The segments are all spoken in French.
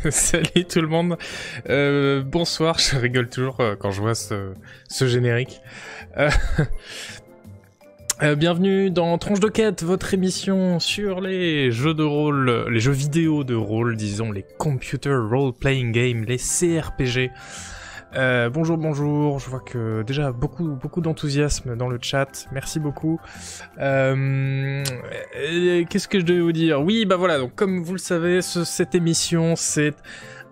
Salut tout le monde. Euh, bonsoir, je rigole toujours euh, quand je vois ce, générique. Euh, bienvenue dans Tranche de quête, votre émission sur les jeux de rôle, les jeux vidéo de rôle, disons, les Computer Role Playing Games, les CRPG. Euh, bonjour, bonjour. Je vois que déjà beaucoup, beaucoup d'enthousiasme dans le chat. Merci beaucoup. Euh, Qu'est-ce que je devais vous dire? Oui, bah voilà. Donc, comme vous le savez, ce- cette émission, c'est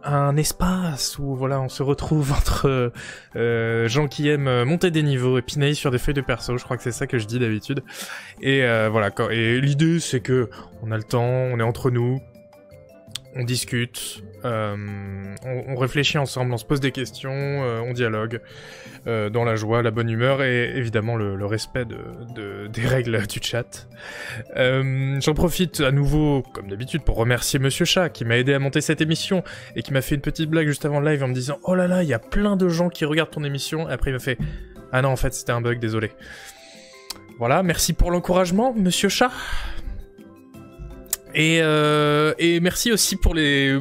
un espace où on se retrouve entre euh, gens qui aiment monter des niveaux et pinailler sur des feuilles de perso. Je crois que c'est ça que je dis d'habitude. Et voilà. Et l'idée, c'est que on a le temps, on est entre nous, on discute, euh, on, réfléchit ensemble, on se pose des questions, euh, on dialogue, euh, dans la joie, la bonne humeur et évidemment le, respect de, de- des règles du chat. J'en profite à nouveau, comme d'habitude, pour remercier Monsieur Chat qui m'a aidé à monter cette émission et qui m'a fait une petite blague juste avant le live en me disant Oh là là, il y a plein de gens qui regardent ton émission. Et après, il m'a fait Ah non, en fait, c'était un bug, désolé. Voilà, merci pour l'encouragement, Monsieur Chat. Et, euh, et merci aussi pour les,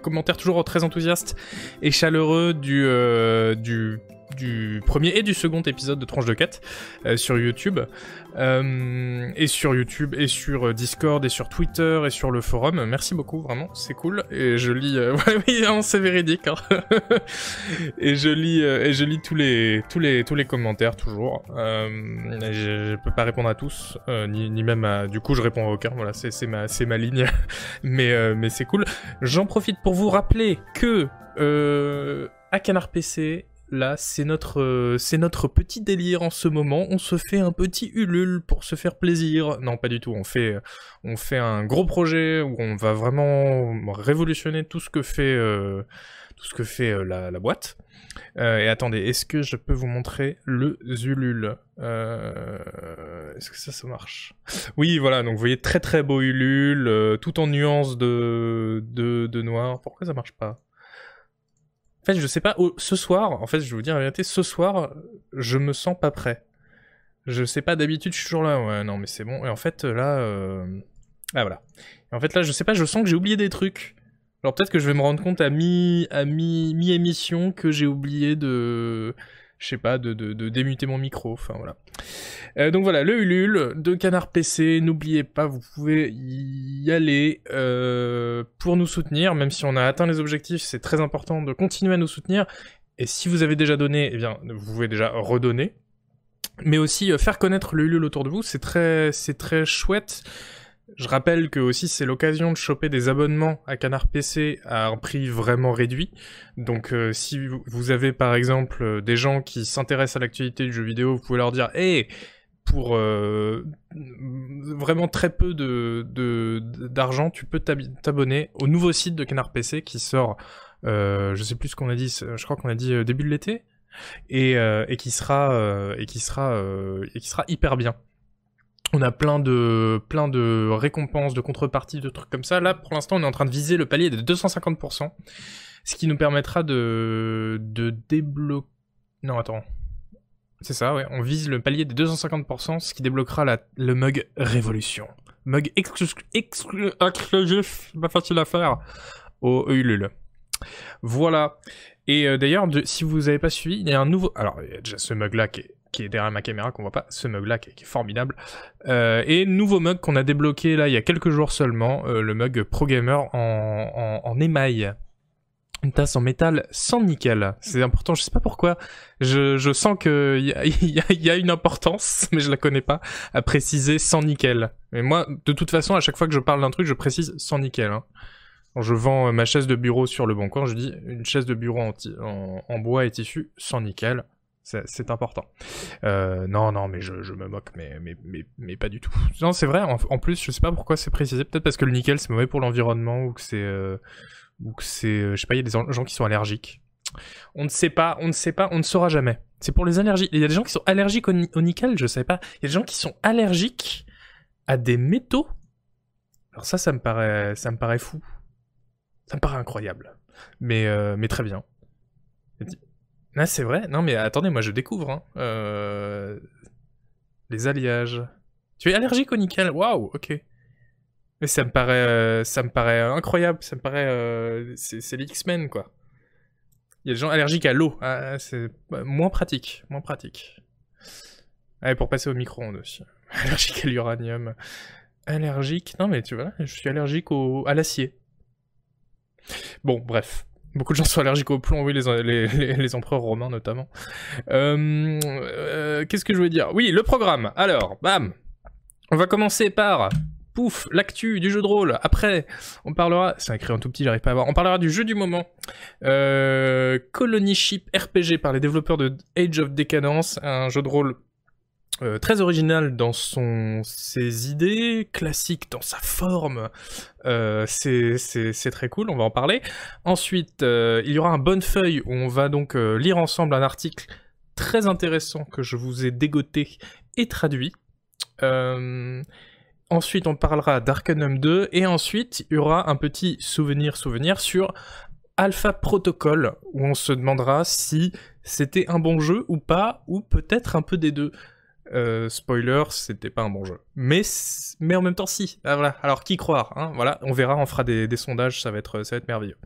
commentaires toujours très enthousiastes et chaleureux du, euh, du, du premier et du second épisode de Tranche de Quête euh, sur YouTube. Euh, et sur YouTube, et sur euh, Discord, et sur Twitter, et sur le forum. Merci beaucoup, vraiment, c'est cool. Et je lis... euh, oui, hein, c'est véridique. hein. et je lis, et je lis tous les, tous les, tous les commentaires, toujours. Je, je peux pas répondre à tous, ni, ni même à... Du coup, je réponds à aucun, voilà, c'est ma, ma ligne. mais mais c'est cool. J'en profite pour vous rappeler que... À Canard PC, là, c'est notre, euh, c'est notre petit délire en ce moment. On se fait un petit ulule pour se faire plaisir. Non, pas du tout. On fait, fait un gros projet où on va vraiment révolutionner tout ce que fait, euh, euh, la, boîte. Euh, et attendez, est-ce que je peux vous montrer le Zulul Euh, Est-ce que ça, ça marche? Oui, voilà. Donc, vous voyez très très beau Ulule, euh, tout en nuances de noir. Pourquoi ça marche pas? En fait, je sais pas, ce soir, en fait, je vais vous dire la vérité, ce soir, je me sens pas prêt. Je sais pas, d'habitude, je suis toujours là, ouais, non, mais c'est bon. Et en fait, là, euh... ah voilà. Et en fait, là, je sais pas, je sens que j'ai oublié des trucs. Alors peut-être que je vais me rendre compte à mi, à mi, mi-émission que j'ai oublié de, je sais pas, de, de, démuter mon micro, enfin voilà. Euh, donc voilà, le Ulule de Canard PC, n'oubliez pas, vous pouvez y aller euh, pour nous soutenir, même si on a atteint les objectifs, c'est très important de continuer à nous soutenir. Et si vous avez déjà donné, eh bien, vous pouvez déjà redonner. Mais aussi euh, faire connaître le Ulule autour de vous, c'est très, c'est très chouette. Je rappelle que aussi c'est l'occasion de choper des abonnements à Canard PC à un prix vraiment réduit. Donc euh, si vous- avez par exemple euh, des gens qui s'intéressent à l'actualité du jeu vidéo, vous pouvez leur dire "Hey, pour euh, vraiment très peu de d'argent, tu peux t'abonner au nouveau site de Canard PC qui sort je sais plus ce qu'on a dit, je crois qu'on a dit début de l'été et, et qui sera et qui sera et qui sera hyper bien. On a plein de plein de récompenses, de contreparties, de trucs comme ça. Là, pour l'instant, on est en train de viser le palier de 250%, ce qui nous permettra de de débloquer. Non, attends. C'est ça, ouais. On vise le palier des 250%, ce qui débloquera la... le mug Révolution. Mug exclu- exclu- exclusif, pas facile à faire, au Ulule. Voilà. Et euh, d'ailleurs, si vous avez pas suivi, il y a un nouveau. Alors, il y a déjà ce mug là qui est, qui est derrière ma caméra qu'on voit pas, ce mug là qui est, formidable. Euh, et nouveau mug qu'on a débloqué là il y a quelques jours seulement, euh, le mug Pro Gamer en, en, émail. Une tasse en métal sans nickel. C'est important, je sais pas pourquoi. Je, je sens que il y a, y une importance, mais je la connais pas, à préciser sans nickel. Mais moi, de toute façon, à chaque fois que je parle d'un truc, je précise sans nickel. Hein. Quand je vends euh, ma chaise de bureau sur le bon coin, je dis une chaise de bureau en, en bois et tissu sans nickel. C'est important. Euh, non, non, mais je, me moque, mais, mais, mais, pas du tout. Non, c'est vrai, en, plus, je sais pas pourquoi c'est précisé. Peut-être parce que le nickel, c'est mauvais pour l'environnement ou que c'est... euh, ou que c'est... euh, je sais pas, il y a des en- gens qui sont allergiques. On ne sait pas, on ne sait pas, on ne saura jamais. C'est pour les allergies. Il y a des gens qui sont allergiques au, ni- au nickel, je savais pas. Il y a des gens qui sont allergiques à des métaux. Alors ça, ça me paraît, ça me paraît fou. Ça me paraît incroyable. Mais, euh, mais très bien. Ah, c'est vrai Non, mais attendez, moi je découvre. Hein. Euh, Les alliages. Tu es allergique au nickel? Waouh, ok. Mais ça me paraît, ça me paraît incroyable. Ça paraît, c'est les X-Men quoi. Il y a des gens allergiques à l'eau. Ah, c'est moins pratique, moins pratique. Allez, pour passer au micro-ondes aussi. Allergique à l'uranium. Allergique Non mais tu vois, je suis allergique au... à l'acier. Bon, bref. Beaucoup de gens sont allergiques au plomb, oui, les, empereurs romains notamment. Euh, euh, qu'est-ce que je voulais dire? Oui, le programme. Alors, bam On va commencer par pouf, l'actu du jeu de rôle. Après, on parlera, c'est écrit en tout petit, j'arrive pas à voir. On parlera du jeu du moment. Euh, Colony Ship RPG par les développeurs de Age of Decadence, un jeu de rôle euh, très original dans ses idées, classique dans sa forme. Euh, c'est très cool, on va en parler. Ensuite, euh, il y aura un bonne feuille où on va donc lire ensemble un article très intéressant que je vous ai dégoté et traduit. ensuite, on parlera d'Arcanum 2 et ensuite, il y aura un petit souvenir-souvenir sur Alpha Protocol où on se demandera si c'était un bon jeu ou pas, ou peut-être un peu des deux. Euh, spoiler, c'était pas un bon jeu. Mais, mais en même temps, si. Ah, voilà. Alors, qui croire hein Voilà, on verra, on fera des, sondages, ça va être, ça va être merveilleux.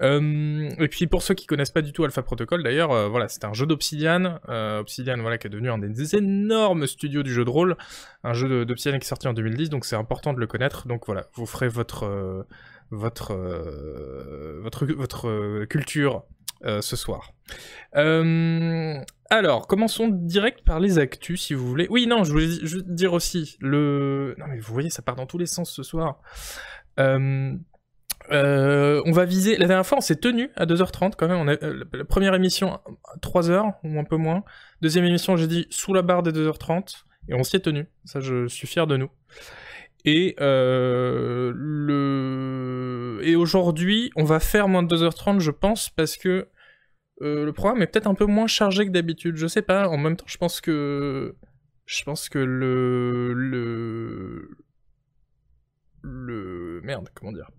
Euh, et puis, pour ceux qui connaissent pas du tout Alpha Protocol, d'ailleurs, euh, voilà, c'est un jeu d'Obsidian. Obsidian, voilà, qui est devenu un des énormes studios du jeu de rôle. Un jeu d'Obsidian qui est sorti en 2010, donc c'est important de le connaître. Donc voilà, vous ferez votre, votre, votre, votre culture ce soir. Euh, alors, commençons direct par les actus, si vous voulez. Oui, non, je voulais dire aussi, le... Non, mais vous voyez, ça part dans tous les sens ce soir. Euh, euh, on va viser... La dernière fois, on s'est tenu à 2h30 quand même. La première émission, 3h ou un peu moins. Deuxième émission, j'ai dit sous la barre des 2h30. Et on s'y est tenu. Ça, je suis fier de nous. Et, le... et aujourd'hui, on va faire moins de 2h30, je pense, parce que euh, le programme est peut-être un peu moins chargé que d'habitude. Je sais pas. En même temps, je pense que je pense que le le le merde, comment dire?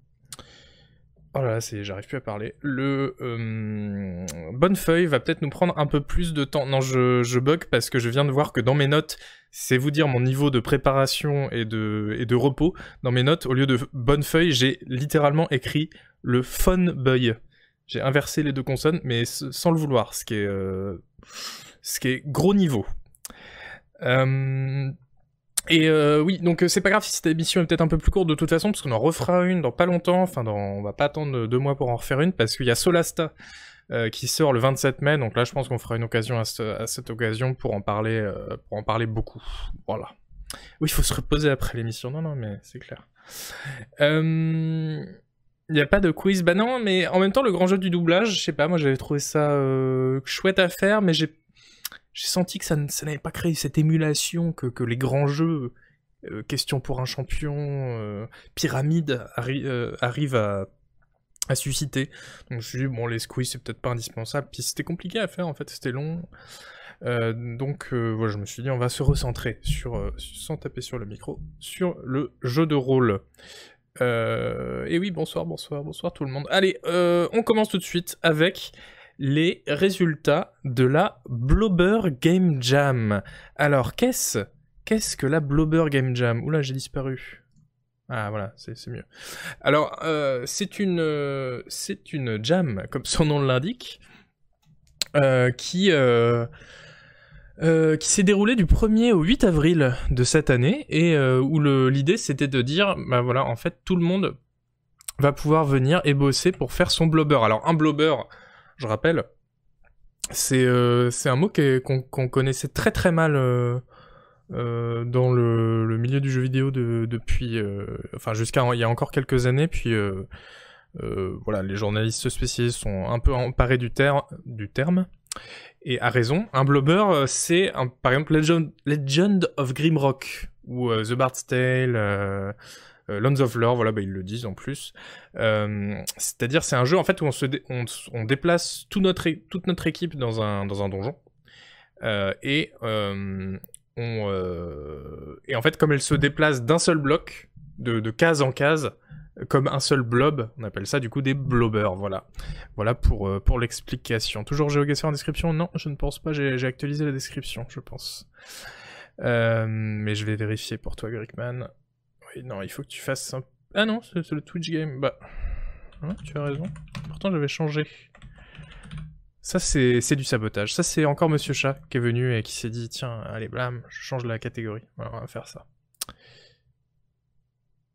Oh là là, c'est, j'arrive plus à parler. Le euh, Bonnefeuille va peut-être nous prendre un peu plus de temps. Non, je, je bug parce que je viens de voir que dans mes notes, c'est vous dire mon niveau de préparation et de, et de repos. Dans mes notes, au lieu de Bonnefeuille, j'ai littéralement écrit le Fun Boy. J'ai inversé les deux consonnes, mais sans le vouloir, ce qui est, euh, ce qui est gros niveau. Euh, et euh, oui, donc c'est pas grave si cette émission est peut-être un peu plus courte de toute façon, parce qu'on en refera une dans pas longtemps. Enfin, dans, on va pas attendre deux mois pour en refaire une, parce qu'il y a Solasta qui sort le 27 mai. Donc là, je pense qu'on fera une occasion à, cette occasion pour en parler, pour en parler beaucoup. Voilà. Oui, il faut se reposer après l'émission. Non, non, mais c'est clair. Il n'y a pas de quiz. Bah non, mais en même temps, le grand jeu du doublage, je sais pas, moi j'avais trouvé ça euh, chouette à faire, mais j'ai senti que ça, n'avait pas créé cette émulation que, les grands jeux, euh, question pour un champion, euh, pyramide, arrivent à, susciter. Donc je me suis dit, bon, les quiz, c'est peut-être pas indispensable. Puis c'était compliqué à faire, en fait, c'était long. donc voilà, je me suis dit, on va se recentrer sur, sans taper sur le micro, sur le jeu de rôle. Euh, et oui, bonsoir, bonsoir, bonsoir tout le monde. Allez, euh, on commence tout de suite avec les résultats de la Blobber Game Jam. Alors, qu'est-ce qu'est-ce que la Blobber Game Jam? Oula, j'ai disparu. Ah voilà, c'est mieux. Alors, euh, c'est une c'est une jam, comme son nom l'indique, qui euh, qui s'est déroulé du 1er au 8 avril de cette année et euh, où l'idée c'était de dire bah voilà en fait tout le monde va pouvoir venir et bosser pour faire son blobber. Alors un blobber, je rappelle, c'est euh, un mot qu'on connaissait très très mal dans le, milieu du jeu vidéo depuis enfin jusqu'à il y a encore quelques années puis voilà les journalistes spécialisés sont un peu emparés du, du terme et a raison. Un blobber, euh, c'est par exemple Legend, of Grimrock ou euh, The Bard's Tale, euh, Lands of Lore, voilà, bah, ils le disent en plus. C'est-à-dire, c'est un jeu en fait où on, se on, déplace toute notre équipe dans un, donjon. et, en fait, comme elle se déplace d'un seul bloc, de case en case, comme un seul blob, on appelle ça du coup des blobbers, voilà. Voilà pour, euh, pour l'explication. Toujours GeoGuessr en description? Non, je ne pense pas, j'ai actualisé la description, je pense. Euh, mais je vais vérifier pour toi, Grickman. oui, non, il faut que tu fasses un... Ah non, c'est le Twitch game. Bah, hein, tu as raison. Pourtant, j'avais changé. Ça, c'est du sabotage. Ça, c'est encore Monsieur Chat qui est venu et qui s'est dit, tiens, allez, blam, je change la catégorie. On va faire ça.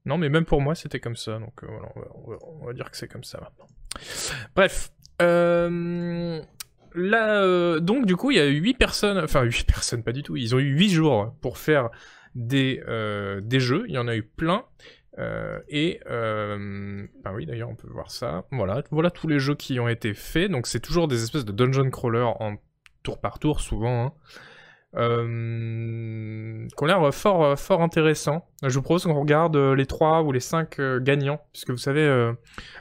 Non, mais même pour moi, c'était comme ça. Donc, euh, voilà, on va, dire que c'est comme ça maintenant. Bref. Euh, là, euh, donc, du coup, il y a eu 8 personnes. Enfin, 8 personnes, pas du tout. Ils ont eu 8 jours pour faire des, des jeux. Il y en a eu plein. Et bah oui d'ailleurs on peut voir ça. Voilà, voilà tous les jeux qui ont été faits. Donc c'est toujours des espèces de dungeon crawler en tour par tour souvent. Hein. Euh, qui ont l'air fort, fort intéressant. Je vous propose qu'on regarde les 3 ou les 5 gagnants, puisque vous savez,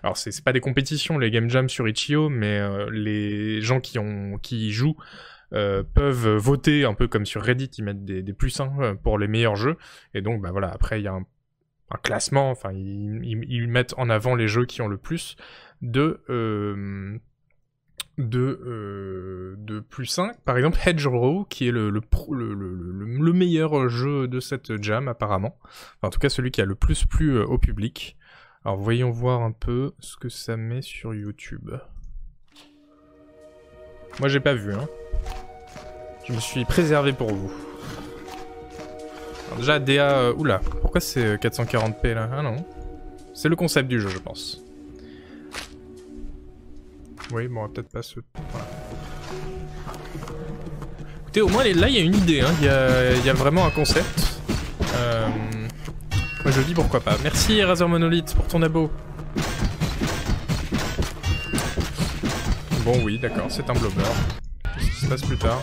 alors c'est pas des compétitions, les game jams sur Itch.io, mais les gens qui, ont, qui jouent peuvent voter un peu comme sur Reddit, ils mettent des, plus 1 pour les meilleurs jeux, et donc bah voilà, après il y a un classement, enfin ils, mettent en avant les jeux qui ont le plus de euh, de, euh, de plus 5. Par exemple, Hedgerow, qui est le, le, le, meilleur jeu de cette jam, apparemment. en tout cas, celui qui a le plus plu euh, au public. Alors, voyons voir un peu ce que ça met sur YouTube. Moi, j'ai pas vu, hein. Je me suis préservé pour vous déjà, DA... Euh, oula, pourquoi c'est 440p là? Ah non. C'est le concept du jeu, je pense. Oui, bon, peut-être pas se... Écoutez, au moins là, il y a une idée, hein. il, y a, vraiment un concept. Euh... Moi je dis pourquoi pas. Merci Razor Monolith pour ton abo. Bon oui, d'accord, c'est un blobber. Qu'est-ce qui se passe plus tard?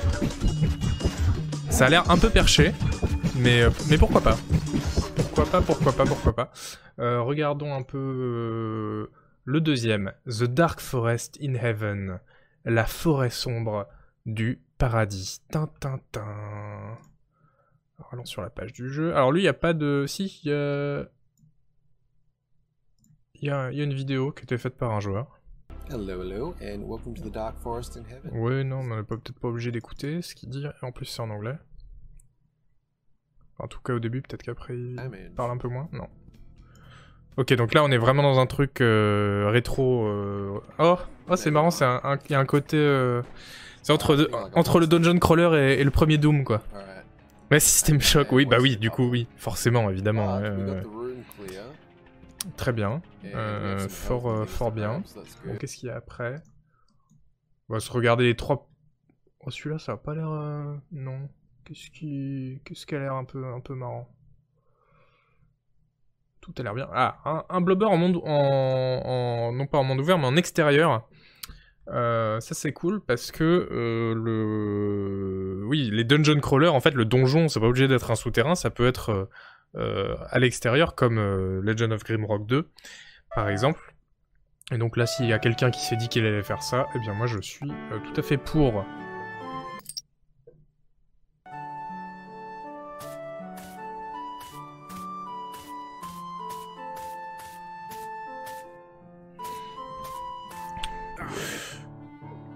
Ça a l'air un peu perché. Mais, euh, mais pourquoi pas? Pourquoi pas, pourquoi pas, pourquoi pas? Euh, Regardons un peu euh, le deuxième. The Dark Forest in Heaven. La forêt sombre du paradis. Tintintin. Allons sur la page du jeu. Alors lui, il n'y a pas de... Si, il y a... Il y, a... une vidéo qui a été faite par un joueur. Hello, hello, and welcome to the Dark Forest in Heaven. Oui, non, on n'est peut-être pas obligé d'écouter ce qu'il dit. En plus, c'est en anglais. En tout cas au début, peut-être qu'après il ah, parle un peu moins. Non. Ok, donc là on est vraiment dans un truc euh, rétro. Euh, oh, oh c'est marrant, c'est un, il y a un côté. Euh, c'est entre, entre le dungeon crawler et, le premier Doom quoi. Ouais, système choc, oui, bah oui, du coup oui, forcément, évidemment. Très bien, fort, fort bien. Bon, qu'est-ce qu'il y a après? On va se regarder les trois. Oh, celui-là, ça a pas l'air. Non. Qu'est-ce qui, qu'est-ce qui a l'air un peu, un peu marrant? Tout a l'air bien. Ah, un, blobber en monde, non pas en monde ouvert, mais en extérieur. Euh, ça c'est cool parce que euh, le, oui, les dungeon crawlers, en fait, le donjon, c'est pas obligé d'être un souterrain, ça peut être euh, à l'extérieur, comme Legend of Grimrock 2, par exemple. Et donc là, s'il y a quelqu'un qui s'est dit qu'il allait faire ça, eh bien moi je suis tout à fait pour.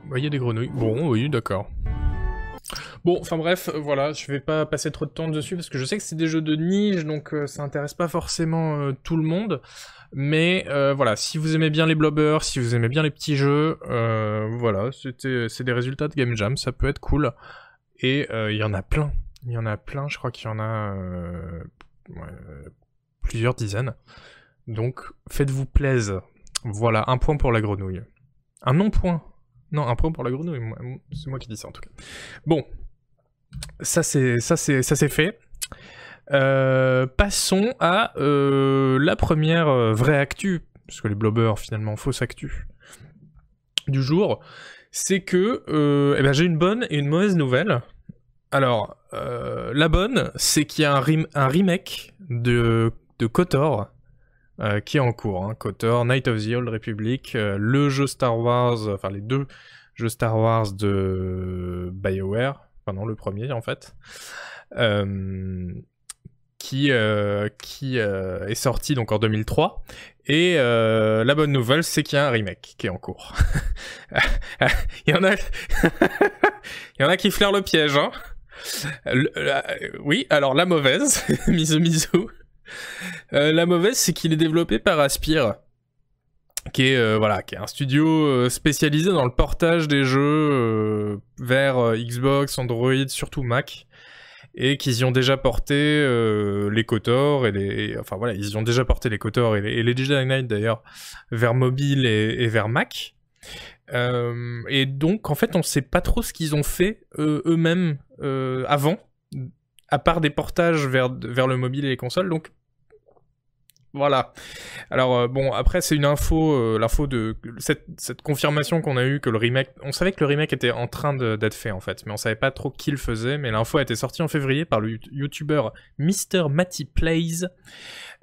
Bah, il y a des grenouilles. Bon, oui, d'accord. Bon, enfin bref, euh, voilà, je vais pas passer trop de temps dessus parce que je sais que c'est des jeux de niche, donc euh, ça intéresse pas forcément euh, tout le monde. Mais voilà, si vous aimez bien les blobbers, si vous aimez bien les petits jeux, voilà, c'est des résultats de Game Jam, ça peut être cool. Et il y en a plein, il y en a plein, je crois qu'il y en a plusieurs dizaines. Donc faites-vous plaisir. Voilà, un point pour la grenouille. Un non-point non, un point pour la grenouille, c'est moi qui dis ça en tout cas. Bon, ça c'est fait. Euh, passons à euh, la première euh, vraie actu, parce que les blobbers finalement fausse actu du jour, c'est que eh ben, j'ai une bonne et une mauvaise nouvelle. Alors, la bonne, c'est qu'il y a un, un remake de, de Kotor euh, qui est en cours. Hein. Night of the Old Republic, euh, le jeu Star Wars, enfin les deux jeux Star Wars de BioWare, enfin non, le premier en fait, euh, qui, qui est sorti donc en 2003. Et la bonne nouvelle, c'est qu'il y a un remake qui est en cours. Il y en a, il y en a qui flairent le piège. Hein. oui, alors la mauvaise, mise mise Euh, la mauvaise, c'est qu'il est développé par Aspire, qui est euh, voilà, qui est un studio euh, spécialisé dans le portage des jeux vers Xbox, Android, surtout Mac, et qu'ils y ont déjà porté les Kotor et les, enfin voilà, ils ont déjà porté les Kotor et les, et Jedi Knight d'ailleurs vers mobile et, vers Mac. et donc, en fait, on sait pas trop ce qu'ils ont fait eux-mêmes avant à part des portages vers, vers le mobile et les consoles. Donc voilà. Alors euh, bon, après c'est une info, euh, l'info de cette, confirmation qu'on a eue que le remake, on savait que le remake était en train d'être fait en fait, mais on savait pas trop qui le faisait. Mais l'info a été sortie en février par le YouTuber Mr Matty Plays.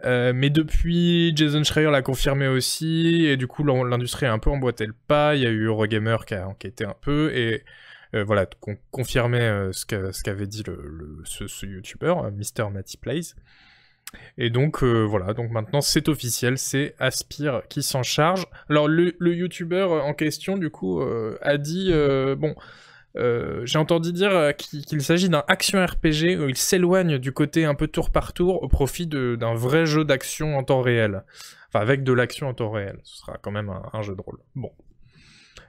Euh, mais depuis, Jason Schreier l'a confirmé aussi, et du coup l'industrie a un peu emboîté le pas. Il y a eu Eurogamer qui a enquêté un peu, et voilà, qu'on confirmait ce qu'avait dit ce, ce YouTuber, euh, Mr. Matty Plays. Et donc voilà, donc maintenant c'est officiel, c'est Aspire qui s'en charge. Alors le, le YouTuber en question du coup a dit bon, j'ai entendu dire qu'il s'agit d'un action RPG où il s'éloigne du côté un peu tour par tour au profit d'un vrai jeu d'action en temps réel. Enfin avec de l'action en temps réel, ce sera quand même un jeu de rôle. Bon,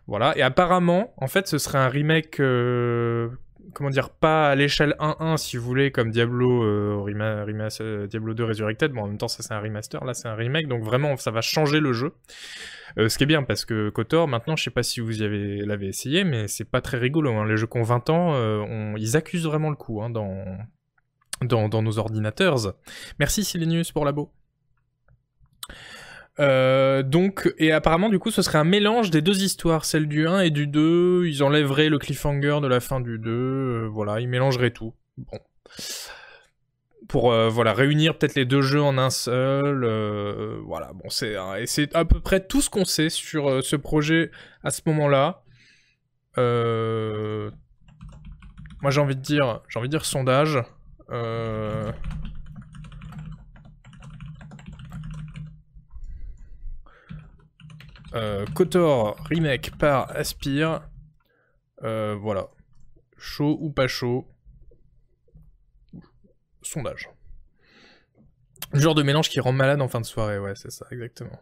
voilà, et apparemment, en fait, ce serait un remake, euh, comment dire, pas à l'échelle 1-1, si vous voulez, comme Diablo, euh, euh, Diablo 2 Resurrected. Bon, en même temps, ça c'est un remaster, là c'est un remake, donc vraiment, ça va changer le jeu. ce qui est bien, parce que KOTOR, maintenant, je sais pas si vous l'avez essayé, mais c'est pas très rigolo. Hein. Les jeux qui ont 20 ans, ils accusent vraiment le coup hein, dans nos ordinateurs. Merci Silenius pour l'abo. Euh, donc, et apparemment, du coup, ce serait un mélange des deux histoires, celle du 1 et du 2. Ils enlèveraient le cliffhanger de la fin du 2. Euh, voilà, ils mélangeraient tout. Bon. Pour euh, voilà réunir peut-être les deux jeux en un seul. voilà, bon, c'est à peu près tout ce qu'on sait sur ce projet à ce moment-là. Moi, j'ai envie de dire, j'ai envie de dire sondage. Euh... Euh, Kotor remake par Aspire. Euh, voilà. Chaud ou pas chaud. Sondage. Le genre de mélange qui rend malade en fin de soirée, ouais, c'est ça, exactement.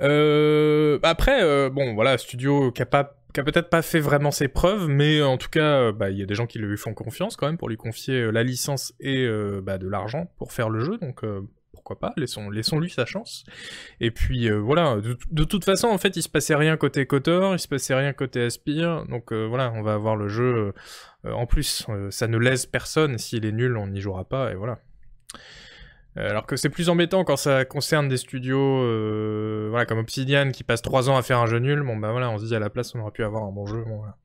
Euh, après, bon, voilà, studio qui a, peut-être pas fait vraiment ses preuves, mais en tout cas, bah, il y a des gens qui lui font confiance quand même pour lui confier la licence et bah, de l'argent pour faire le jeu, donc pourquoi pas, laissons, lui sa chance. Et puis euh, voilà, de, toute façon, en fait, il se passait rien côté Kotor, il se passait rien côté Aspire, donc euh, voilà, on va avoir le jeu. Euh, en plus, ça ne laisse personne, s'il est nul, on n'y jouera pas, et voilà. alors que c'est plus embêtant quand ça concerne des studios voilà, comme Obsidian qui passent 3 ans à faire un jeu nul, bon bah voilà, on se dit à la place on aurait pu avoir un bon jeu, bon voilà.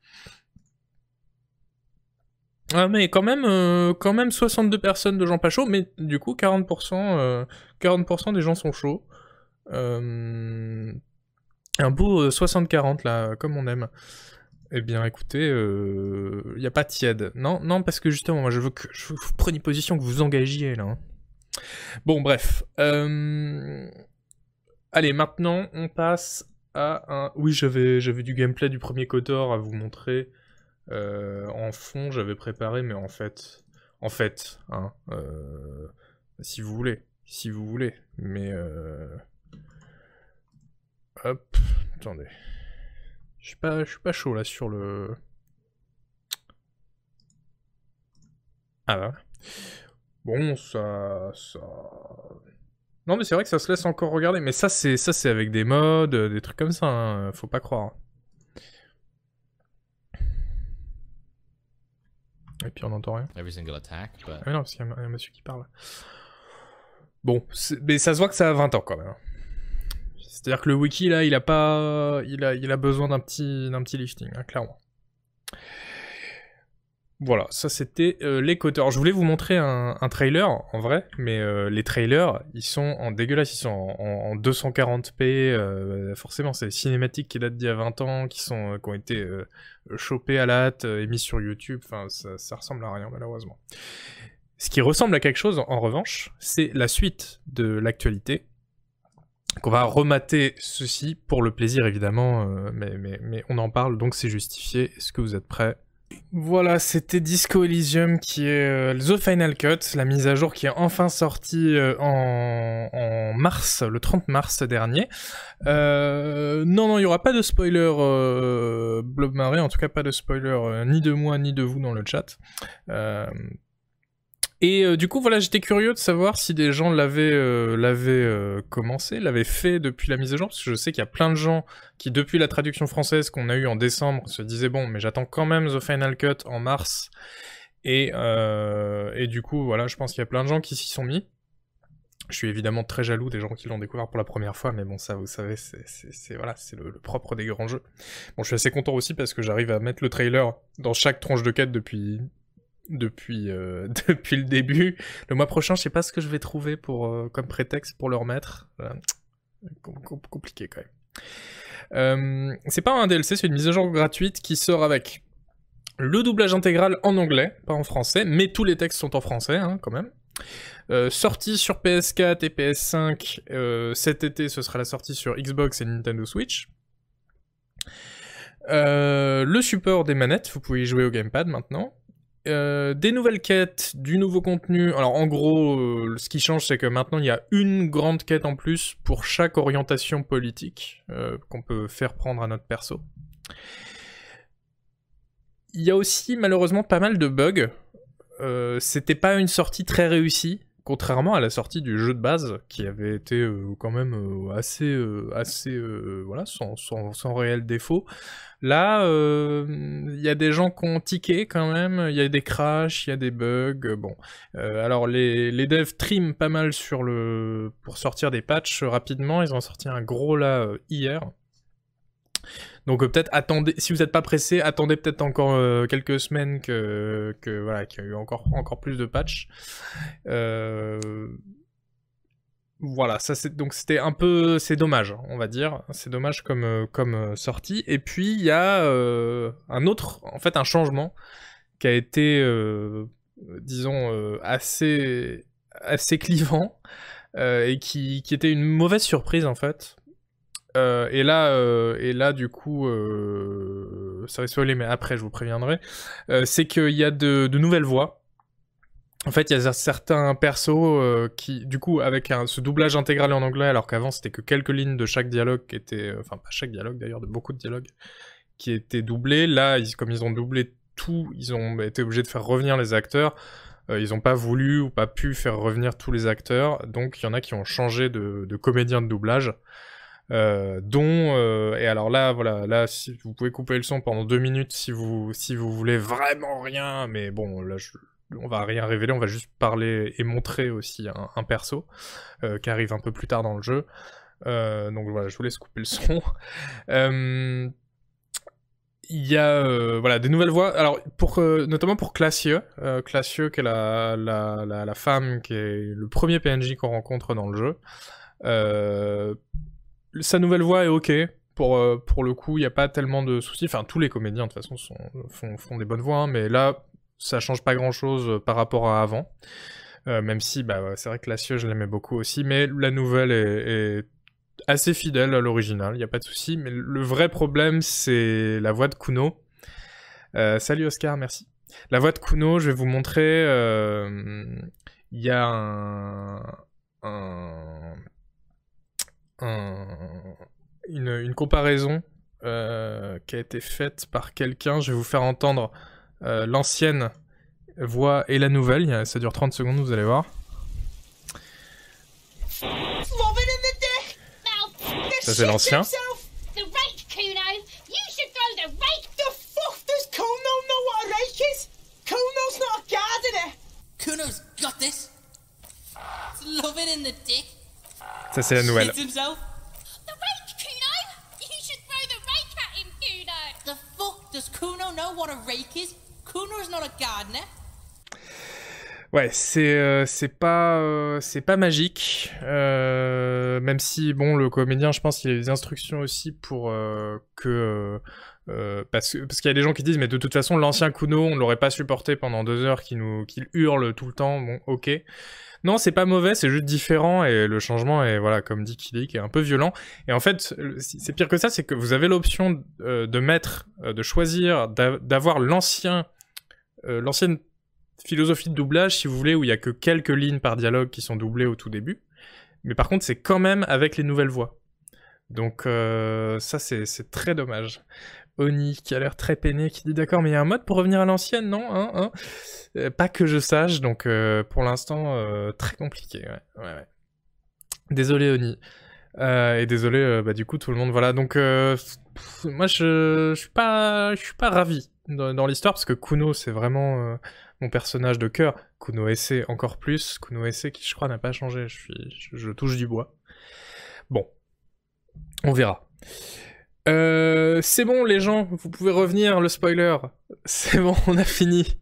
Ah, mais quand même, euh, quand même 62 personnes de gens pas chauds, mais du coup 40%, 40% euh, des gens sont chauds. Euh, un beau 60-40 là, comme on aime. Eh bien écoutez, il n'y a pas tiède. Non, non, parce que justement, moi je veux que je vous preniez position, que vous engagiez là. Hein. Bon, bref. Allez, maintenant on passe à un... Oui, j'avais du gameplay du premier Kotor à vous montrer. Euh, en fond, j'avais préparé, mais en fait, en fait, hein, euh, si vous voulez, si vous voulez, mais euh, hop, attendez, je suis pas, chaud là sur le. Ah là. Bon, ça, ça. Non, mais c'est vrai que ça se laisse encore regarder. Mais ça, c'est ça, c'est avec des modes, des trucs comme ça. Hein, faut pas croire. Et puis on n'entend rien. Every single attack, Ah non, parce qu'il y, a un monsieur qui parle. Bon, mais ça se voit que ça a 20 ans quand même. C'est-à-dire que le wiki là, il a pas, il a, il a besoin d'un petit, d'un petit lifting, hein, clairement. Voilà, ça c'était euh, les coteurs. Je voulais vous montrer un, trailer en vrai, mais euh, les trailers ils sont en dégueulasse, ils sont en, 240p. Euh, forcément, c'est des cinématiques qui datent d'il y a 20 ans, qui sont qui ont été chopées à la hâte mis sur YouTube. Enfin, ça, ressemble à rien malheureusement. Ce qui ressemble à quelque chose, en revanche, c'est la suite de l'actualité. Qu'on va remater ceci pour le plaisir évidemment, mais, mais, mais on en parle donc c'est justifié. Est-ce que vous êtes prêts? Voilà, c'était Disco Elysium qui est euh, The Final Cut, la mise à jour qui est enfin sortie euh, en, mars, le 30 mars dernier. Euh, non, non, il n'y aura pas de spoiler Blob Marée, en tout cas pas de spoiler ni de moi ni de vous dans le chat. Et euh, du coup, voilà, j'étais curieux de savoir si des gens l'avaient euh, euh, commencé, l'avaient fait depuis la mise à jour, parce que je sais qu'il y a plein de gens qui, depuis la traduction française qu'on a eue en décembre, se disaient bon, mais j'attends quand même The Final Cut en mars. Et, du coup, voilà, je pense qu'il y a plein de gens qui s'y sont mis. Je suis évidemment très jaloux des gens qui l'ont découvert pour la première fois, mais bon, ça, vous savez, c'est voilà, le, propre des grands jeux. Bon, je suis assez content aussi parce que j'arrive à mettre le trailer dans chaque tranche de quête depuis depuis, euh, depuis le début. Le mois prochain, je sais pas ce que je vais trouver pour, euh, comme prétexte pour le remettre. compliqué quand même. Euh, c'est pas un DLC, c'est une mise à jour gratuite qui sort avec le doublage intégral en anglais, pas en français, mais tous les textes sont en français hein, quand même. sortie sur PS4 et PS5 cet été, ce sera la sortie sur Xbox et Nintendo Switch. le support des manettes, vous pouvez y jouer au gamepad maintenant. Euh, des nouvelles quêtes, du nouveau contenu. Alors en gros, euh, ce qui change, c'est que maintenant il y a une grande quête en plus pour chaque orientation politique euh, qu'on peut faire prendre à notre perso. Il y a aussi malheureusement pas mal de bugs. C'était pas une sortie très réussie contrairement à la sortie du jeu de base, qui avait été euh, quand même euh, assez, euh, assez voilà, sans, sans, réel défaut. Là, il y a des gens qui ont tiqué quand même, il y a des crashs, il y a des bugs, bon. alors les, les devs trim pas mal sur le... pour sortir des patchs rapidement, ils ont sorti un gros là hier. Donc euh, peut-être attendez, si vous n'êtes pas pressé, attendez peut-être encore euh, quelques semaines que, voilà, qu'il y a eu encore, plus de patchs. Euh, voilà, ça c'est donc c'était un peu, c'est dommage, on va dire, c'est dommage comme sortie. Et puis il y a un autre, en fait, un changement qui a été, disons, assez assez clivant et qui était une mauvaise surprise en fait euh, et là, euh, et là, du coup, euh, ça va spoiler, mais après, je vous préviendrai. c'est qu'il y a de, nouvelles voix. En fait, il y a certains persos qui, du coup, avec ce doublage intégral en anglais, alors qu'avant c'était que quelques lignes de chaque dialogue qui étaient, enfin pas chaque dialogue d'ailleurs, de beaucoup de dialogues qui étaient doublés. Là, comme ils ont doublé tout, ils ont été obligés de faire revenir les acteurs. ils n'ont pas voulu ou pas pu faire revenir tous les acteurs, donc il y en a qui ont changé de, de comédien de doublage. Euh, dont euh, et alors là voilà là vous pouvez couper le son pendant deux minutes si vous si vous voulez vraiment rien mais bon là on va rien révéler on va juste parler et montrer aussi un, perso euh, qui arrive un peu plus tard dans le jeu. Donc voilà je vous laisse couper le son. Il y a voilà des nouvelles voix. Alors pour notamment pour Classieux Classieux qui est la, la, la, femme qui est le premier PNJ qu'on rencontre dans le jeu sa nouvelle voix est ok. Pour, euh, le coup, il n'y a pas tellement de soucis. Enfin, tous les comédiens, de toute façon, font, des bonnes voix, hein, mais là, ça change pas grand-chose euh, par rapport à avant. Euh, même si, bah, c'est vrai que la je l'aimais beaucoup aussi, mais la nouvelle est, assez fidèle à l'original, il n'y a pas de souci. Mais le vrai problème, c'est la voix de Kuno. salut Oscar, merci. La voix de Kuno, je vais vous montrer. Il y a un une, comparaison euh, qui a été faite par quelqu'un. Je vais vous faire entendre euh, l'ancienne voix et la nouvelle. Ça dure 30 secondes, vous allez voir. Ça c'est l'ancien. Ça, c'est la nouvelle. Ouais, c'est c'est pas c'est pas magique, même si bon le comédien, je pense qu'il a des instructions aussi pour que parce parce qu'il y a des gens qui disent mais de toute façon l'ancien Kuno on l'aurait pas supporté pendant deux heures qui nous qu'il hurle tout le temps, bon ok. Non, c'est pas mauvais, c'est juste différent et le changement est, voilà, comme dit Kili, qui est un peu violent. Et en fait, c'est pire que ça, c'est que vous avez l'option euh, de mettre, euh, de choisir, d'avoir l'ancien, euh, l'ancienne philosophie de doublage, si vous voulez, où il y a que quelques lignes par dialogue qui sont doublées au tout début. Mais par contre, c'est quand même avec les nouvelles voix. Donc ça, c'est très dommage. Oni qui a l'air très peiné, qui dit d'accord, mais il y a un mode pour revenir à l'ancienne, non hein, hein? Euh, Pas que je sache, donc euh, pour l'instant, euh, très compliqué. Désolé Oni. et désolé, bah, du coup, tout le monde, voilà. Donc, moi, je, suis pas, ravi dans, l'histoire parce que Kuno, c'est vraiment mon personnage de cœur. Kuno Esse encore plus. Kuno Esse qui, je crois, n'a pas changé. Je touche du bois. Bon, on verra. Euh, c'est bon les gens, vous pouvez revenir, le spoiler. C'est bon, on a fini.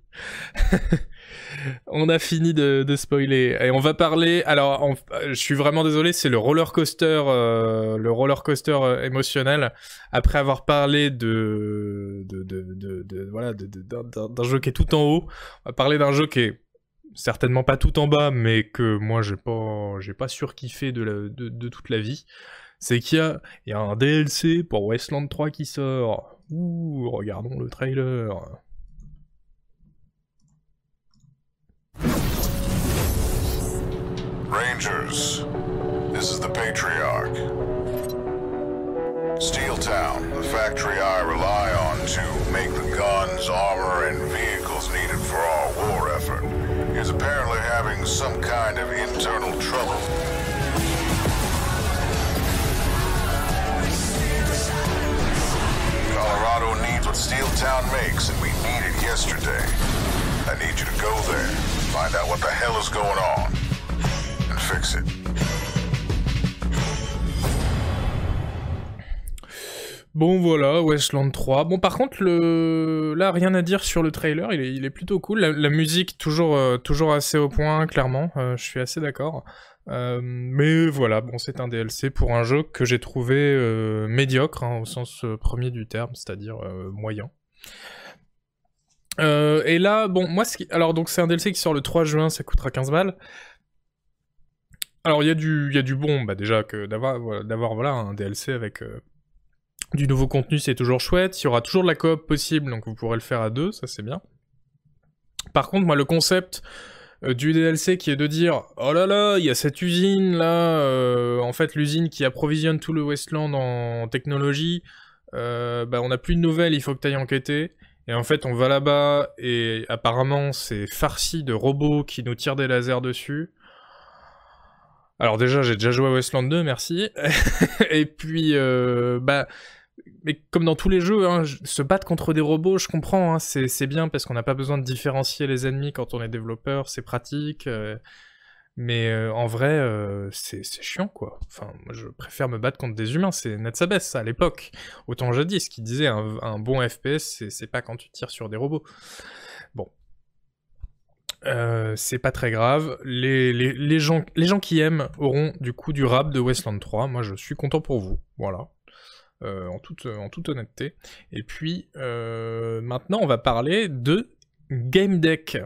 on a fini de, spoiler et on va parler. Alors, je suis vraiment désolé, c'est le roller coaster, euh, le roller coaster euh, émotionnel. Après avoir parlé de, voilà, d'un jeu qui est tout en haut, on va parler d'un jeu qui est certainement pas tout en bas, mais que moi j'ai pas, j'ai pas surkiffé de toute la vie c'est qu'il y a, un DLC pour Westland 3 qui sort. Ouh, regardons le trailer. Rangers, this is the Patriarch. Steel Town, the factory I rely on to make the guns, armor, and vehicles needed for our war effort, is apparently having some kind of internal trouble. I need you to go there, find out what the hell is going on, and fix it. Bon voilà, Westland 3. Bon par contre, le... là rien à dire sur le trailer, il est, il est plutôt cool. La, musique toujours, euh, toujours assez au point, clairement, euh, je suis assez d'accord. Euh, mais voilà, bon, c'est un DLC pour un jeu que j'ai trouvé euh, médiocre, hein, au sens euh, premier du terme, c'est-à-dire moyen. et là, bon, moi, alors donc c'est un DLC qui sort le 3 juin, ça coûtera 15 balles. Alors il y a du, y a du bon, bah déjà que d'avoir, voilà un DLC avec du nouveau contenu, c'est toujours chouette. Il y aura toujours de la coop possible, donc vous pourrez le faire à deux, ça c'est bien. Par contre, moi, le concept du DLC qui est de dire oh là là, il y a cette usine là, euh, en fait l'usine qui approvisionne tout le Westland en technologie, euh, bah on n'a plus de nouvelles, il faut que tu ailles enquêter. Et en fait on va là-bas et apparemment c'est farci de robots qui nous tirent des lasers dessus. Alors déjà j'ai déjà joué à Westland 2, merci. et puis bah mais comme dans tous les jeux, hein, se battre contre des robots, je comprends, hein, c'est bien parce qu'on n'a pas besoin de différencier les ennemis quand on est développeur, c'est pratique. Euh, mais euh, en vrai, euh, c'est chiant, quoi. Enfin, je préfère me battre contre des humains, c'est net ça à l'époque. Autant jadis, qui disait un, bon FPS, c'est pas quand tu tires sur des robots. Bon. c'est pas très grave. Les, les, les, gens, les gens qui aiment auront du coup du rap de Westland 3. Moi, je suis content pour vous. Voilà. Euh, en, toute, honnêteté. Et puis, euh, maintenant, on va parler de Game Deck.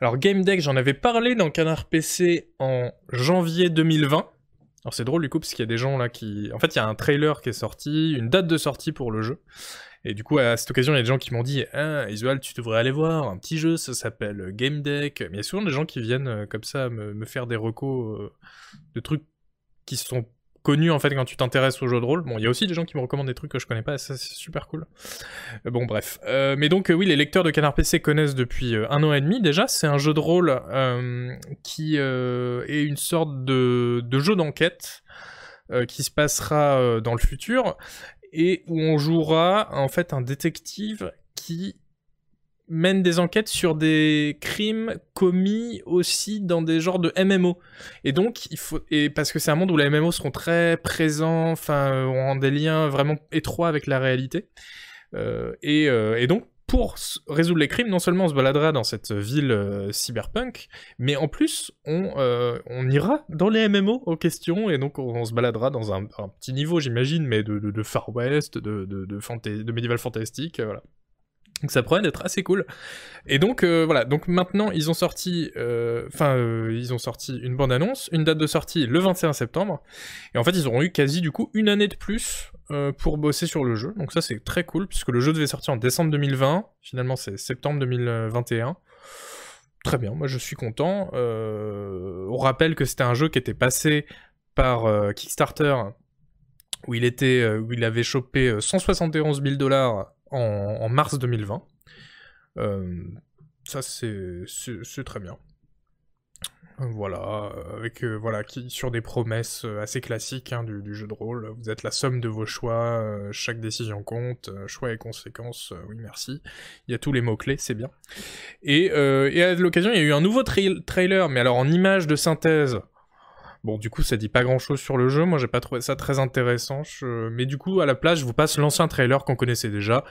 Alors, Game Deck, j'en avais parlé dans Canard PC en janvier 2020. Alors c'est drôle du coup parce qu'il y a des gens là qui... En fait il y a un trailer qui est sorti, une date de sortie pour le jeu. Et du coup à cette occasion il y a des gens qui m'ont dit Ah Isual tu devrais aller voir un petit jeu, ça s'appelle Game Deck. Mais il y a souvent des gens qui viennent euh, comme ça me, me faire des recos de trucs qui sont connu en fait quand tu t'intéresses au jeu de rôle. Bon, il y a aussi des gens qui me recommandent des trucs que je connais pas, ça c'est super cool. Euh, bon, bref. Euh, mais donc, euh, oui, les lecteurs de Canard PC connaissent depuis un an et demi déjà. C'est un jeu de rôle qui est une sorte de jeu d'enquête qui se passera dans le futur et où on jouera en fait un détective qui mène des enquêtes sur des crimes commis aussi dans des genres de MMO. Et donc, il faut, et parce que c'est un monde où les MMO seront très présents, enfin, ont des liens vraiment étroits avec la réalité. Euh, et, euh, et, donc, pour résoudre les crimes, non seulement on se baladera dans cette ville euh, cyberpunk, mais en plus on, euh, on, ira dans les MMO aux questions, et donc on, se baladera dans un, petit niveau, j'imagine, mais de, de, Far West, de, de, de, de médiéval fantastique, voilà. Donc ça pourrait être assez cool. Et donc euh, voilà, donc maintenant ils ont sorti, euh, enfin euh, ils ont sorti une bande annonce, une date de sortie le 21 septembre, et en fait ils auront eu quasi du coup une année de plus pour bosser sur le jeu. Donc ça c'est très cool puisque le jeu devait sortir en décembre 2020, finalement c'est septembre 2021. Très bien, moi je suis content. on rappelle que c'était un jeu qui était passé par Kickstarter où il était, où il avait chopé 171 000 dollars en, mars 2020. Euh, ça, c'est très bien. Voilà, avec euh, voilà qui sur des promesses euh, assez classiques hein, du, jeu de rôle. Vous êtes la somme de vos choix, chaque décision compte, choix et conséquences. oui, merci. Il y a tous les mots clés, c'est bien. Et, et à l'occasion, il y a eu un nouveau trailer, mais alors en image de synthèse. Bon, du coup, ça dit pas grand chose sur le jeu. Moi, j'ai pas trouvé ça très intéressant. Mais du coup, à la place, je vous passe l'ancien trailer qu'on connaissait déjà,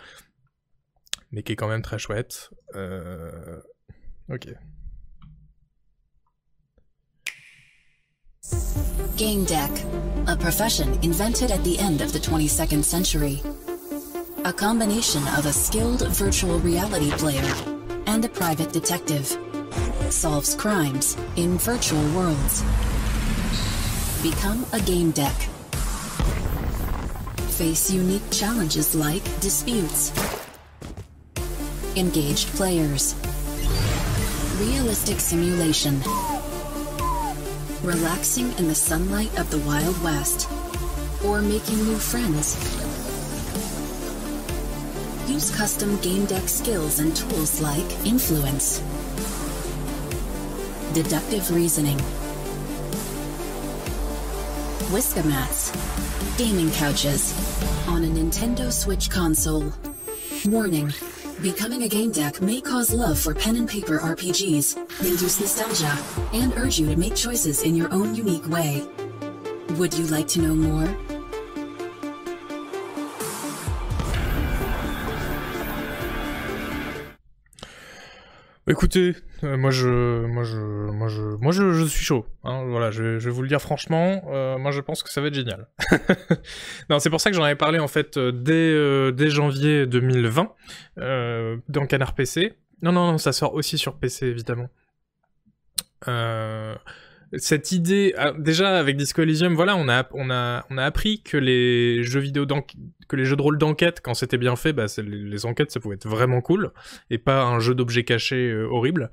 mais qui est quand même très chouette. Euh... Ok. Game Deck, a profession invented at the end of the 22nd century. A combination of a skilled virtual reality player and a private detective solves crimes in virtual worlds. Become a game deck. Face unique challenges like disputes. Engaged players. Realistic simulation. Relaxing in the sunlight of the Wild West. Or making new friends. Use custom game deck skills and tools like Influence. Deductive reasoning Whisker mats, gaming couches, on a Nintendo Switch console. Warning. Becoming a game deck may cause love for pen and paper RPGs, induce nostalgia, and urge you to make choices in your own unique way. Would you like to know more? Écoutez, euh, moi je, moi je, moi je, moi je, je suis chaud. Hein, voilà, je, je, vais vous le dire franchement. Euh, moi je pense que ça va être génial. non, c'est pour ça que j'en avais parlé en fait euh, dès, dès janvier 2020 dans Canard PC. Non, non, non, ça sort aussi sur PC évidemment. Cette idée, ah, déjà avec Disco Elysium, voilà, on a, on a, on a appris que les jeux vidéo que les jeux de rôle d'enquête, quand c'était bien fait, bah, les, enquêtes, ça pouvait être vraiment cool, et pas un jeu d'objets cachés euh, horrible.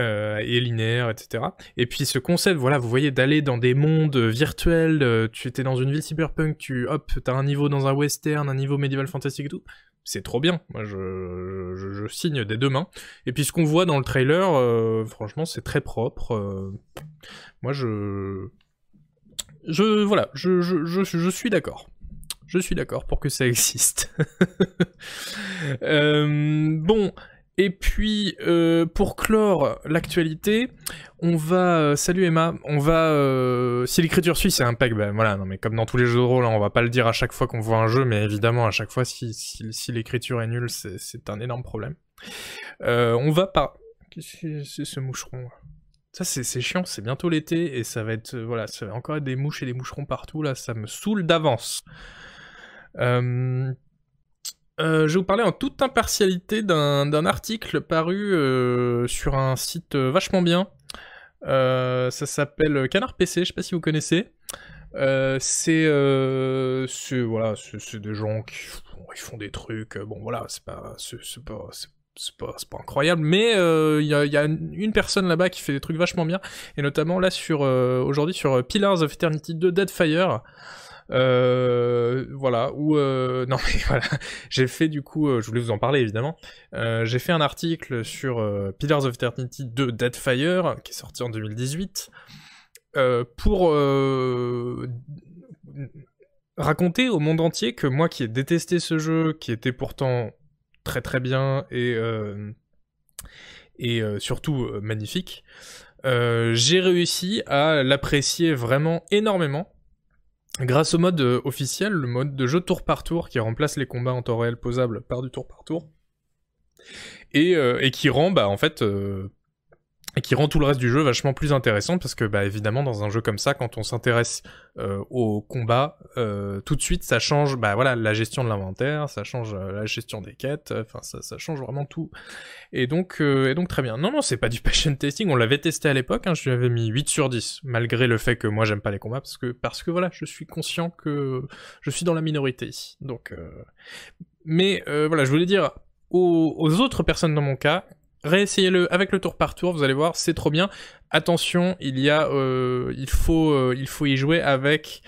Euh, et linéaire, etc. Et puis ce concept, voilà, vous voyez, d'aller dans des mondes virtuels, euh, tu étais dans une ville cyberpunk, tu, hop, t'as un niveau dans un western, un niveau médiéval fantastique et tout, c'est trop bien. Moi, je, signe des deux mains. Et puis ce qu'on voit dans le trailer, euh, franchement, c'est très propre. Euh. moi, je, je, voilà, je, je, je, suis d'accord. Je suis d'accord pour que ça existe. euh, bon, et puis, euh, pour clore l'actualité, on va... Euh, salut Emma, on va... Euh, si l'écriture suit, c'est impec, ben voilà, non mais comme dans tous les jeux de rôle, hein, on va pas le dire à chaque fois qu'on voit un jeu, mais évidemment, à chaque fois, si, si, l'écriture est nulle, c'est un énorme problème. on va pas... Qu'est-ce que c'est ce moucheron? Ça c'est chiant, c'est bientôt l'été et ça va être voilà, ça va encore être des mouches et des moucherons partout là, ça me saoule d'avance. Euh, euh, je vais vous parler en toute impartialité d'un article paru euh, sur un site euh, vachement bien. ça s'appelle Canard PC, je sais pas si vous connaissez. c'est voilà, des gens qui font des trucs. Bon voilà, c'est pas pas pas, pas, incroyable, mais il y, a, une personne là-bas qui fait des trucs vachement bien, et notamment là aujourd'hui sur Pillars of Eternity 2 Deadfire. Euh, voilà, ou euh, non mais voilà, j'ai fait du coup, euh, je voulais vous en parler évidemment, j'ai fait un article sur Pillars of Eternity 2 Deadfire, qui est sorti en 2018, pour raconter au monde entier que moi qui ai détesté ce jeu, qui était pourtant très très bien et surtout magnifique, j'ai réussi à l'apprécier vraiment énormément Grâce au mode euh, officiel, le mode de jeu tour par tour qui remplace les combats en temps réel posables par du tour par tour. et, et qui rend bah en fait et qui rend tout le reste du jeu vachement plus intéressant parce que bah évidemment dans un jeu comme ça quand on s'intéresse euh, au combat euh, tout de suite ça change bah voilà la gestion de l'inventaire ça change euh, la gestion des quêtes enfin ça, change vraiment tout. Et donc et donc très bien. Non non c'est pas du passion testing. On l'avait testé à l'époque hein, je lui avais mis 8 sur 10 malgré le fait que moi j'aime pas les combats parce que parce que voilà je suis conscient que je suis dans la minorité. Donc mais voilà je voulais dire aux autres personnes dans mon cas réessayez-le avec le tour par tour, vous allez voir, c'est trop bien. Attention, il euh, euh, faut y jouer avec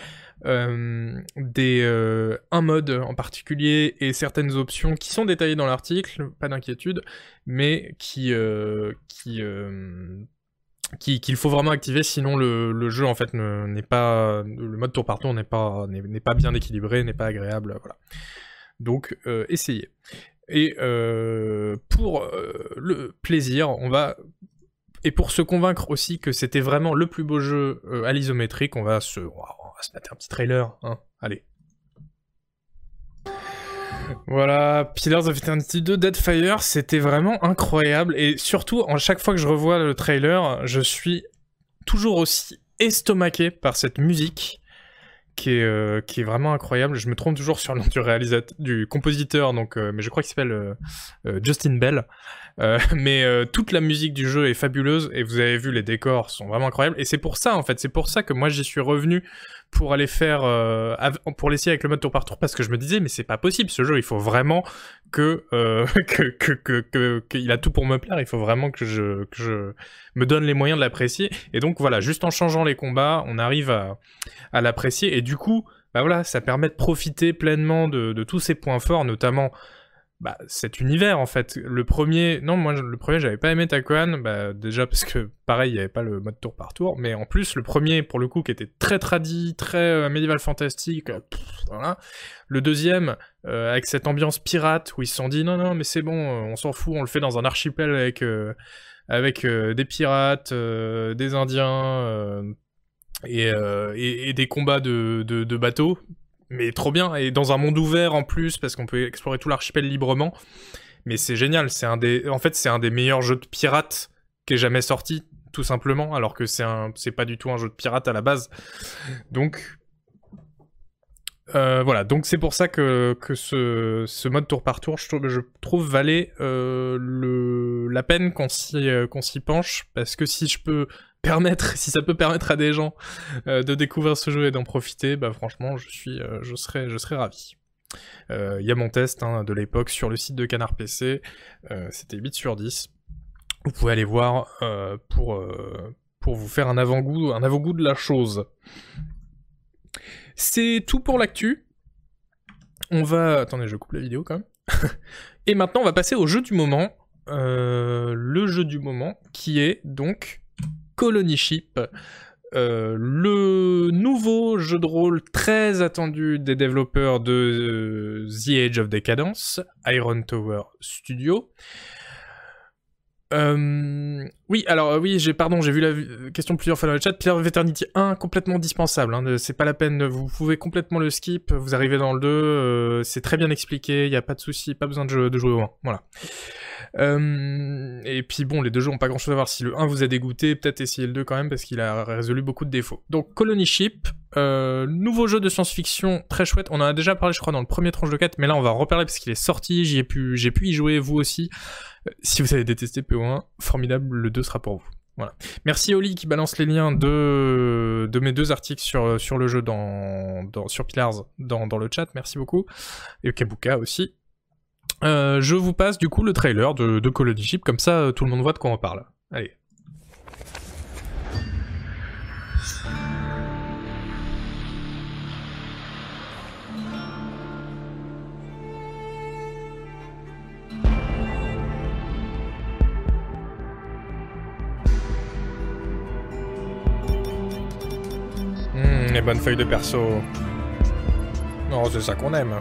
euh, des, un mode en particulier et certaines options qui sont détaillées dans l'article, pas d'inquiétude, mais qui, qui qu'il faut vraiment activer, sinon le, jeu en fait n'est pas le mode tour par tour n'est pas n'est pas bien équilibré, n'est pas agréable, voilà. Donc essayez. Et euh, pour euh, le plaisir, on va et pour se convaincre aussi que c'était vraiment le plus beau jeu euh, à l'isométrique, on va se on va se mettre un petit trailer, hein. Allez. Voilà, Pillars of Eternity 2 Deadfire, c'était vraiment incroyable et surtout en chaque fois que je revois le trailer, je suis toujours aussi estomaqué par cette musique qui est, euh, qui est vraiment incroyable. Je me trompe toujours sur le nom du réalisateur, du compositeur, donc, euh, mais je crois qu'il s'appelle euh, Justin Bell. mais toute la musique du jeu est fabuleuse et vous avez vu les décors sont vraiment incroyables et c'est pour ça en fait, c'est pour ça que moi j'y suis revenu pour aller faire pour l'essayer avec le mode tour par tour parce que je me disais mais c'est pas possible ce jeu, il faut vraiment que que qu'il a tout pour me plaire, il faut vraiment que je me donne les moyens de l'apprécier. Et donc voilà, juste en changeant les combats, on arrive à à l'apprécier. Et du coup, bah voilà, ça permet de profiter pleinement de, tous ces points forts, notamment bah, cet univers en fait. Le premier, non, moi le premier, j'avais pas aimé Takoan, bah, déjà parce que pareil, il y avait pas le mode tour par tour, mais en plus, le premier, pour le coup, qui était très tradi, très euh, médiéval fantastique, euh. Le deuxième, euh, avec cette ambiance pirate où ils se sont dit non, non, mais c'est bon, on s'en fout, on le fait dans un archipel avec. des pirates, des indiens, et, et, des combats de, bateaux, mais trop bien, et dans un monde ouvert en plus, parce qu'on peut explorer tout l'archipel librement. Mais c'est génial, c'est un des, en fait, c'est un des meilleurs jeux de pirates qui est jamais sorti, tout simplement, alors que c'est un, c'est pas du tout un jeu de pirate à la base. Donc, euh, voilà, donc c'est pour ça que, que ce, ce, mode tour par tour, je, trouve, je trouve valait euh, le, la peine s'y, qu'on s'y penche, parce que si je peux permettre, si ça peut permettre à des gens euh, de découvrir ce jeu et d'en profiter, bah franchement, je suis, euh, je serais, je serais ravi. Il euh, y a mon test hein, de l'époque sur le site de Canard PC, c'était 8 sur 10. Vous pouvez aller voir pour, vous faire un avant-goût, un avant-goût de la chose. C'est tout pour l'actu. On va... Attendez, je coupe la vidéo quand même. et maintenant, on va passer au jeu du moment. le jeu du moment, qui est donc Colony Ship, euh, le nouveau jeu de rôle très attendu des développeurs de euh, The Age of Decadence, Iron Tower Studio. Euh, oui, alors oui, j'ai pardon, j'ai vu la question plusieurs fois dans le chat. Pierre of Eternity 1, complètement dispensable. Hein, c'est pas la peine, vous pouvez complètement le skip. Vous arrivez dans le 2, c'est très bien expliqué, il y a pas de souci, pas besoin de, jouer au 1. Voilà. Euh, et puis bon, les deux jeux ont pas grand chose à voir. Si le 1 vous a dégoûté, peut-être essayez le 2 quand même parce qu'il a résolu beaucoup de défauts. Donc Colony Ship, euh, nouveau jeu de science-fiction très chouette. On en a déjà parlé, je crois, dans le premier tranche de 4, mais là on va reparler parce qu'il est sorti. J'y ai pu, j'ai pu y jouer, vous aussi. Si vous avez détesté PO1, formidable, le 2 sera pour vous. Voilà. Merci Oli qui balance les liens de, de mes deux articles sur, sur le jeu dans, dans sur Pillars dans, dans le chat. Merci beaucoup. Et Kabuka aussi. Euh, je vous passe du coup le trailer de, de Colony Ship, comme ça tout le monde voit de quoi on parle. Allez. Les bonnes feuilles de perso. Non, c'est ça qu'on aime.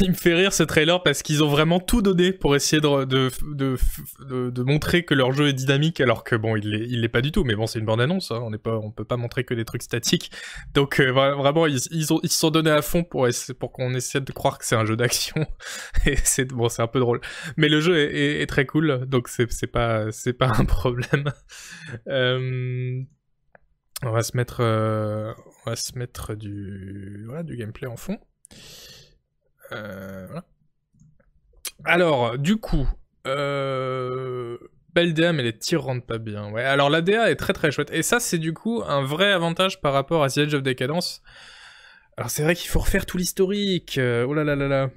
Il me fait rire ce trailer parce qu'ils ont vraiment tout donné pour essayer de, de, de, montrer que leur jeu est dynamique alors que bon, il l'est, il l'est pas du tout. Mais bon, c'est une bande annonce, hein, on n'est pas, on peut pas montrer que des trucs statiques. Donc euh, vraiment, ils, ils, se sont donnés à fond pour, pour qu'on essaie de croire que c'est un jeu d'action. Et c'est bon, c'est un peu drôle. Mais le jeu est, est, très cool, donc c'est, c'est pas, c'est pas un problème. Euh, on va se mettre, euh, on va se mettre du, voilà, du gameplay en fond. Euh. Alors, du coup, euh, belle DA, mais les tirs rentrent pas bien. Ouais, alors la DA est très très chouette. Et ça, c'est du coup un vrai avantage par rapport à The Edge of Decadence. Alors, c'est vrai qu'il faut refaire tout l'historique. Euh, oh là là là là.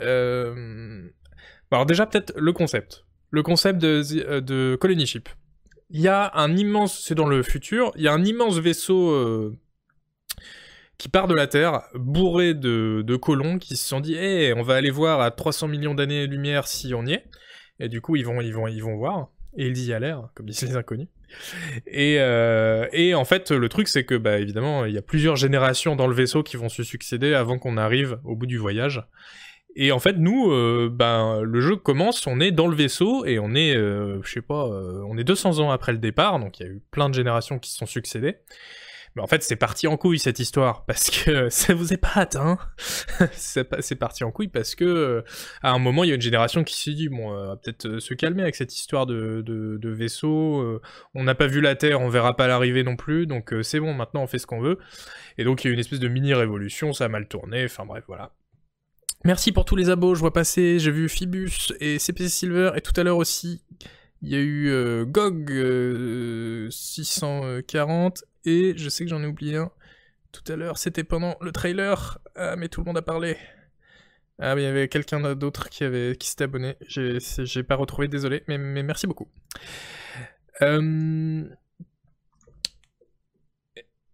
Euh... Alors, déjà, peut-être le concept. Le concept de, Colony Ship. Il y a un immense. C'est dans le futur. Il y a un immense vaisseau. Qui part de la Terre, bourré de, de colons qui se sont dit hey, on va aller voir à 300 millions d'années-lumière si on y est. Et du coup, ils vont, ils vont, ils vont voir. Et ils y allèrent, comme disent les inconnus. Et, euh, et en fait, le truc, c'est que, bah, évidemment, il y a plusieurs générations dans le vaisseau qui vont se succéder avant qu'on arrive au bout du voyage. Et en fait, nous, euh, ben, le jeu commence, on est dans le vaisseau et on est, euh, je sais pas, on est 200 ans après le départ, donc il y a eu plein de générations qui se sont succédées. Mais en fait, c'est parti en couille cette histoire parce que ça vous est pas atteint. c'est parti en couille parce que euh, à un moment, il y a une génération qui s'est dit bon, on va peut-être euh, se calmer avec cette histoire de, vaisseau. Euh, on n'a pas vu la Terre, on verra pas l'arrivée non plus. Donc c'est bon, maintenant on fait ce qu'on veut. Et donc il y a une espèce de mini révolution, ça a mal tourné. Enfin bref, voilà. Merci pour tous les abos, je vois passer, j'ai vu Phoebus et CPC Silver, et tout à l'heure aussi, il y a eu euh, GOG 640 et je sais que j'en ai oublié un tout à l'heure, c'était pendant le trailer. Ah, mais tout le monde a parlé. Ah, mais il y avait quelqu'un d'autre qui, avait, qui s'était abonné. J'ai pas retrouvé, désolé, mais, merci beaucoup. Euh,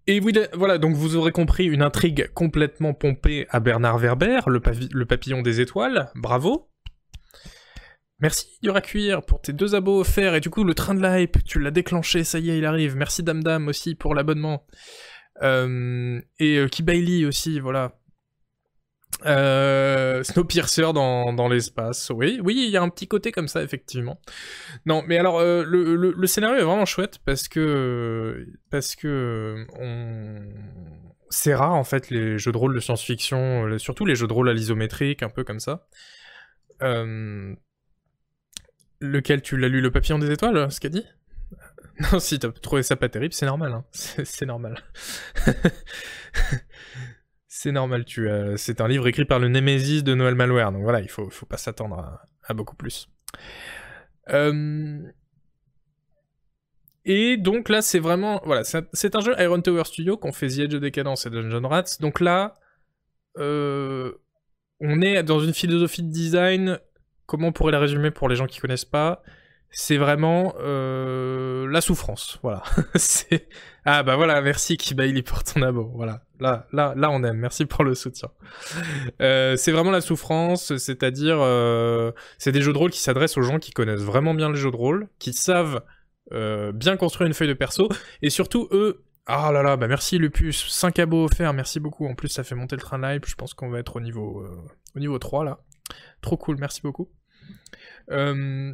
et voilà, donc vous aurez compris une intrigue complètement pompée à Bernard Werber, le papillon des étoiles. Bravo. Merci Duracuir pour tes deux abos offerts et du coup le train de la hype, tu l'as déclenché, ça y est, il arrive. Merci Damdam aussi pour l'abonnement. Euh, et euh, aussi, voilà. Euh, Snowpiercer dans, dans l'espace, oui, oui, il y a un petit côté comme ça, effectivement. Non, mais alors, euh, le, le, le, scénario est vraiment chouette parce que, parce que, c'est rare en fait les jeux de rôle de science-fiction, surtout les jeux de rôle à l'isométrique, un peu comme ça. Lequel tu l'as lu, le papillon des étoiles, ce qu'a dit? Non, si t'as trouvé ça pas terrible, c'est normal. Hein. C'est normal. c'est normal. Tu as... C'est un livre écrit par le Némésis de Noël Malware, donc voilà, il faut, faut pas s'attendre à... beaucoup plus. Euh, et donc là, c'est vraiment, voilà, c'est un jeu Iron Tower Studio qu'on fait The Edge of Decadence et Dungeon Rats. Donc là, euh, on est dans une philosophie de design comment on pourrait la résumer pour les gens qui connaissent pas? C'est vraiment euh, la souffrance, voilà. ah bah voilà, merci Kibaili pour ton abo, voilà. Là, là, là on aime. Merci pour le soutien. Euh, c'est vraiment la souffrance, c'est-à-dire euh, c'est des jeux de rôle qui s'adressent aux gens qui connaissent vraiment bien les jeux de rôle, qui savent bien construire une feuille de perso, et surtout eux. Ah là là, bah merci Lupus, 5 abos offerts, merci beaucoup. En plus, ça fait monter le train live. Je pense qu'on va être au niveau, au niveau 3 là. Trop cool, merci beaucoup. Euh,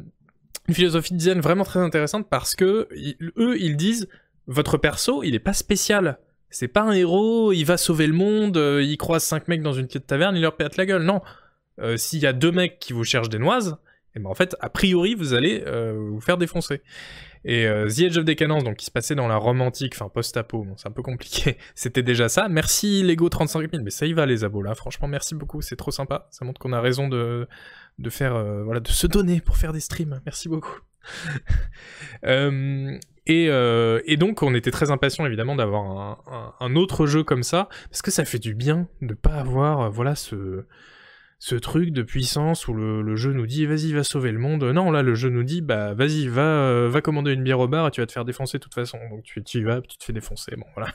une philosophie de design vraiment très intéressante parce que eux, ils disent votre perso, il est pas spécial. C'est pas un héros, il va sauver le monde, euh, il croise cinq mecs dans une petite taverne, il leur pète la gueule. Non. Euh, s'il y a deux mecs qui vous cherchent des noises, et eh ben en fait, a priori, vous allez vous faire défoncer. Et The Edge of Decadence, donc qui se passait dans la Rome antique, enfin post-apo, c'est un peu compliqué, c'était déjà ça. Merci Lego 35 000, mais ça y va les abos là, franchement merci beaucoup, c'est trop sympa, ça montre qu'on a raison de, de faire euh, voilà de se donner pour faire des streams. Merci beaucoup. euh, et, euh, et, donc on était très impatient évidemment d'avoir un, autre jeu comme ça parce que ça fait du bien de pas avoir voilà ce ce truc de puissance où le, jeu nous dit vas-y va sauver le monde. Non là le jeu nous dit bah vas-y va va commander une bière au bar et tu vas te faire défoncer de toute façon. Donc tu, tu y vas tu te fais défoncer. Bon voilà.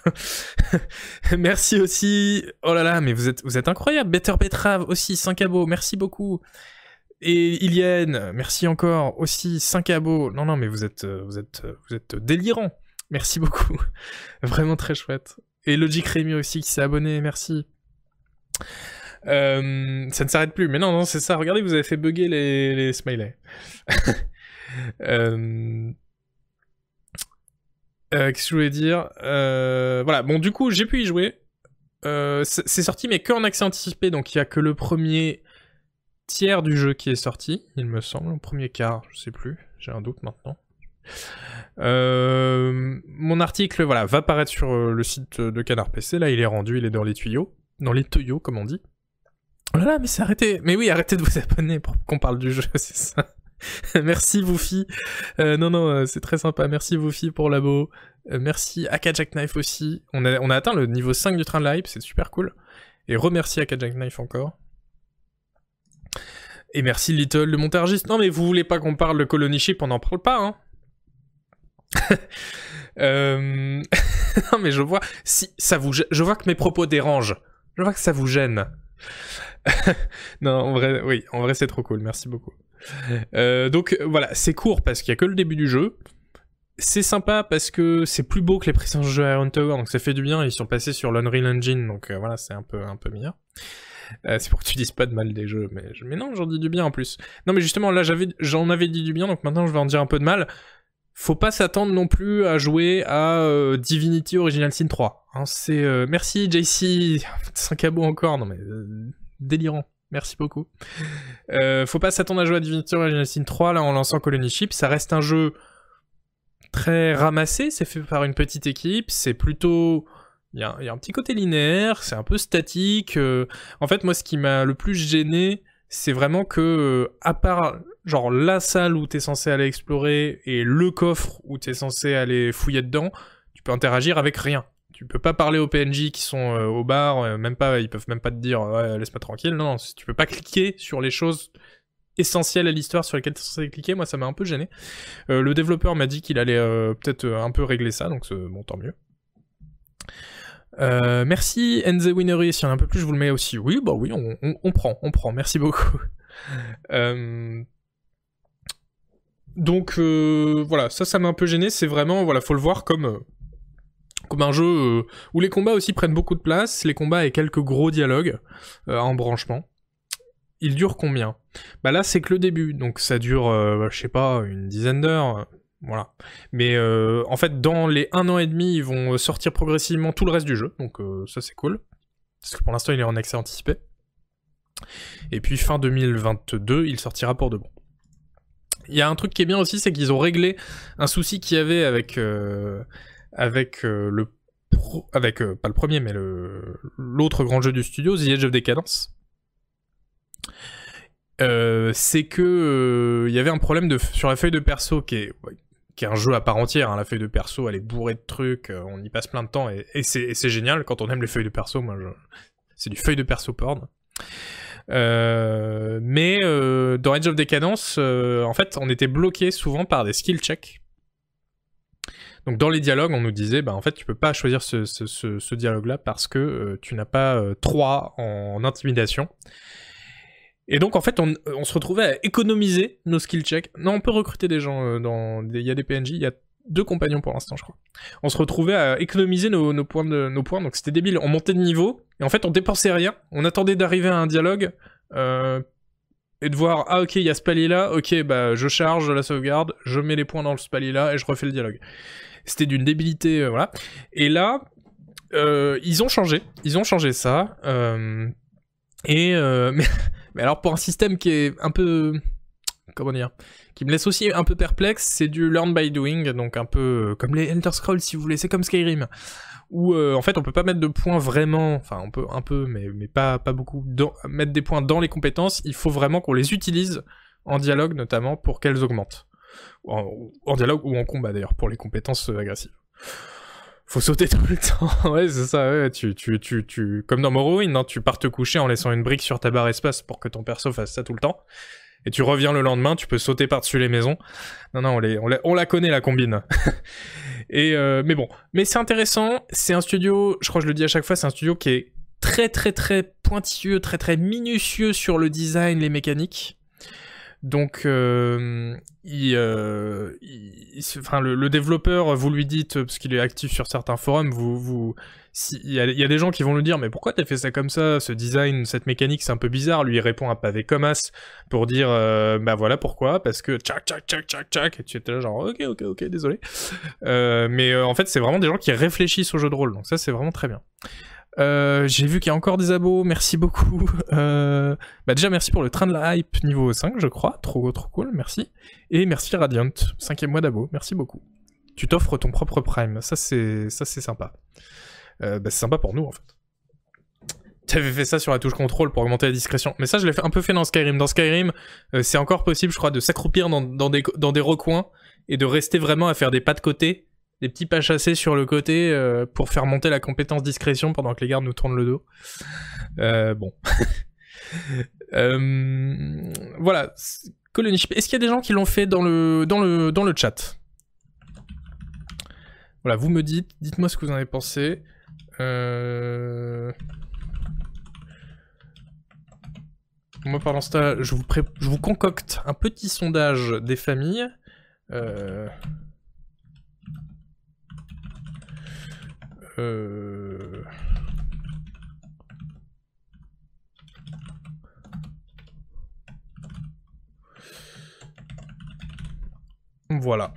merci aussi. Oh là là mais vous êtes vous êtes incroyable. Better Betrave aussi 5 abos. Merci beaucoup. Et Ilienne, merci encore. Aussi 5 abos. Non, non, mais vous êtes, euh, vous êtes, euh, vous êtes délirant. Merci beaucoup. Vraiment très chouette. Et Logic Rémi aussi qui s'est abonné, merci. Euh, ça ne s'arrête plus. Mais non, non, c'est ça. Regardez, vous avez fait bugger les, les smileys. Qu'est-ce que je voulais dire? Voilà, bon, du coup, j'ai pu y jouer. C'est sorti, mais que en accès anticipé, donc il y a que le premier tiers du jeu qui est sorti, il me semble, le premier quart, je sais plus, j'ai un doute maintenant. Euh, mon article, voilà, va paraître sur euh, le site de Canard PC. Là, il est rendu, il est dans les tuyaux, dans les tuyaux, comme on dit. Oh là là, mais c'est arrêté. Mais oui, arrêtez de vous abonner pour qu'on parle du jeu, c'est ça. merci Woofi. Euh, non, non, c'est très sympa. Merci Woofi pour l'abo. Euh, merci Aka Jackknife aussi. On a, on a atteint le niveau 5 du train de la hype, c'est super cool. Et remercie Aka Jackknife encore. Et merci Little, le montargiste. Non, mais vous voulez pas qu'on parle de Colony Ship, on n'en parle pas, hein. euh... non, mais je vois, si ça vous, je vois que mes propos dérangent. Je vois que ça vous gêne. non, en vrai, oui, en vrai, c'est trop cool. Merci beaucoup. Euh, donc voilà, c'est court parce qu'il y a que le début du jeu. C'est sympa parce que c'est plus beau que les précédents jeux Iron Tower, donc ça fait du bien. Ils sont passés sur l'Unreal Engine, donc euh, voilà, c'est un peu un peu meilleur. Euh, c'est pour que tu dises pas de mal des jeux, mais, non, j'en dis du bien en plus. Non, mais justement, là, j'avais, j'en avais dit du bien, donc maintenant je vais en dire un peu de mal. Faut pas s'attendre non plus à jouer à euh, Divinity Original Sin 3. Hein, c'est euh, merci JC, 5 abos encore, non mais délirant. Merci beaucoup. Faut pas s'attendre à jouer à Divinity Original Sin 3 là en lançant Colony Ship. Ça reste un jeu très ramassé. C'est fait par une petite équipe. C'est plutôt. Il y, a, un petit côté linéaire. C'est un peu statique. Euh... En fait, moi, ce qui m'a le plus gêné, c'est vraiment que, euh, à part genre la salle où t'es censé aller explorer et le coffre où t'es censé aller fouiller dedans, tu peux interagir avec rien. Tu peux pas parler aux PNJ qui sont euh, au bar, même pas, ils peuvent même pas te dire ouais, laisse-moi tranquille. Non, tu peux pas cliquer sur les choses essentielles à l'histoire sur lesquelles tu es censé cliquer. Moi, ça m'a un peu gêné. Le développeur m'a dit qu'il allait peut-être un peu régler ça, donc bon, tant mieux. Euh, merci NZ Winnery, s'il y en a un peu plus, je vous le mets aussi. Oui, bah oui, on, prend, on prend, merci beaucoup. euh... Donc voilà, ça, ça m'a un peu gêné. C'est vraiment, voilà, faut le voir comme comme un jeu euh, où les combats aussi prennent beaucoup de place, les combats et quelques gros dialogues euh, en branchement. Il dure combien? Bah là c'est que le début, donc ça dure, euh, je sais pas, une dizaine d'heures, voilà. Mais euh, en fait dans les un an et demi ils vont sortir progressivement tout le reste du jeu, donc euh, ça c'est cool. Parce que pour l'instant il est en accès anticipé. Et puis fin 2022 il sortira pour de bon. Il y a un truc qui est bien aussi, c'est qu'ils ont réglé un souci qu'il y avait avec euh, avec euh, le avec euh, pas le premier mais l'autre grand jeu du studio The Edge of Decadence euh, c'est que il y avait un problème de sur la feuille de perso qui est qui est un jeu à part entière hein. la feuille de perso elle est bourrée de trucs on y passe plein de temps et, c'est génial quand on aime les feuilles de perso moi c'est du feuille de perso porn euh, mais euh, dans Edge of Decadence, euh, en fait, on était bloqué souvent par des skill checks. Donc dans les dialogues, on nous disait, bah en fait, tu peux pas choisir ce, ce, dialogue-là parce que euh, tu n'as pas 3 en intimidation. Et donc en fait, on, se retrouvait à économiser nos skill checks. Non, on peut recruter des gens dans... Il y a des PNJ, il y a deux compagnons pour l'instant, je crois. On se retrouvait à économiser nos, points, nos points, donc c'était débile. On montait de niveau, et en fait, on dépensait rien. On attendait d'arriver à un dialogue, euh, et de voir, ah ok, il y a ce palier-là, ok, bah je charge la sauvegarde, je mets les points dans ce palier-là, et je refais le dialogue. C'était d'une débilité, euh, voilà. Et là, euh, ils ont changé, ils ont changé ça, euh, et... mais, mais alors pour un système qui est un peu... Comment dire qui me laisse aussi un peu perplexe, c'est du learn by doing, donc un peu comme les Elder Scrolls si vous voulez, c'est comme Skyrim, où euh, en fait on peut pas mettre de points vraiment, enfin on peut un peu, mais, mais pas, pas beaucoup, mettre des points dans les compétences, il faut vraiment qu'on les utilise en dialogue notamment pour qu'elles augmentent. En, en, dialogue ou en combat d'ailleurs, pour les compétences agressives. Faut sauter tout le temps, ouais c'est ça, tu, tu, tu, tu, comme dans Morrowind, hein, tu pars te coucher en laissant une brique sur ta barre espace pour que ton perso fasse ça tout le temps et tu reviens le lendemain, tu peux sauter par-dessus les maisons. Non, non, on, les, on, les, on la connaît la combine. et euh, mais bon, mais c'est intéressant. C'est un studio, je crois que je le dis à chaque fois, c'est un studio qui est très très très pointilleux, très très minutieux sur le design, les mécaniques. Donc, euh, euh, enfin, le, développeur, vous lui dites, parce qu'il est actif sur certains forums, vous, il y, a, des gens qui vont lui dire, mais pourquoi t'as fait ça comme ça, ce design, cette mécanique, c'est un peu bizarre. Lui, il répond un pavé comme as pour dire, euh, bah voilà pourquoi, parce que tchac, tchac, tchac, tchac, tchac, et tu étais là genre, ok, ok, ok, désolé. Euh, mais euh, en fait, c'est vraiment des gens qui réfléchissent au jeu de rôle, donc ça, c'est vraiment très bien. Euh, J'ai vu qu'il y a encore des abos, merci beaucoup. Euh, bah déjà, merci pour le train de la hype niveau 5, je crois. Trop, trop cool, merci. Et merci Radiant, cinquième mois d'abo, merci beaucoup. Tu t'offres ton propre Prime, ça c'est sympa. Euh, bah, c'est sympa pour nous en fait. T'avais fait ça sur la touche contrôle pour augmenter la discrétion. Mais ça, je l'ai un peu fait dans Skyrim. Dans Skyrim, c'est encore possible, je crois, de s'accroupir dans des, dans des recoins et de rester vraiment à faire des pas de côté, des petits pas chassés sur le côté euh, pour faire monter la compétence discrétion pendant que les gardes nous tournent le dos. Euh, bon. Euh, voilà. Est-ce qu'il y a des gens qui l'ont fait dans le, chat? Voilà, vous me dites, dites-moi ce que vous en avez pensé. Moi, pendant ce temps, je vous, je vous concocte un petit sondage des familles. Euh... Euh... Voilà.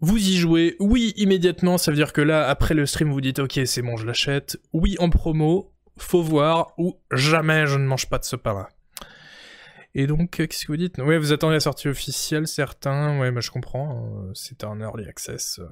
Vous y jouez, oui, immédiatement, ça veut dire que là, après le stream, vous dites, ok, c'est bon, je l'achète. Oui, en promo, faut voir, ou jamais je ne mange pas de ce pain-là. Et donc, euh, qu'est-ce que vous dites? Ouais, vous attendez la sortie officielle, certains, ouais, bah, je comprends, euh, c'est un early access. euh.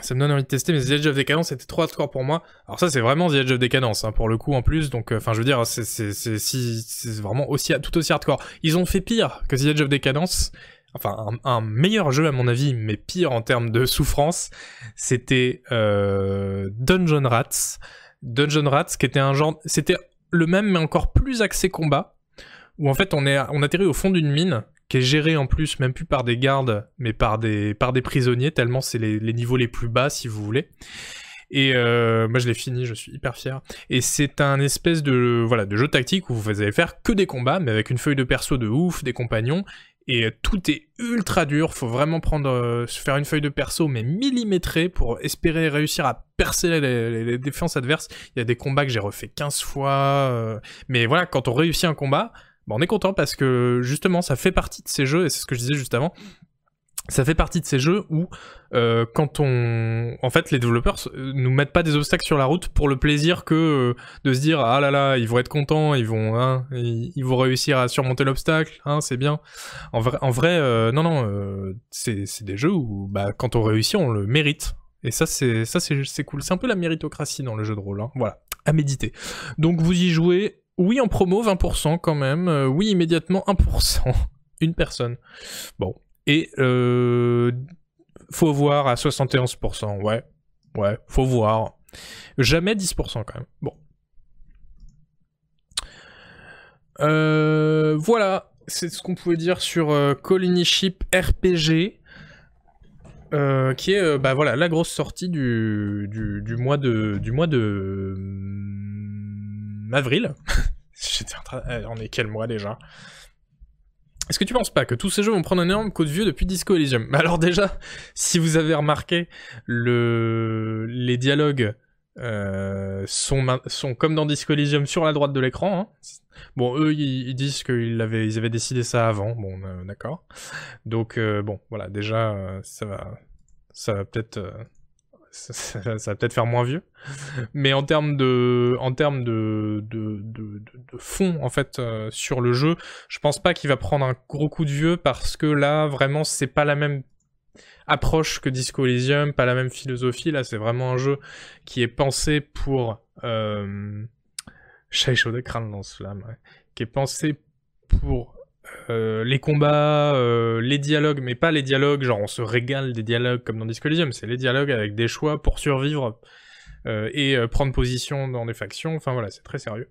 Ça me donne envie de tester, mais The Edge of Decadence c'était trop hardcore pour moi. Alors ça, c'est vraiment The Edge of Decadence, hein, pour le coup, en plus. Donc, euh, enfin, je veux dire, c'est vraiment aussi, tout aussi hardcore. Ils ont fait pire que The Edge of Decadence. Enfin, un, un meilleur jeu, à mon avis, mais pire en termes de souffrance, c'était euh, Dungeon Rats. Dungeon Rats, qui était un genre... C'était le même, mais encore plus axé combat, où en fait, on, est, on atterrit au fond d'une mine, qui est gérée en plus, même plus par des gardes, mais par des, par des prisonniers, tellement c'est les, niveaux les plus bas, si vous voulez. Et euh, moi je l'ai fini, je suis hyper fier. Et c'est un espèce de voilà de jeu tactique où vous allez faire que des combats, mais avec une feuille de perso de ouf, des compagnons, et tout est ultra dur. Faut vraiment prendre, euh, faire une feuille de perso mais millimétrée pour espérer réussir à percer les, défenses adverses. Il y a des combats que j'ai refait 15 fois, euh, mais voilà, quand on réussit un combat, bah, on est content parce que justement ça fait partie de ces jeux et c'est ce que je disais juste avant. Ça fait partie de ces jeux où, euh, quand on, en fait, les développeurs euh, nous mettent pas des obstacles sur la route pour le plaisir que euh, de se dire ah là là, ils vont être contents, ils vont, hein, ils, vont réussir à surmonter l'obstacle, hein, c'est bien. En vrai, en vrai, non non, c'est des jeux où, bah, quand on réussit, on le mérite. Et ça, c'est cool. C'est un peu la méritocratie dans le jeu de rôle. Hein. Voilà, à méditer. Donc vous y jouez. Oui, en promo, 20% quand même. Euh, oui, immédiatement, 1%. Une personne. Bon. Et euh, faut voir à 71%. Ouais. Ouais, faut voir. Jamais 10% quand même. Bon. Euh, voilà. C'est ce qu'on pouvait dire sur euh, Ship RPG. euh, qui est bah voilà la grosse sortie du, mois de avril. J'étais en train, euh, on est quel mois déjà Est-ce que tu penses pas que tous ces jeux vont prendre un énorme coup de vieux depuis Disco Elysium? Mais alors déjà, si vous avez remarqué, le les dialogues euh, sont comme dans Disco Elysium sur la droite de l'écran. hein. Bon, eux ils, ils disent qu'ils avaient ils avaient décidé ça avant. Bon, euh, d'accord. Donc euh, bon, voilà, déjà ça va ça va peut-être ça, va peut-être faire moins vieux. Mais en termes de en termes de de, de, fond en fait euh, sur le jeu, je pense pas qu'il va prendre un gros coup de vieux parce que là vraiment c'est pas la même approche que Disco Elysium, pas la même philosophie. Là, c'est vraiment un jeu qui est pensé pour euh... Chaud de crâne lance-flamme, ouais. qui est pensé pour euh, les combats, euh, les dialogues, mais pas les dialogues, genre on se régale des dialogues comme dans Disco c'est les dialogues avec des choix pour survivre euh, et prendre position dans des factions, enfin voilà, c'est très sérieux.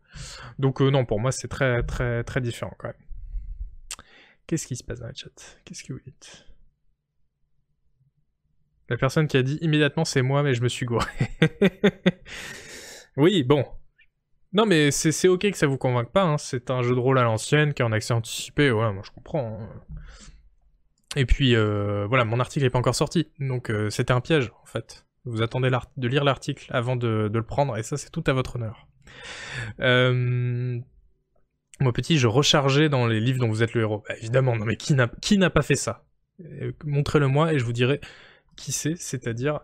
Donc non, pour moi c'est très très très différent quand même. Qu'est-ce qui se passe dans le chat Qu'est-ce que vous dites? La personne qui a dit immédiatement c'est moi mais je me suis gouré. oui, bon. Non, mais c'est ok que ça vous convainque pas. Hein. C'est un jeu de rôle à l'ancienne qui est en accès anticipé. Ouais, moi je comprends. Hein. Et puis euh, voilà, mon article n'est pas encore sorti, donc euh, c'était un piège en fait. Vous attendez de lire l'article avant de, le prendre, et ça c'est tout à votre honneur. Euh... Moi petit, je rechargeais dans les livres dont vous êtes le héros. Bah, évidemment, non mais qui n'a pas fait ça? Euh, Montrez-le moi et je vous dirai qui c'est, c'est-à-dire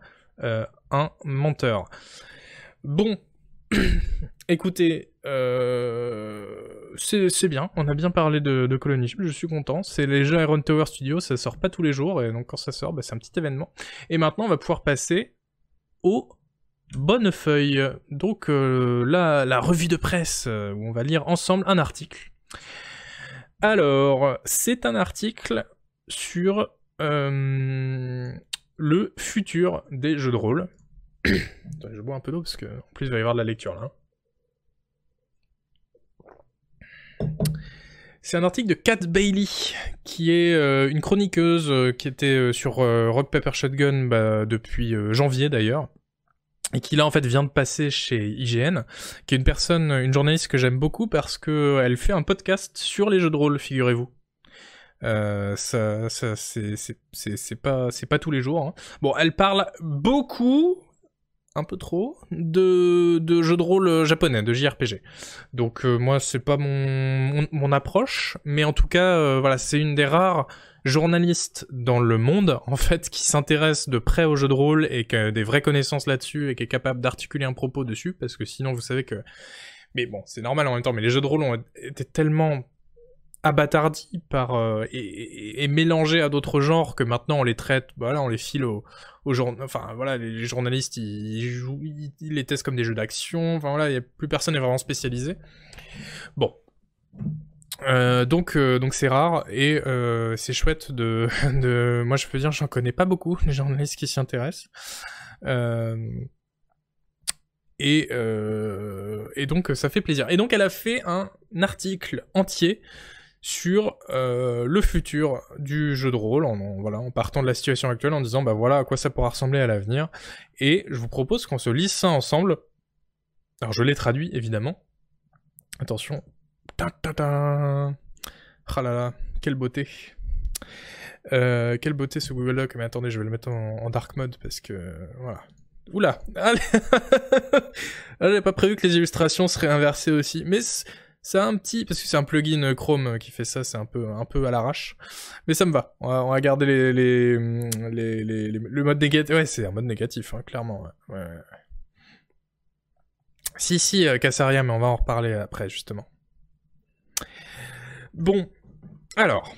un menteur. Bon, écoutez, euh, c'est bien, on a bien parlé de, colonisme, je suis content. C'est les jeux Iron Tower Studio, ça sort pas tous les jours, et donc quand ça sort, bah, c'est un petit événement. Et maintenant, on va pouvoir passer au bonne feuille. Donc euh, la, revue de presse, euh, où on va lire ensemble un article. Alors, c'est un article sur le futur des jeux de rôle. je bois un peu d'eau parce que en plus il va y avoir de la lecture là. C'est un article de Kat Bailey, qui est euh, une chroniqueuse euh, qui était euh, sur Rock Paper Shotgun bah, depuis janvier d'ailleurs, et qui là en fait vient de passer chez IGN, qui est une personne, une journaliste que j'aime beaucoup parce que elle fait un podcast sur les jeux de rôle, figurez-vous. ça, ça c'est pas pas tous les jours. Hein. Bon, elle parle beaucoup un peu trop de, jeux de rôle euh, japonais, de JRPG. Donc euh, moi c'est pas mon, mon, approche, mais en tout cas euh, voilà c'est une des rares journalistes dans le monde en fait qui s'intéresse de près aux jeux de rôle et qui a des vraies connaissances là-dessus et qui est capable d'articuler un propos dessus parce que sinon vous savez que mais bon c'est normal en même temps mais les jeux de rôle ont été tellement abattardi par euh, et, et, mélangé à d'autres genres que maintenant on les traite voilà on les file aux, aux enfin voilà les, journalistes ils, jouent ils, les testent comme des jeux d'action enfin voilà y a plus personne n'est vraiment spécialisé. Bon. Euh, donc euh, donc c'est rare et c'est chouette de, de moi je peux dire j'en connais pas beaucoup les journalistes qui s'y intéressent. Et, et donc ça fait plaisir. Et donc elle a fait un article entier sur euh, le futur du jeu de rôle, en, voilà, en partant de la situation actuelle, en disant bah voilà à quoi ça pourra ressembler à l'avenir. Et je vous propose qu'on se lise ça ensemble. Alors je l'ai traduit évidemment. Attention. Ta ta ta. Ah quelle beauté. Euh, quelle beauté ce Google Doc. Mais attendez, je vais le mettre en, dark mode parce que voilà. Oula. Allez. J'avais pas prévu que les illustrations seraient inversées aussi, mais c'est un petit, parce que c'est un plugin Chrome qui fait ça, c'est un peu, à l'arrache. Mais ça me va. On va, garder les, le mode négatif. Ouais, c'est un mode négatif, hein, clairement. Si, si, euh, Cassaria, mais on va en reparler après, justement. Bon. Alors.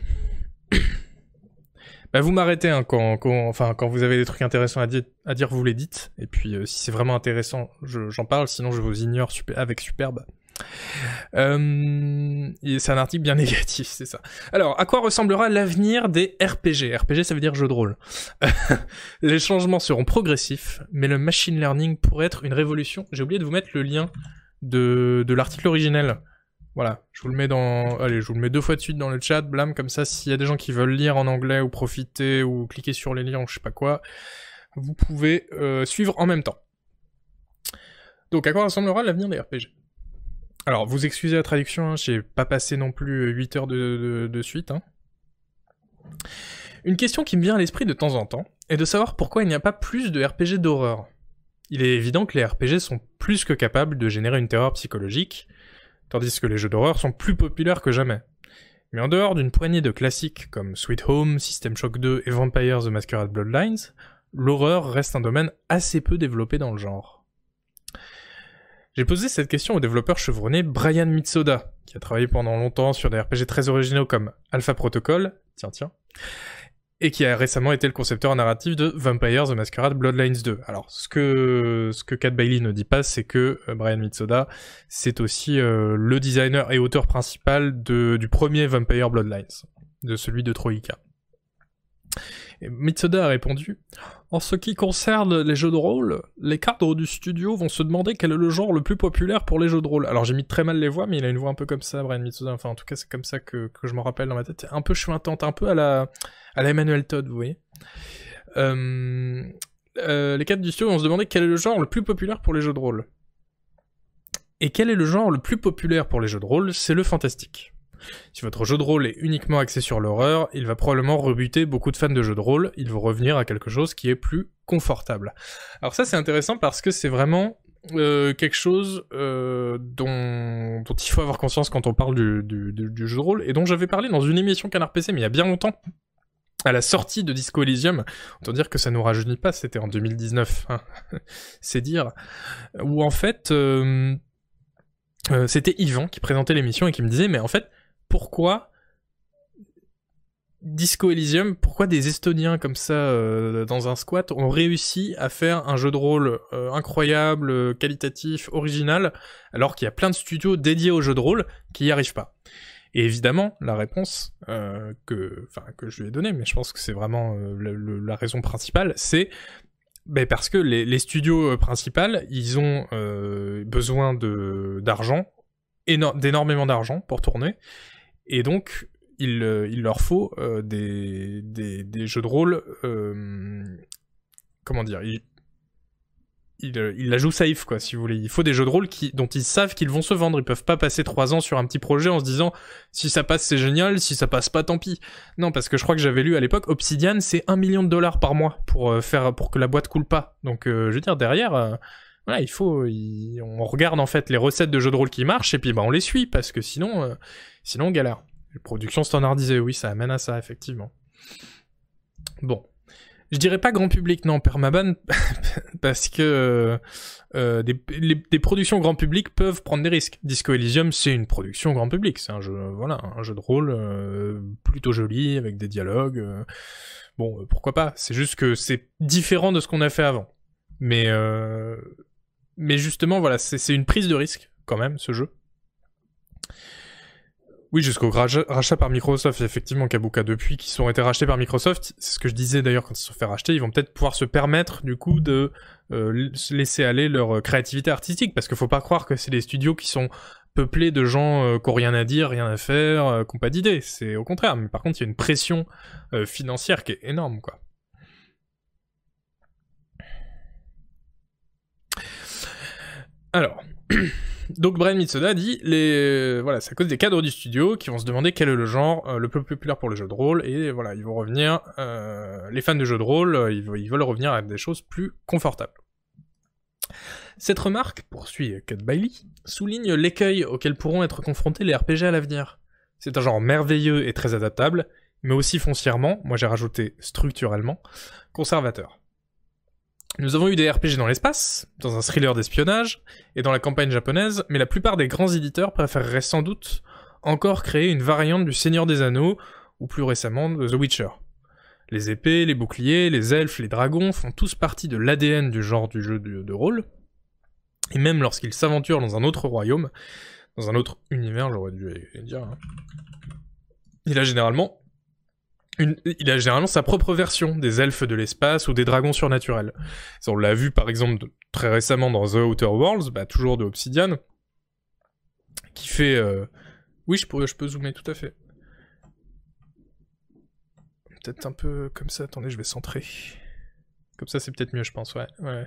bah, vous m'arrêtez hein, quand, enfin, quand vous avez des trucs intéressants à, dire, vous les dites. Et puis, euh, si c'est vraiment intéressant, j'en parle. Sinon, je vous ignore avec superbe. Euh, c'est un article bien négatif, c'est ça. Alors, à quoi ressemblera l'avenir des RPG RPG, ça veut dire jeu de rôle. Les changements seront progressifs, mais le machine learning pourrait être une révolution. J'ai oublié de vous mettre le lien de, l'article originel. Voilà, je vous le mets dans, allez, je vous le mets deux fois de suite dans le chat, blâme comme ça. S'il y a des gens qui veulent lire en anglais ou profiter ou cliquer sur les liens ou je sais pas quoi, vous pouvez euh, suivre en même temps. Donc, à quoi ressemblera l'avenir des RPG alors, vous excusez la traduction, hein, j'ai pas passé non plus 8 heures de, suite. Hein. Une question qui me vient à l'esprit de temps en temps est de savoir pourquoi il n'y a pas plus de RPG d'horreur. Il est évident que les RPG sont plus que capables de générer une terreur psychologique, tandis que les jeux d'horreur sont plus populaires que jamais. Mais en dehors d'une poignée de classiques comme Sweet Home, System Shock 2 et Vampire the Masquerade Bloodlines, l'horreur reste un domaine assez peu développé dans le genre. J'ai posé cette question au développeur chevronné Brian Mitsoda, qui a travaillé pendant longtemps sur des RPG très originaux comme Alpha Protocol, tiens tiens, et qui a récemment été le concepteur narratif de Vampire the Masquerade Bloodlines 2. Alors, ce que, ce que Cat Bailey ne dit pas, c'est que euh, Brian Mitsoda, c'est aussi euh, le designer et auteur principal de, du premier Vampire Bloodlines, de celui de Troika. Et Mitsuda a répondu En ce qui concerne les jeux de rôle, les cadres du studio vont se demander quel est le genre le plus populaire pour les jeux de rôle. Alors j'ai mis très mal les voix, mais il a une voix un peu comme ça, Brian Mitsuda. Enfin, en tout cas, c'est comme ça que, je me rappelle dans ma tête. Un peu chuintante, un peu à la, à la Emmanuel Todd, vous voyez. Euh, euh, les cadres du studio vont se demander quel est le genre le plus populaire pour les jeux de rôle. Et quel est le genre le plus populaire pour les jeux de rôle? C'est le fantastique. Si votre jeu de rôle est uniquement axé sur l'horreur, il va probablement rebuter beaucoup de fans de jeux de rôle, il va revenir à quelque chose qui est plus confortable. Alors ça c'est intéressant parce que c'est vraiment euh, quelque chose euh, dont, il faut avoir conscience quand on parle du, jeu de rôle, et dont j'avais parlé dans une émission Canard PC, mais il y a bien longtemps, à la sortie de Disco Elysium, autant dire que ça nous rajeunit pas, c'était en 2019, hein. c'est dire, où en fait, euh, c'était Yvan qui présentait l'émission et qui me disait, mais en fait, pourquoi Disco Elysium, pourquoi des Estoniens comme ça euh, dans un squat ont réussi à faire un jeu de rôle euh, incroyable, qualitatif, original, alors qu'il y a plein de studios dédiés au jeu de rôle qui n'y arrivent pas. Et évidemment, la réponse euh, que, je lui ai donnée, mais je pense que c'est vraiment la, raison principale, c'est ben parce que les, studios principaux, ils ont besoin d'argent, d'énormément d'argent pour tourner, et donc il, euh, leur faut euh, des, des, des, jeux de rôle. Euh, comment dire il, il, la joue safe, quoi, si vous voulez. Il faut des jeux de rôle qui, dont ils savent qu'ils vont se vendre. Ils peuvent pas passer trois ans sur un petit projet en se disant si ça passe, c'est génial, si ça passe pas, tant pis. Non, parce que je crois que j'avais lu à l'époque, Obsidian, c'est un million de dollars par mois pour, faire, pour que la boîte coule pas. Donc, je veux dire, derrière. Voilà, il faut, on regarde en fait les recettes de jeux de rôle qui marchent et puis bah on les suit parce que sinon, sinon on galère. Production standardisée, oui, ça amène à ça, effectivement. Bon. Je dirais pas grand public, non, Permaban, parce que euh, des, les, productions grand public peuvent prendre des risques. Disco Elysium, c'est une production grand public, c'est un jeu, voilà, un jeu de rôle euh, plutôt joli, avec des dialogues. Euh. bon, pourquoi pas C'est juste que c'est différent de ce qu'on a fait avant. Mais, mais justement, voilà, c'est une prise de risque, quand même, ce jeu. Oui, jusqu'au rachat par Microsoft, effectivement, Kabuka, depuis qu'ils ont été rachetés par Microsoft, c'est ce que je disais d'ailleurs quand ils se sont fait racheter, ils vont peut-être pouvoir se permettre, du coup, de euh, laisser aller leur euh, créativité artistique, parce qu'il faut pas croire que c'est des studios qui sont peuplés de gens euh, qui ont rien à dire, rien à faire, qui n'ont pas d'idées, c'est au contraire, mais par contre, il y a une pression financière qui est énorme, quoi. Alors... Donc Brian Mitsoda dit les voilà, c'est à cause des cadres du studio qui vont se demander quel est le genre euh, le plus populaire pour le jeu de rôle et voilà, ils vont revenir euh, les fans de jeux de rôle, euh, ils, veulent revenir à des choses plus confortables. Cette remarque, poursuit Cut Bailey, souligne l'écueil auquel pourront être confrontés les RPG à l'avenir. C'est un genre merveilleux et très adaptable, mais aussi foncièrement, moi j'ai rajouté structurellement, conservateur. Nous avons eu des RPG dans l'espace, dans un thriller d'espionnage, et dans la campagne japonaise, mais la plupart des grands éditeurs préféreraient sans doute encore créer une variante du Seigneur des Anneaux, ou plus récemment de The Witcher. Les épées, les boucliers, les elfes, les dragons font tous partie de l'ADN du genre du jeu de, rôle, et même lorsqu'ils s'aventurent dans un autre royaume, dans un autre univers, j'aurais dû dire, hein, il a généralement il a généralement sa propre version des elfes de l'espace ou des dragons surnaturels. On l'a vu par exemple très récemment dans The Outer Worlds, bah, toujours de Obsidian, qui fait... Euh, oui, je peux, je peux zoomer tout à fait. Peut-être un peu comme ça, attendez, je vais centrer. Comme ça, c'est peut-être mieux, je pense, ouais. ouais.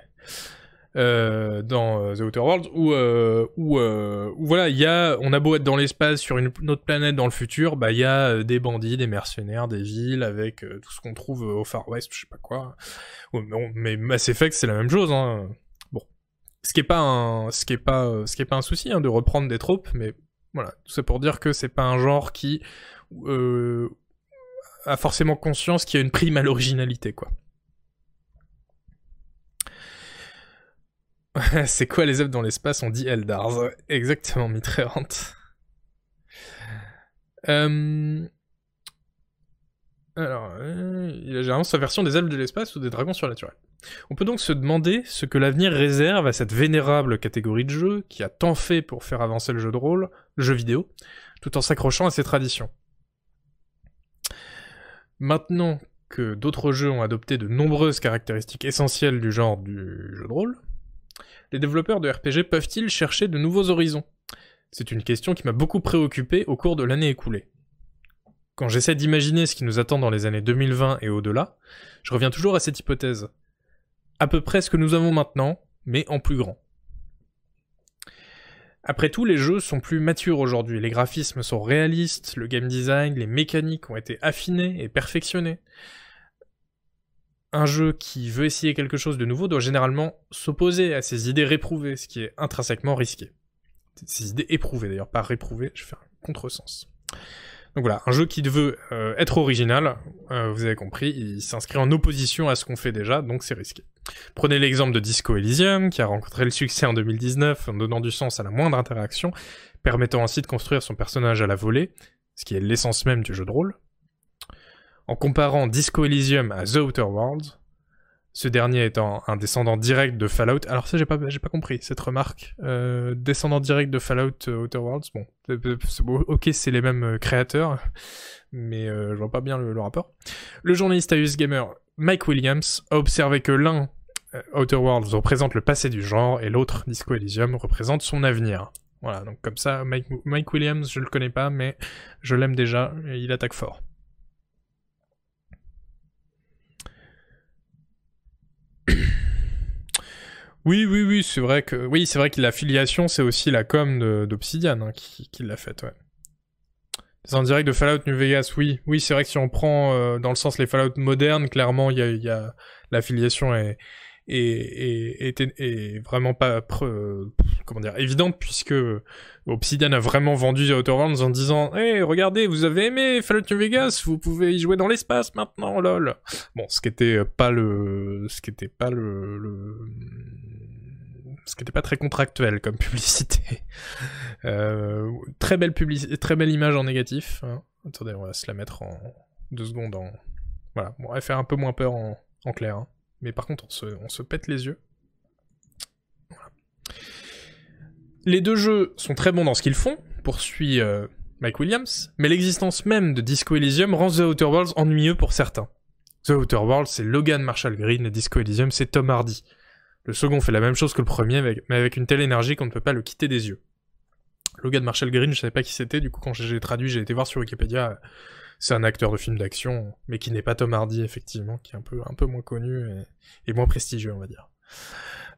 Euh, dans euh, The Outer Worlds où, euh, voilà, il y a, on a beau être dans l'espace sur une, autre planète dans le futur, bah il y a des bandits, des mercenaires, des villes avec tout ce qu'on trouve au Far West, je sais pas quoi. mais, Mass Effect c'est la même chose. Hein. Bon, ce qui est pas un, ce pas, ce pas un souci hein, de reprendre des tropes, mais voilà, tout ça pour dire que c'est pas un genre qui a forcément conscience qu'il y a une prime à l'originalité, quoi. C'est quoi les œuvres dans l'espace? On dit Eldars. Exactement, Mitrérant. Euh... Alors, euh, il a généralement sa version des elfes de l'espace ou des dragons surnaturels. On peut donc se demander ce que l'avenir réserve à cette vénérable catégorie de jeu qui a tant fait pour faire avancer le jeu de rôle, le jeu vidéo, tout en s'accrochant à ses traditions. Maintenant que d'autres jeux ont adopté de nombreuses caractéristiques essentielles du genre du jeu de rôle, les développeurs de RPG peuvent-ils chercher de nouveaux horizons? C'est une question qui m'a beaucoup préoccupé au cours de l'année écoulée. Quand j'essaie d'imaginer ce qui nous attend dans les années 2020 et au-delà, je reviens toujours à cette hypothèse. À peu près ce que nous avons maintenant, mais en plus grand. Après tout, les jeux sont plus matures aujourd'hui, les graphismes sont réalistes, le game design, les mécaniques ont été affinés et perfectionnés. Un jeu qui veut essayer quelque chose de nouveau doit généralement s'opposer à ses idées réprouvées, ce qui est intrinsèquement risqué. Ses idées éprouvées d'ailleurs, pas réprouvées, je fais un contresens. Donc voilà, un jeu qui veut euh, être original, euh, vous avez compris, il s'inscrit en opposition à ce qu'on fait déjà, donc c'est risqué. Prenez l'exemple de Disco Elysium, qui a rencontré le succès en 2019 en donnant du sens à la moindre interaction, permettant ainsi de construire son personnage à la volée, ce qui est l'essence même du jeu de rôle. En comparant Disco Elysium à The Outer Worlds, ce dernier étant un descendant direct de Fallout. Alors ça, j'ai pas, compris cette remarque. Euh, descendant direct de Fallout euh, Outer Worlds. Bon, ok, c'est les mêmes euh, créateurs, mais je vois pas bien le, rapport. Le journaliste iOS Gamer Mike Williams a observé que l'un, Outer Worlds, représente le passé du genre et l'autre, Disco Elysium, représente son avenir. Voilà, donc comme ça, Mike, Mike Williams, je le connais pas, mais je l'aime déjà et il attaque fort. Oui, oui, oui, c'est vrai que oui, c'est vrai que l'affiliation, c'est aussi la com d'Obsidian hein, qui, l'a faite, ouais. en direct de Fallout New Vegas, oui, oui, c'est vrai que si on prend euh, dans le sens les Fallout modernes, clairement, il y a, y a l'affiliation est vraiment pas comment évidente puisque Obsidian a vraiment vendu The Outer Worlds en disant "Hey, regardez, vous avez aimé Fallout New Vegas, vous pouvez y jouer dans l'espace maintenant, lol." Bon, ce qui était pas le... ce qui était pas très contractuel comme publicité. Euh, très belle très belle image en négatif. Hein. Attendez, on va se la mettre en deux secondes en voilà, bon, elle fait un peu moins peur en, clair. Hein. Mais par contre, on se, pète les yeux. Les deux jeux sont très bons dans ce qu'ils font, poursuit euh, Mike Williams, mais l'existence même de Disco Elysium rend The Outer Worlds ennuyeux pour certains. The Outer Worlds, c'est Logan Marshall Green Disco Elysium, c'est Tom Hardy. Le second fait la même chose que le premier, mais avec une telle énergie qu'on ne peut pas le quitter des yeux. Logan Marshall Green, je savais pas qui c'était, du coup quand j'ai traduit, j'ai été voir sur Wikipédia, c'est un acteur de film d'action, mais qui n'est pas Tom Hardy, effectivement, qui est un peu, moins connu et, moins prestigieux, on va dire.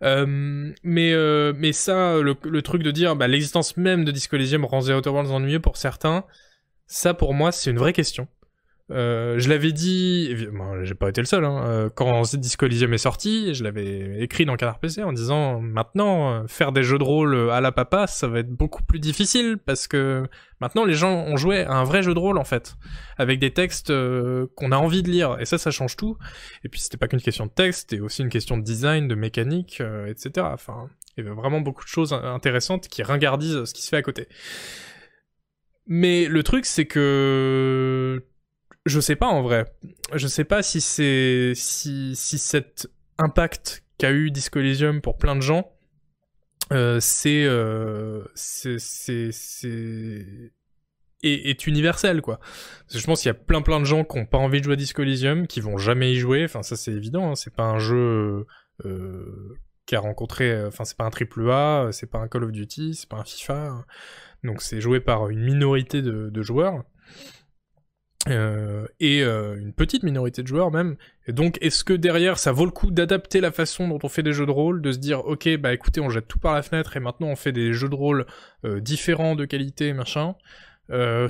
Euh, mais euh, mais ça, le, truc de dire bah, l'existence même de Disco Elysium rend The Outer Worlds ennuyeux pour certains, ça pour moi c'est une vraie question. Euh, je l'avais dit, j'ai pas été le seul, hein, euh, quand Disco Elysium est sorti, je l'avais écrit dans Canard PC en disant maintenant euh, faire des jeux de rôle à la papa, ça va être beaucoup plus difficile parce que maintenant les gens ont joué à un vrai jeu de rôle en fait, avec des textes qu'on a envie de lire et ça, ça change tout. Et puis c'était pas qu'une question de texte, c'était aussi une question de design, de mécanique, etc. Enfin, il y avait vraiment beaucoup de choses intéressantes qui ringardisent ce qui se fait à côté. Mais le truc, c'est que je sais pas en vrai. Je sais pas si c'est si si cet impact qu'a eu Disco Elysium pour plein de gens, euh, c'est euh, c'est est, universel quoi. Parce que je pense qu'il y a plein plein de gens qui ont pas envie de jouer à Disco Elysium, qui vont jamais y jouer. Enfin ça c'est évident. Hein. C'est pas un jeu euh, qui a rencontré. Enfin c'est pas un triple A, c'est pas un Call of Duty, c'est pas un FIFA. Donc c'est joué par une minorité de, de joueurs. Euh, et euh, une petite minorité de joueurs même. Et donc, est-ce que derrière, ça vaut le coup d'adapter la façon dont on fait des jeux de rôle, de se dire, ok, bah écoutez, on jette tout par la fenêtre et maintenant on fait des jeux de rôle euh, différents de qualité, machin.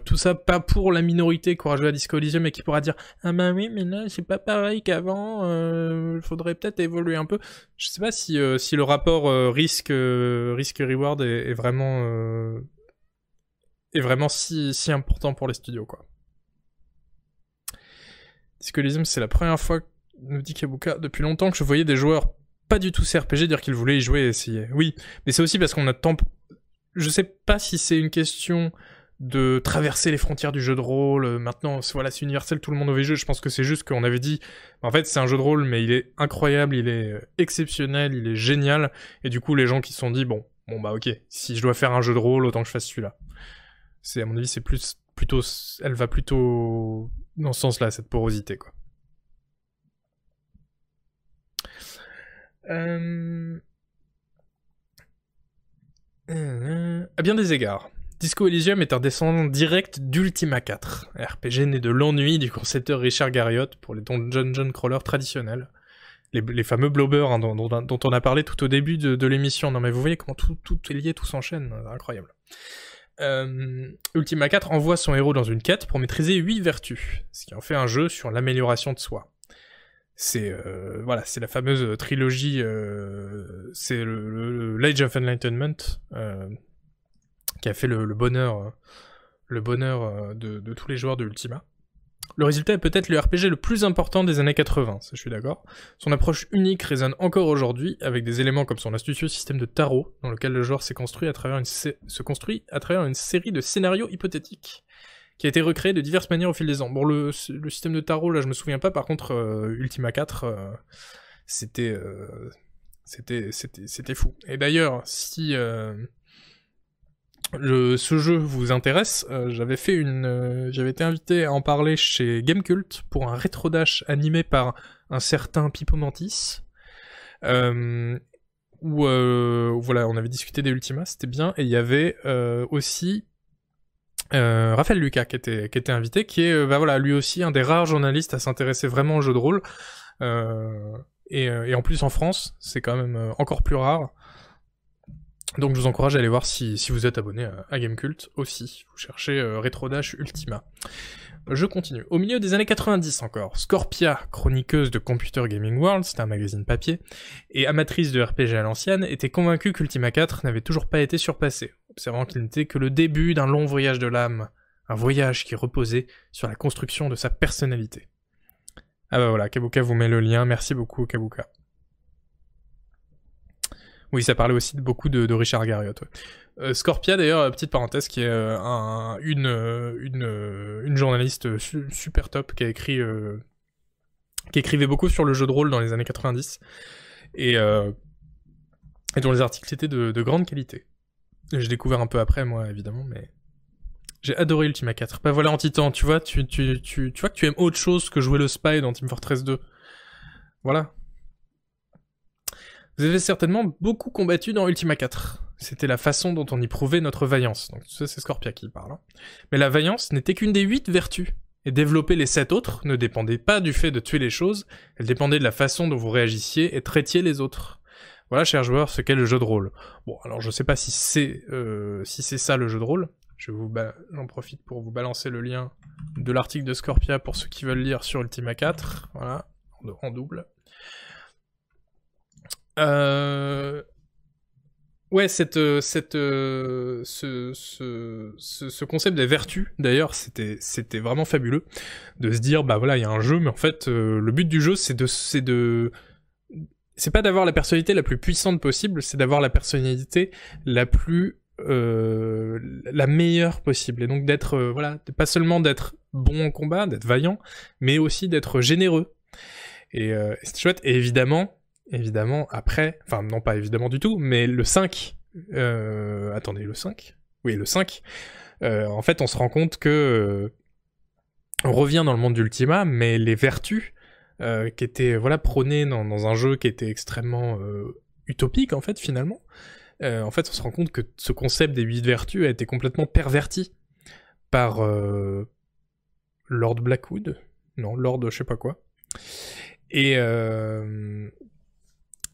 tout ça pas pour la minorité qui aura joué à Disco mais qui pourra dire ah bah oui mais là c'est pas pareil qu'avant il faudrait peut-être évoluer un peu je sais pas si si le rapport risque risque reward est, est vraiment est vraiment si si important pour les studios quoi Disco c'est la première fois, nous dit Kabuka, depuis longtemps que je voyais des joueurs pas du tout CRPG dire qu'ils voulaient y jouer et essayer. Oui, mais c'est aussi parce qu'on a tant... Je sais pas si c'est une question de traverser les frontières du jeu de rôle. Euh, maintenant, voilà, c'est universel, tout le monde veut jouer. Je pense que c'est juste qu'on avait dit, en fait, c'est un jeu de rôle, mais il est incroyable, il est euh, exceptionnel, il est génial. Et du coup, les gens qui se sont dit, bon, bon bah ok, si je dois faire un jeu de rôle, autant que je fasse celui-là. C'est à mon avis, c'est plus, plutôt, elle va plutôt dans ce sens-là, cette porosité, quoi. Euh... À bien des égards, Disco Elysium est un descendant direct d'Ultima 4, RPG né de l'ennui du concepteur Richard Garriott pour les dungeon crawlers traditionnels. les, fameux blobers hein, dont, on a parlé tout au début de, l'émission. Non mais vous voyez comment tout, tout est lié, tout s'enchaîne, incroyable. Euh, Ultima 4 envoie son héros dans une quête pour maîtriser 8 vertus, ce qui en fait un jeu sur l'amélioration de soi. C'est euh, voilà, c'est la fameuse trilogie, euh, c'est l'Age of Enlightenment qui a fait le, bonheur, de, tous les joueurs de Ultima. Le résultat est peut-être le RPG le plus important des années 80, ça je suis d'accord. Son approche unique résonne encore aujourd'hui avec des éléments comme son astucieux système de tarot, dans lequel le une se construit à travers une série de scénarios hypothétiques, qui a été recréé de diverses manières au fil des ans. Bon, le, système de tarot, là je me souviens pas, par contre, euh, Ultima 4, euh, c'était, euh, c'était, c'était, c'était fou. Et d'ailleurs, si ce jeu vous intéresse, euh, j'avais fait une, euh, j'avais été invité à en parler chez Gamecult pour un rétro dash animé par un certain Pipo Mantis, euh, voilà, on avait discuté des Ultimas, c'était bien, et il y avait aussi Raphaël Lucas qui était, qui était invité, qui est bah lui aussi un des rares journalistes à s'intéresser vraiment au jeu de rôle. Et, en plus en France, c'est quand même encore plus rare. Donc je vous encourage à aller voir si, vous êtes abonné à, Gamecult aussi. Vous cherchez euh, Retro Dash Ultima. Je continue. Au milieu des années 90 encore, Scorpia, chroniqueuse de Computer Gaming World, c'était un magazine papier, et amatrice de RPG à l'ancienne, était convaincue qu'Ultima 4 n'avait toujours pas été surpassé, observant qu'il n'était que le début d'un long voyage de l'âme, un voyage qui reposait sur la construction de sa personnalité. Ah bah voilà, Kabuka vous met le lien, merci beaucoup Kabuka. Oui, ça parlait aussi beaucoup de, Richard Garriott. Euh, Scorpia, d'ailleurs, euh, petite parenthèse, qui est euh, une, une, journaliste super top qui a écrit, qui écrivait beaucoup sur le jeu de rôle dans les années 90 et, dont les articles étaient de, grande qualité. J'ai découvert un peu après, moi, évidemment, mais j'ai adoré Ultima 4. Bah voilà, en titan, tu vois, tu, tu, tu, tu vois que tu aimes autre chose que jouer le spy dans Team Fortress 2. Voilà. Vous avez certainement beaucoup combattu dans Ultima 4. C'était la façon dont on y prouvait notre vaillance. Donc ça c'est Scorpia qui parle. Hein. Mais la vaillance n'était qu'une des huit vertus. Et développer les sept autres ne dépendait pas du fait de tuer les choses, elle dépendait de la façon dont vous réagissiez et traitiez les autres. Voilà, chers joueurs, ce qu'est le jeu de rôle. Bon, alors je sais pas si c'est euh, si c'est ça le jeu de rôle. Je vous j'en profite pour vous balancer le lien de l'article de Scorpia pour ceux qui veulent lire sur Ultima 4. Voilà, en double. Euh... Ouais, cette, euh, cette, euh, ce, ce, ce, concept des vertus, d'ailleurs, c'était, c'était vraiment fabuleux de se dire, bah voilà, il y a un jeu, mais en fait, euh, le but du jeu, c'est de, c'est de, c'est pas d'avoir la personnalité la plus puissante possible, c'est d'avoir la personnalité la plus, la meilleure possible, et donc d'être, voilà, pas seulement d'être bon en combat, d'être vaillant, mais aussi d'être généreux. Et c'est chouette. Et évidemment, évidemment, après, enfin non pas évidemment du tout, mais le 5, euh, attendez, le 5 Oui, le 5, euh, en fait on se rend compte que euh, on revient dans le monde d'Ultima, mais les vertus qui étaient voilà prônées dans, un jeu qui était extrêmement utopique en fait finalement, en fait on se rend compte que ce concept des 8 vertus a été complètement perverti par Lord Blackwood, non, Lord je sais pas quoi. Et,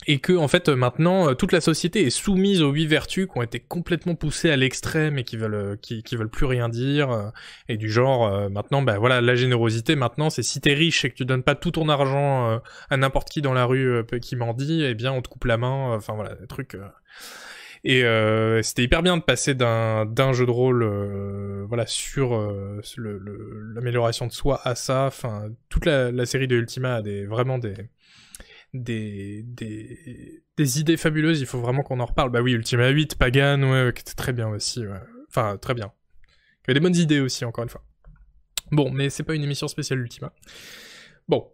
et que en fait maintenant euh, toute la société est soumise aux huit vertus qui ont été complètement poussées à l'extrême et qui veulent euh, qui, veulent plus rien dire euh, et du genre maintenant bah voilà la générosité maintenant c'est si t'es riche et que tu donnes pas tout ton argent à n'importe qui dans la rue qui dit eh bien on te coupe la main enfin voilà des trucs et c'était hyper bien de passer d'un jeu de rôle voilà sur l'amélioration de soi à ça. Enfin toute la, la série de Ultima a des vraiment des des, idées fabuleuses, il faut vraiment qu'on en reparle. Bah oui, Ultima 8, Pagan, ouais, qui très bien aussi. Enfin, très bien. Il avait des bonnes idées aussi, encore une fois. Bon, mais c'est pas une émission spéciale Ultima. Bon.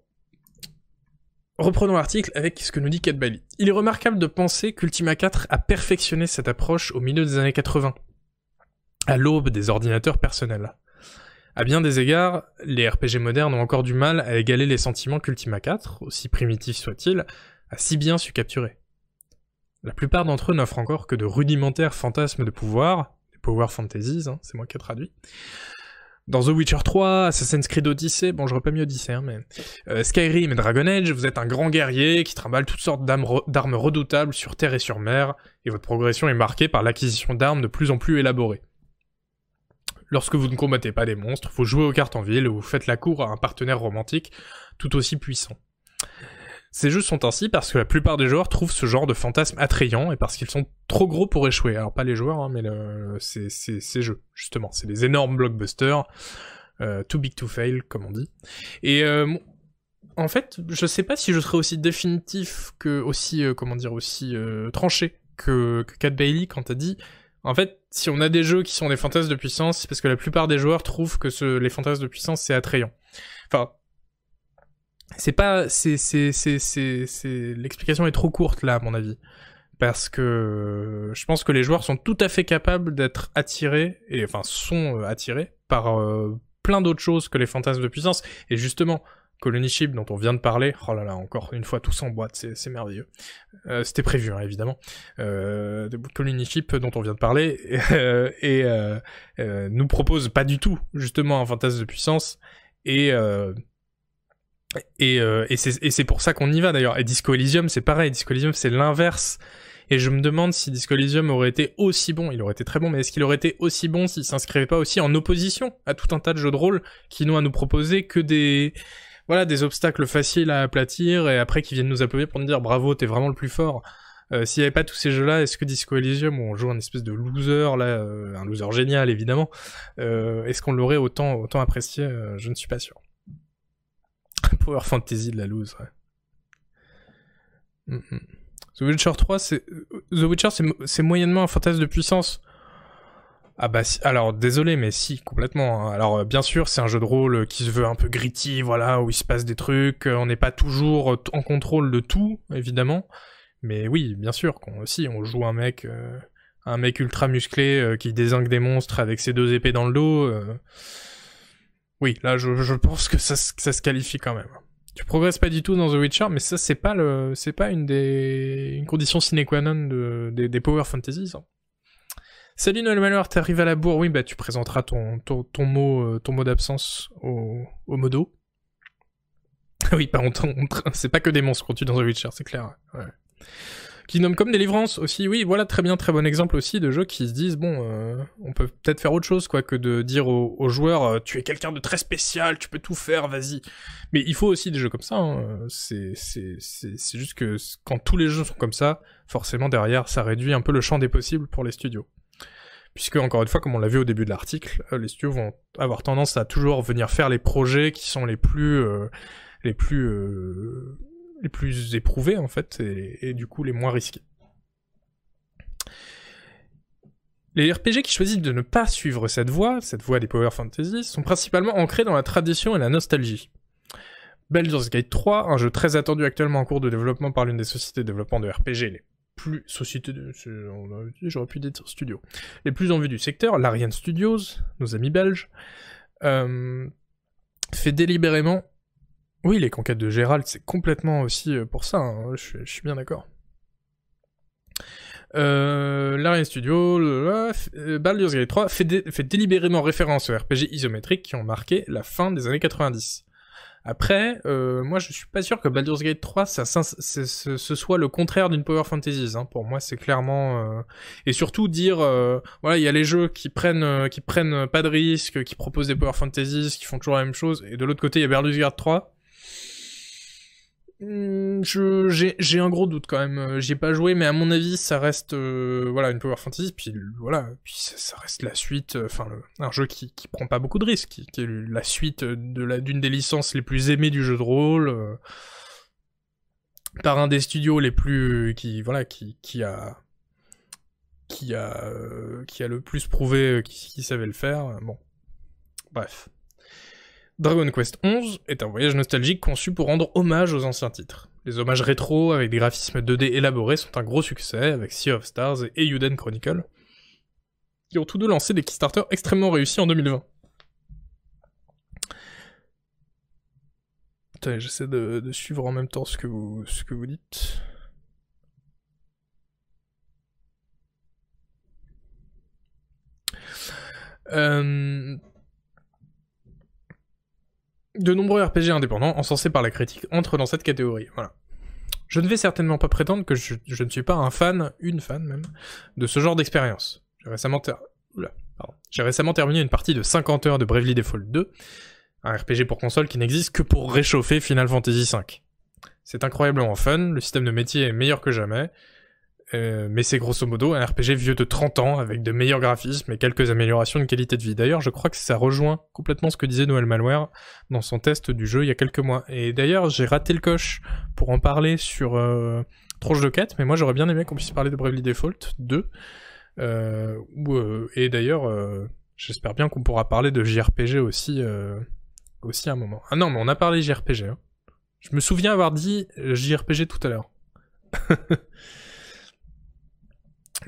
Reprenons l'article avec ce que nous dit Cat Bailey. Il est remarquable de penser qu'Ultima 4 a perfectionné cette approche au milieu des années 80, à l'aube des ordinateurs personnels. À bien des égards, les RPG modernes ont encore du mal à égaler les sentiments qu'Ultima 4, aussi primitifs soient-ils, a si bien su capturer. La plupart d'entre eux n'offrent encore que de rudimentaires fantasmes de pouvoir, des power fantasies, hein, c'est moi qui ai traduit, Dans The Witcher 3, Assassin's Creed Odyssey, bon j'aurais pas mis Odyssey, hein, mais euh, Skyrim et Dragon Age, vous êtes un grand guerrier qui trimballe toutes sortes d'armes redoutables sur terre et sur mer, et votre progression est marquée par l'acquisition d'armes de plus en plus élaborées. Lorsque vous ne combattez pas des monstres, vous jouez aux cartes en ville ou vous faites la cour à un partenaire romantique tout aussi puissant. Ces jeux sont ainsi parce que la plupart des joueurs trouvent ce genre de fantasme attrayant et parce qu'ils sont trop gros pour échouer. Alors pas les joueurs, hein, mais ces jeux, justement. C'est des énormes blockbusters, euh, too big to fail, comme on dit. Et euh, en fait, je sais pas si je serais aussi définitif que, aussi, euh, comment dire, aussi tranché que, que Cat Bailey quand t'as dit... En fait, si on a des jeux qui sont des fantasmes de puissance, c'est parce que la plupart des joueurs trouvent que les fantasmes de puissance, c'est attrayant. Enfin, c'est pas l'explication est trop courte là à mon avis parce que je pense que les joueurs sont tout à fait capables d'être attirés et enfin sont euh, attirés par euh, plein d'autres choses que les fantasmes de puissance et justement Colony Ship dont on vient de parler, oh là là, encore une fois, tout en boîte, c'est merveilleux. Euh, C'était prévu, hein, évidemment. Euh, Colony Ship dont on vient de parler, et, euh, nous propose pas du tout, justement, un fantasme de puissance, et et, euh, et c'est pour ça qu'on y va d'ailleurs. Et Disco Elysium, c'est pareil. Disco Elysium, c'est l'inverse. Et je me demande si Disco Elysium aurait été aussi bon. Il aurait été très bon, mais est-ce qu'il aurait été aussi bon s'il s'inscrivait pas aussi en opposition à tout un tas de jeux de rôle qui n'ont à nous proposer que des voilà des obstacles faciles à aplatir et après qui viennent nous applaudir pour nous dire bravo, t'es vraiment le plus fort. Euh, S'il y avait pas tous ces jeux-là, est-ce que Disco Elysium, où on joue un espèce de loser, euh, un loser génial évidemment, euh, est-ce qu'on l'aurait autant apprécié? Je ne suis pas sûr. Power Fantasy de la loose, ouais. Mm, mm. The Witcher 3, c'est... The Witcher, c'est moyennement un fantasme de puissance. Ah bah alors désolé mais si complètement. Hein. Alors euh, bien sûr c'est un jeu de rôle qui se veut un peu gritty, voilà où il se passe des trucs, euh, on n'est pas toujours euh, en contrôle de tout évidemment, mais oui bien sûr qu'on aussi on joue un mec un mec ultra musclé qui désingue des monstres avec ses deux épées dans le dos. Oui, là, je, pense que ça, ça, se qualifie quand même. Tu progresses pas du tout dans The Witcher, mais ça, c'est pas le, c'est pas une des, une condition sine qua non de, des, Power Fantasy, ça. Salut Noël Malheur, t'arrives à la bourre, oui, bah, tu présenteras ton, ton, euh, mot d'absence au, au modo. oui, par contre, c'est pas que des monstres qu'on tue dans The Witcher, c'est clair. Qui nomment comme délivrance aussi. Oui, voilà, très bien, très bon exemple aussi de jeux qui se disent bon, euh, on peut peut-être faire autre chose quoi que de dire aux, joueurs euh, tu es quelqu'un de très spécial, tu peux tout faire, vas-y. Mais il faut aussi des jeux comme ça. Hein. C'est juste que quand tous les jeux sont comme ça, forcément derrière ça réduit un peu le champ des possibles pour les studios. Puisque, encore une fois, comme on l'a vu au début de l'article, euh, les studios vont avoir tendance à toujours venir faire les projets qui sont les plus, les plus les plus éprouvés en fait, et, du coup les moins risqués. Les RPG qui choisissent de ne pas suivre cette voie, cette voie des Power Fantasy, sont principalement ancrés dans la tradition et la nostalgie. Baldur's Gate 3, un jeu très attendu actuellement en cours de développement par l'une des sociétés de développement de RPG les plus sociétés de, j'aurais pu dire studio, les plus en vue du secteur, l'Ariane Studios, nos amis belges, euh, fait délibérément oui, les conquêtes de Gérald, c'est complètement aussi euh, pour ça, hein. je, suis bien d'accord. Euh, Larian Studio, euh, Baldur's Gate 3 fait, fait, délibérément référence aux RPG isométriques qui ont marqué la fin des années 90. Après, euh, moi je suis pas sûr que Baldur's Gate 3 ça, ce soit le contraire d'une Power Fantasy. Hein. Pour moi, c'est clairement euh, et surtout dire euh, voilà, il y a les jeux qui prennent qui prennent pas de risques, qui proposent des Power Fantasies, qui font toujours la même chose, et de l'autre côté il y a Baldur's Gate 3 Hmm, je j'ai un gros doute quand même. Euh, j'y ai pas joué, mais à mon avis, ça reste euh, voilà une Power Fantasy. Puis voilà, puis ça, reste la suite. Euh, enfin, un jeu qui, qui prend pas beaucoup de risques, qui, est la suite de d'une des licences les plus aimées du jeu de rôle, par un des studios les plus qui voilà qui qui a qui a qui a le plus prouvé qui, qui savait le faire. Bon, bref. Dragon Quest XI est un voyage nostalgique conçu pour rendre hommage aux anciens titres. Les hommages rétro avec des graphismes 2D élaborés sont un gros succès avec Sea of Stars et Eiyuden Chronicle, qui ont tous deux lancé des Kickstarter extrêmement réussis en 2020. Attendez, j'essaie de, suivre en même temps ce que vous, ce que vous dites. Euh, De nombreux RPG indépendants, encensés par la critique, entrent dans cette catégorie. Voilà. Je ne vais certainement pas prétendre que je, ne suis pas un fan, une fan même, de ce genre d'expérience. J'ai récemment, récemment terminé une partie de 50 heures de Bravely Default 2, un RPG pour console qui n'existe que pour réchauffer Final Fantasy V. C'est incroyablement fun, le système de métier est meilleur que jamais, euh, mais c'est grosso modo un RPG vieux de 30 ans avec de meilleurs graphismes et quelques améliorations de qualité de vie. D'ailleurs, je crois que ça rejoint complètement ce que disait Noël Malware dans son test du jeu il y a quelques mois. Et d'ailleurs, j'ai raté le coche pour en parler sur euh, de quête, mais moi j'aurais bien aimé qu'on puisse parler de Bravely Default 2. Euh, euh, et d'ailleurs, j'espère bien qu'on pourra parler de JRPG aussi, aussi à un moment. Ah non, mais on a parlé JRPG. Hein. Je me souviens avoir dit JRPG tout à l'heure.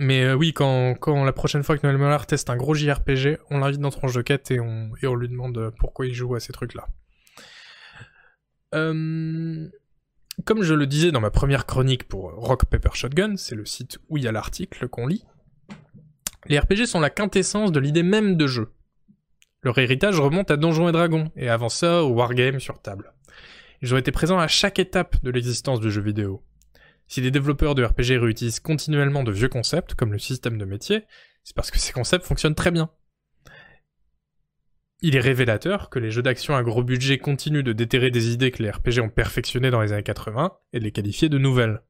Mais euh, oui, quand, la prochaine fois que Noël Mollard teste un gros JRPG, on l'invite dans Tranche de quête et on, et on lui demande pourquoi il joue à ces trucs-là. Euh, comme je le disais dans ma première chronique pour Rock Paper Shotgun, c'est le site où il y a l'article qu'on lit, les RPG sont la quintessence de l'idée même de jeu. Leur héritage remonte à Donjons et Dragons, et avant ça au Wargame sur table. Ils ont été présents à chaque étape de l'existence du jeu vidéo. Si les développeurs de RPG réutilisent continuellement de vieux concepts, comme le système de métier, c'est parce que ces concepts fonctionnent très bien. Il est révélateur que les jeux d'action à gros budget continuent de déterrer des idées que les RPG ont perfectionnées dans les années 80 et de les qualifier de nouvelles.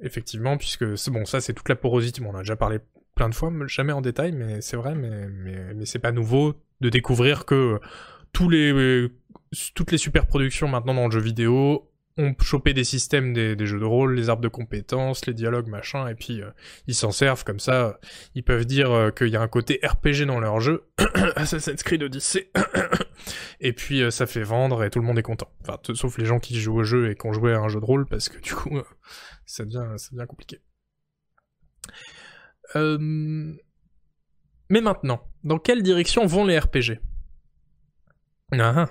Effectivement, puisque bon, ça c'est toute la porosité, on en a déjà parlé plein de fois, jamais en détail, mais c'est vrai, mais, mais, mais c'est pas nouveau de découvrir que tous les, toutes les maintenant dans le jeu vidéo on chopé des systèmes des, jeux de rôle, les arbres de compétences, les dialogues, machin, et puis euh, ils s'en servent comme ça. Ils peuvent dire euh, qu'il y a un côté RPG dans leur jeu, Assassin's Creed Odyssey, et puis euh, ça fait vendre et tout le monde est content. Enfin, sauf les gens qui jouent au jeu et qui ont joué à un jeu de rôle, parce que du coup, ça, devient, ça devient compliqué. Mais maintenant, dans quelle direction vont les RPG ah, ah.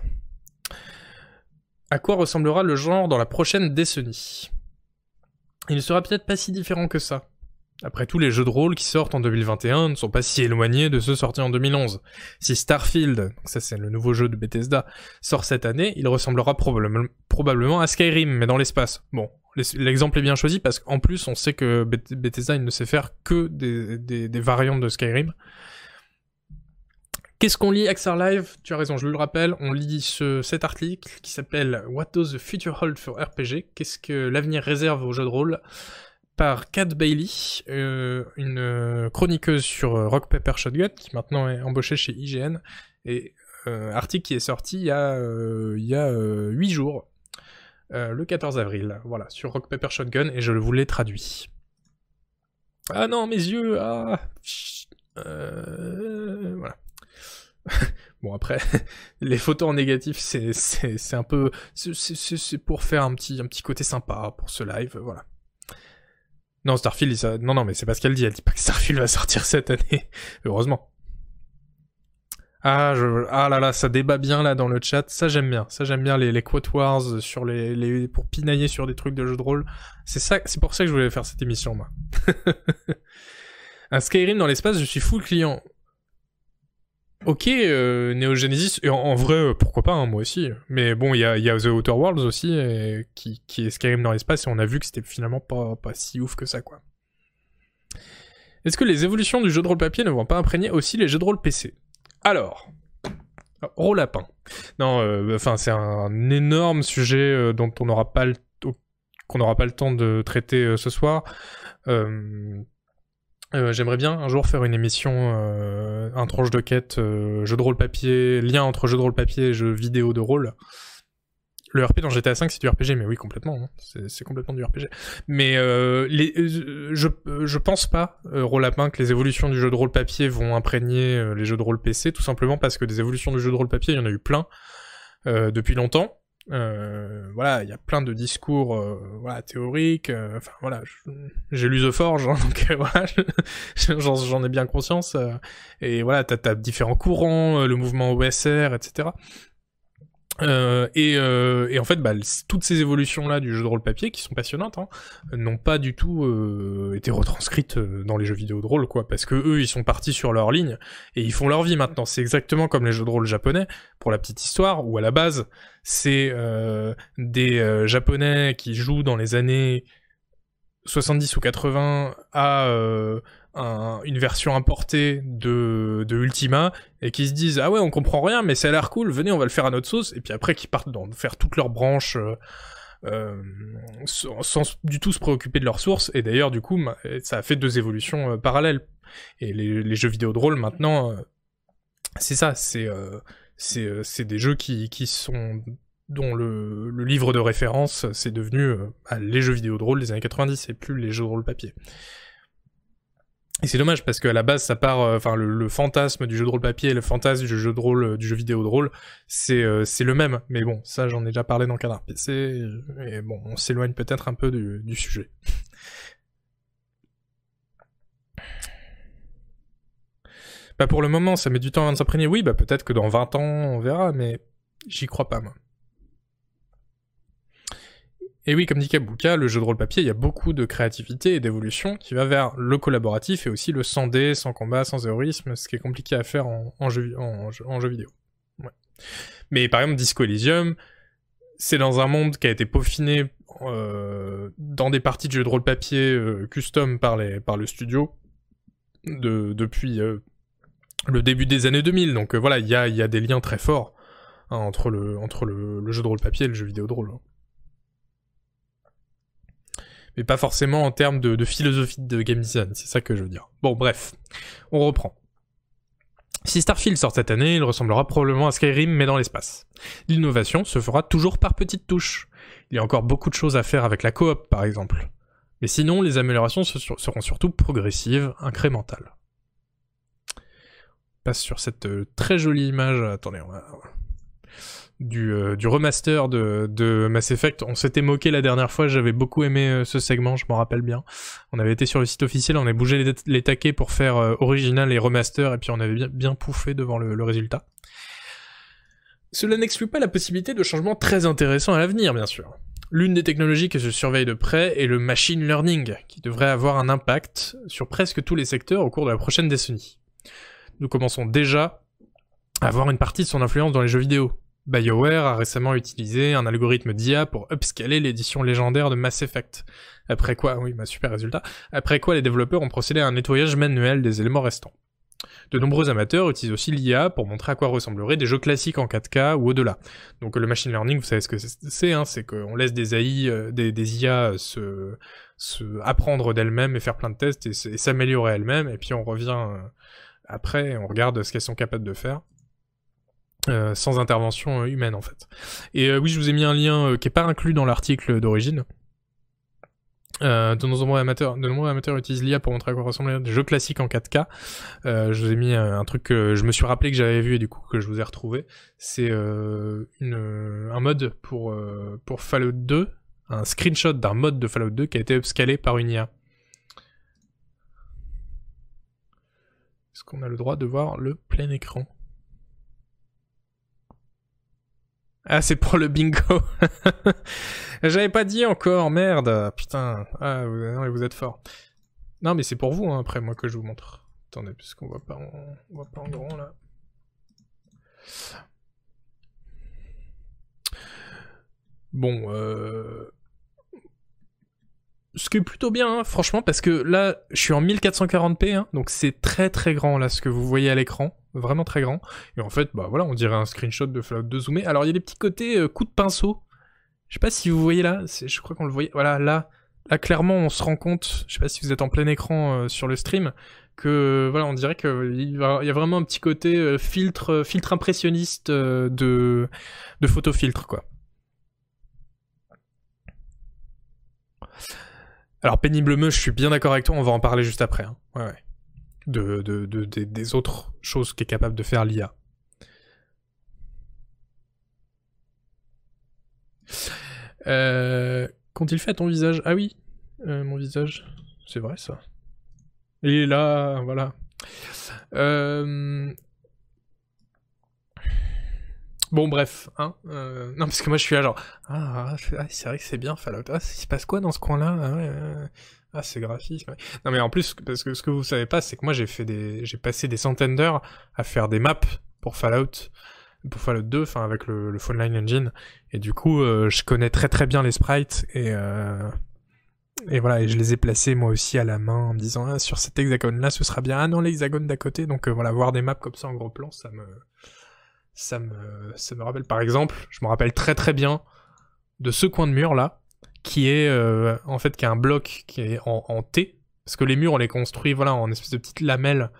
À quoi ressemblera le genre dans la prochaine décennie Il ne sera peut-être pas si différent que ça. Après tout, les jeux de rôle qui sortent en 2021 ne sont pas si éloignés de ceux sortis en 2011. Si Starfield, ça c'est le nouveau jeu de Bethesda, sort cette année, il ressemblera probablement à Skyrim, mais dans l'espace. Bon, l'exemple est bien choisi parce qu'en plus on sait que Bethesda ne sait faire que des variantes de Skyrim. Qu'est-ce qu'on lit XR Live? Tu as raison, je le rappelle, on lit ce, cet article qui s'appelle What does the future hold for RPG Qu'est-ce que l'avenir réserve aux jeux de rôle? Par Kat Bailey, euh, une chroniqueuse sur Rock Paper Shotgun, qui maintenant est embauchée chez IGN, et euh, article qui est sorti il y a, euh, il y a 8 jours, le 14 avril, voilà, sur Rock Paper Shotgun, et je vous l'ai traduit. Ah non, mes yeux, ah... voilà. Bon après, les photos en négatif, c'est un peu c'est pour faire un petit un petit côté sympa pour ce live, voilà. Non, Starfield, ça... non non, mais c'est pas ce qu'elle dit. Elle dit pas que Starfield va sortir cette année, heureusement. Ah, je... ah là là, ça débat bien là dans le chat. Ça j'aime bien. Ça j'aime bien les, les quote wars sur les, les pour pinailler sur des trucs de jeux de rôle. C'est ça, c'est pour ça que je voulais faire cette émission moi. Un Skyrim dans l'espace, je suis full client. Ok, euh, Neo en, vrai, euh, pourquoi pas, hein, moi aussi. Mais bon, il y a, The Outer Worlds aussi, qui, qui est Skyrim dans l'espace, et on a vu que c'était finalement pas, si ouf que ça, quoi. Est-ce que les évolutions du jeu de rôle papier ne vont pas imprégner aussi les jeux de rôle PC Alors, rôle lapin. Non, euh, enfin, c'est un énorme sujet euh, dont on n'aura pas qu'on n'aura pas le temps de traiter ce soir. Euh, euh, j'aimerais bien un jour faire une émission, euh, un tranche de quête, euh, jeu de rôle papier, lien entre jeu de rôle papier et jeu vidéo de rôle. Le RP dans GTA 5 c'est du RPG, mais oui complètement, hein. c'est complètement du RPG. Mais les, je je pense pas, rôle lapin, que les évolutions du jeu de rôle papier vont imprégner les jeux de rôle PC, tout simplement parce que des évolutions du jeu de rôle papier, il y en a eu plein depuis longtemps. Euh, voilà, il y a plein de discours euh, voilà, théoriques. Euh, enfin voilà, j'ai lu The Forge, hein, donc voilà, j'en ai bien conscience. et voilà, t'as as différents courants, le mouvement OSR, etc. Euh, et, euh, et, en fait, bah, toutes ces évolutions-là du jeu de rôle papier, qui sont passionnantes, hein, n'ont pas du tout euh, été retranscrites dans les jeux vidéo de rôle, quoi, parce que eux, ils sont partis sur leur ligne et ils font leur vie maintenant. C'est exactement comme les jeux de rôle japonais, pour la petite histoire, où à la base, c'est des japonais qui jouent dans les années 70 ou 80 à une version importée de, Ultima et qui se disent ah ouais on comprend rien mais ça a l'air cool venez on va le faire à notre sauce. Et puis après qui partent dans faire toutes leurs branches euh, euh, sans, du tout se préoccuper de leurs sources. Et d'ailleurs du coup ça a fait deux évolutions euh, parallèles. Et les, jeux vidéo de rôle maintenant c'est ça c'est c'est des jeux qui, qui sont dont le, livre de référence c'est devenu les jeux vidéo de rôle des années 90 et plus les jeux de rôle papier. Et c'est dommage parce qu'à la base, ça part, euh, enfin, le, fantasme du jeu de rôle papier et le fantasme du jeu de rôle, euh, du jeu vidéo de rôle, c'est euh, c'est le même. Mais bon, ça, j'en ai déjà parlé dans Canard PC. Et bon, on s'éloigne peut-être un peu du, du sujet. Bah pour le moment, ça met du temps avant de s'imprégner. Oui, bah peut-être que dans 20 ans, on verra, mais j'y crois pas, moi. Et oui, comme dit Kabuka, le jeu de rôle papier, il y a beaucoup de créativité et d'évolution qui va vers le collaboratif et aussi le sans dé, sans combat, sans héroïsme, ce qui est compliqué à faire en, jeu, vidéo. Mais par exemple, Disco Elysium, c'est dans un monde qui a été peaufiné euh, dans des parties de jeux de rôle papier euh, custom par, le studio de, depuis euh, le début des années 2000. Donc voilà, il y a, des liens très forts hein, entre, le, jeu de rôle papier et le jeu vidéo de rôle mais pas forcément en termes de, philosophie de game design, c'est ça que je veux dire. Bon, bref, on reprend. Si Starfield sort cette année, il ressemblera probablement à Skyrim, mais dans l'espace. L'innovation se fera toujours par petites touches. Il y a encore beaucoup de choses à faire avec la coop, par exemple. Mais sinon, les améliorations seront surtout progressives, incrémentales. On passe sur cette euh, très jolie image. Attendez, on va du, euh, du remaster de, Mass Effect. On s'était moqué la dernière fois, j'avais beaucoup aimé euh, ce segment, je m'en rappelle bien. On avait été sur le site officiel, on avait bougé les, taquets pour faire euh, original et remaster, et puis on avait bien, pouffé devant le, le résultat. Cela n'exclut pas la possibilité de changements très intéressants à l'avenir, bien sûr. L'une des technologies que je surveille de près est le machine learning, qui devrait avoir un impact sur presque tous les secteurs au cours de la prochaine décennie. Nous commençons déjà à avoir une partie de son influence dans les jeux vidéo, BioWare a récemment utilisé un algorithme d'IA pour upscaler l'édition légendaire de Mass Effect. Après quoi, oui, ma super résultat. Après quoi, les développeurs ont procédé à un nettoyage manuel des éléments restants. De nombreux amateurs utilisent aussi l'IA pour montrer à quoi ressembleraient des jeux classiques en 4K ou au-delà. Donc le machine learning, vous savez ce que c'est, hein, c'est qu'on laisse des AI, euh, des, IA se, se apprendre d'elles-mêmes et faire plein de tests et, s'améliorer elles-mêmes, et puis on revient euh, après, on regarde ce qu'elles sont capables de faire. Euh, sans intervention euh, humaine en fait. Et euh, oui, je vous ai mis un lien qui est pas inclus dans l'article d'origine. de nombreux amateurs, de utilisent l'IA pour montrer à quoi ressemblent des jeux classiques en 4K. je vous ai mis un truc que je me suis rappelé que j'avais vu et du coup que je vous ai retrouvé. C'est un mode pour pour Fallout 2, un screenshot d'un mode de Fallout 2 qui a été upscalé par une IA. Est-ce qu'on a le droit de voir le plein écran? Ah, c'est pour le bingo. J'avais pas dit encore, merde. Putain. Ah, vous, vous êtes fort. Non, mais c'est pour vous, hein, après, moi, que je vous montre. Attendez, parce qu'on voit pas en, voit pas en grand, là. Bon, euh ce qui est plutôt bien, hein, franchement, parce que là, je suis en 1440p, hein, donc c'est très très grand là ce que vous voyez à l'écran, vraiment très grand. Et en fait, bah voilà, on dirait un screenshot de Fallout 2 zoomé. Alors il y a des petits côtés euh, coup de pinceau. Je sais pas si vous voyez là, je crois qu'on le voyait. Voilà, là, là clairement, on se rend compte. Je sais pas si vous êtes en plein écran euh, sur le stream, que voilà, on dirait qu'il y a vraiment un petit côté euh, filtre, filtre impressionniste de de photofiltre quoi. Alors péniblement, je suis bien d'accord avec toi, on va en parler juste après. Hein. Ouais. De, de, de, des autres choses qu'est capable de faire l'IA. Euh, Qu'ont-ils fait à ton visage? Ah oui, euh, mon visage. C'est vrai ça. Et là, voilà. Euh... Bon, bref, hein. euh, non, parce que moi, je suis là, genre, ah, ah c'est vrai que c'est bien Fallout. Ah, il se passe quoi dans ce coin-là? Ah, ah, c'est graphique. Non, mais en plus, parce que ce que vous savez pas, c'est que moi, j'ai fait des, j'ai passé des centaines d'heures à faire des maps pour Fallout, pour Fallout 2, enfin, avec le, le Line Engine. Et du coup, euh, je connais très très bien les sprites et, euh, et voilà, et je les ai placés moi aussi à la main en me disant, ah, sur cet hexagone-là, ce sera bien. Ah non, l'hexagone d'à côté. Donc euh, voilà, voir des maps comme ça en gros plan, ça me, ça me, ça me rappelle, par exemple, je me rappelle très très bien de ce coin de mur là, qui est euh, en fait qui a un bloc qui est en, T, parce que les murs on les construit voilà en espèce de petites lamelles.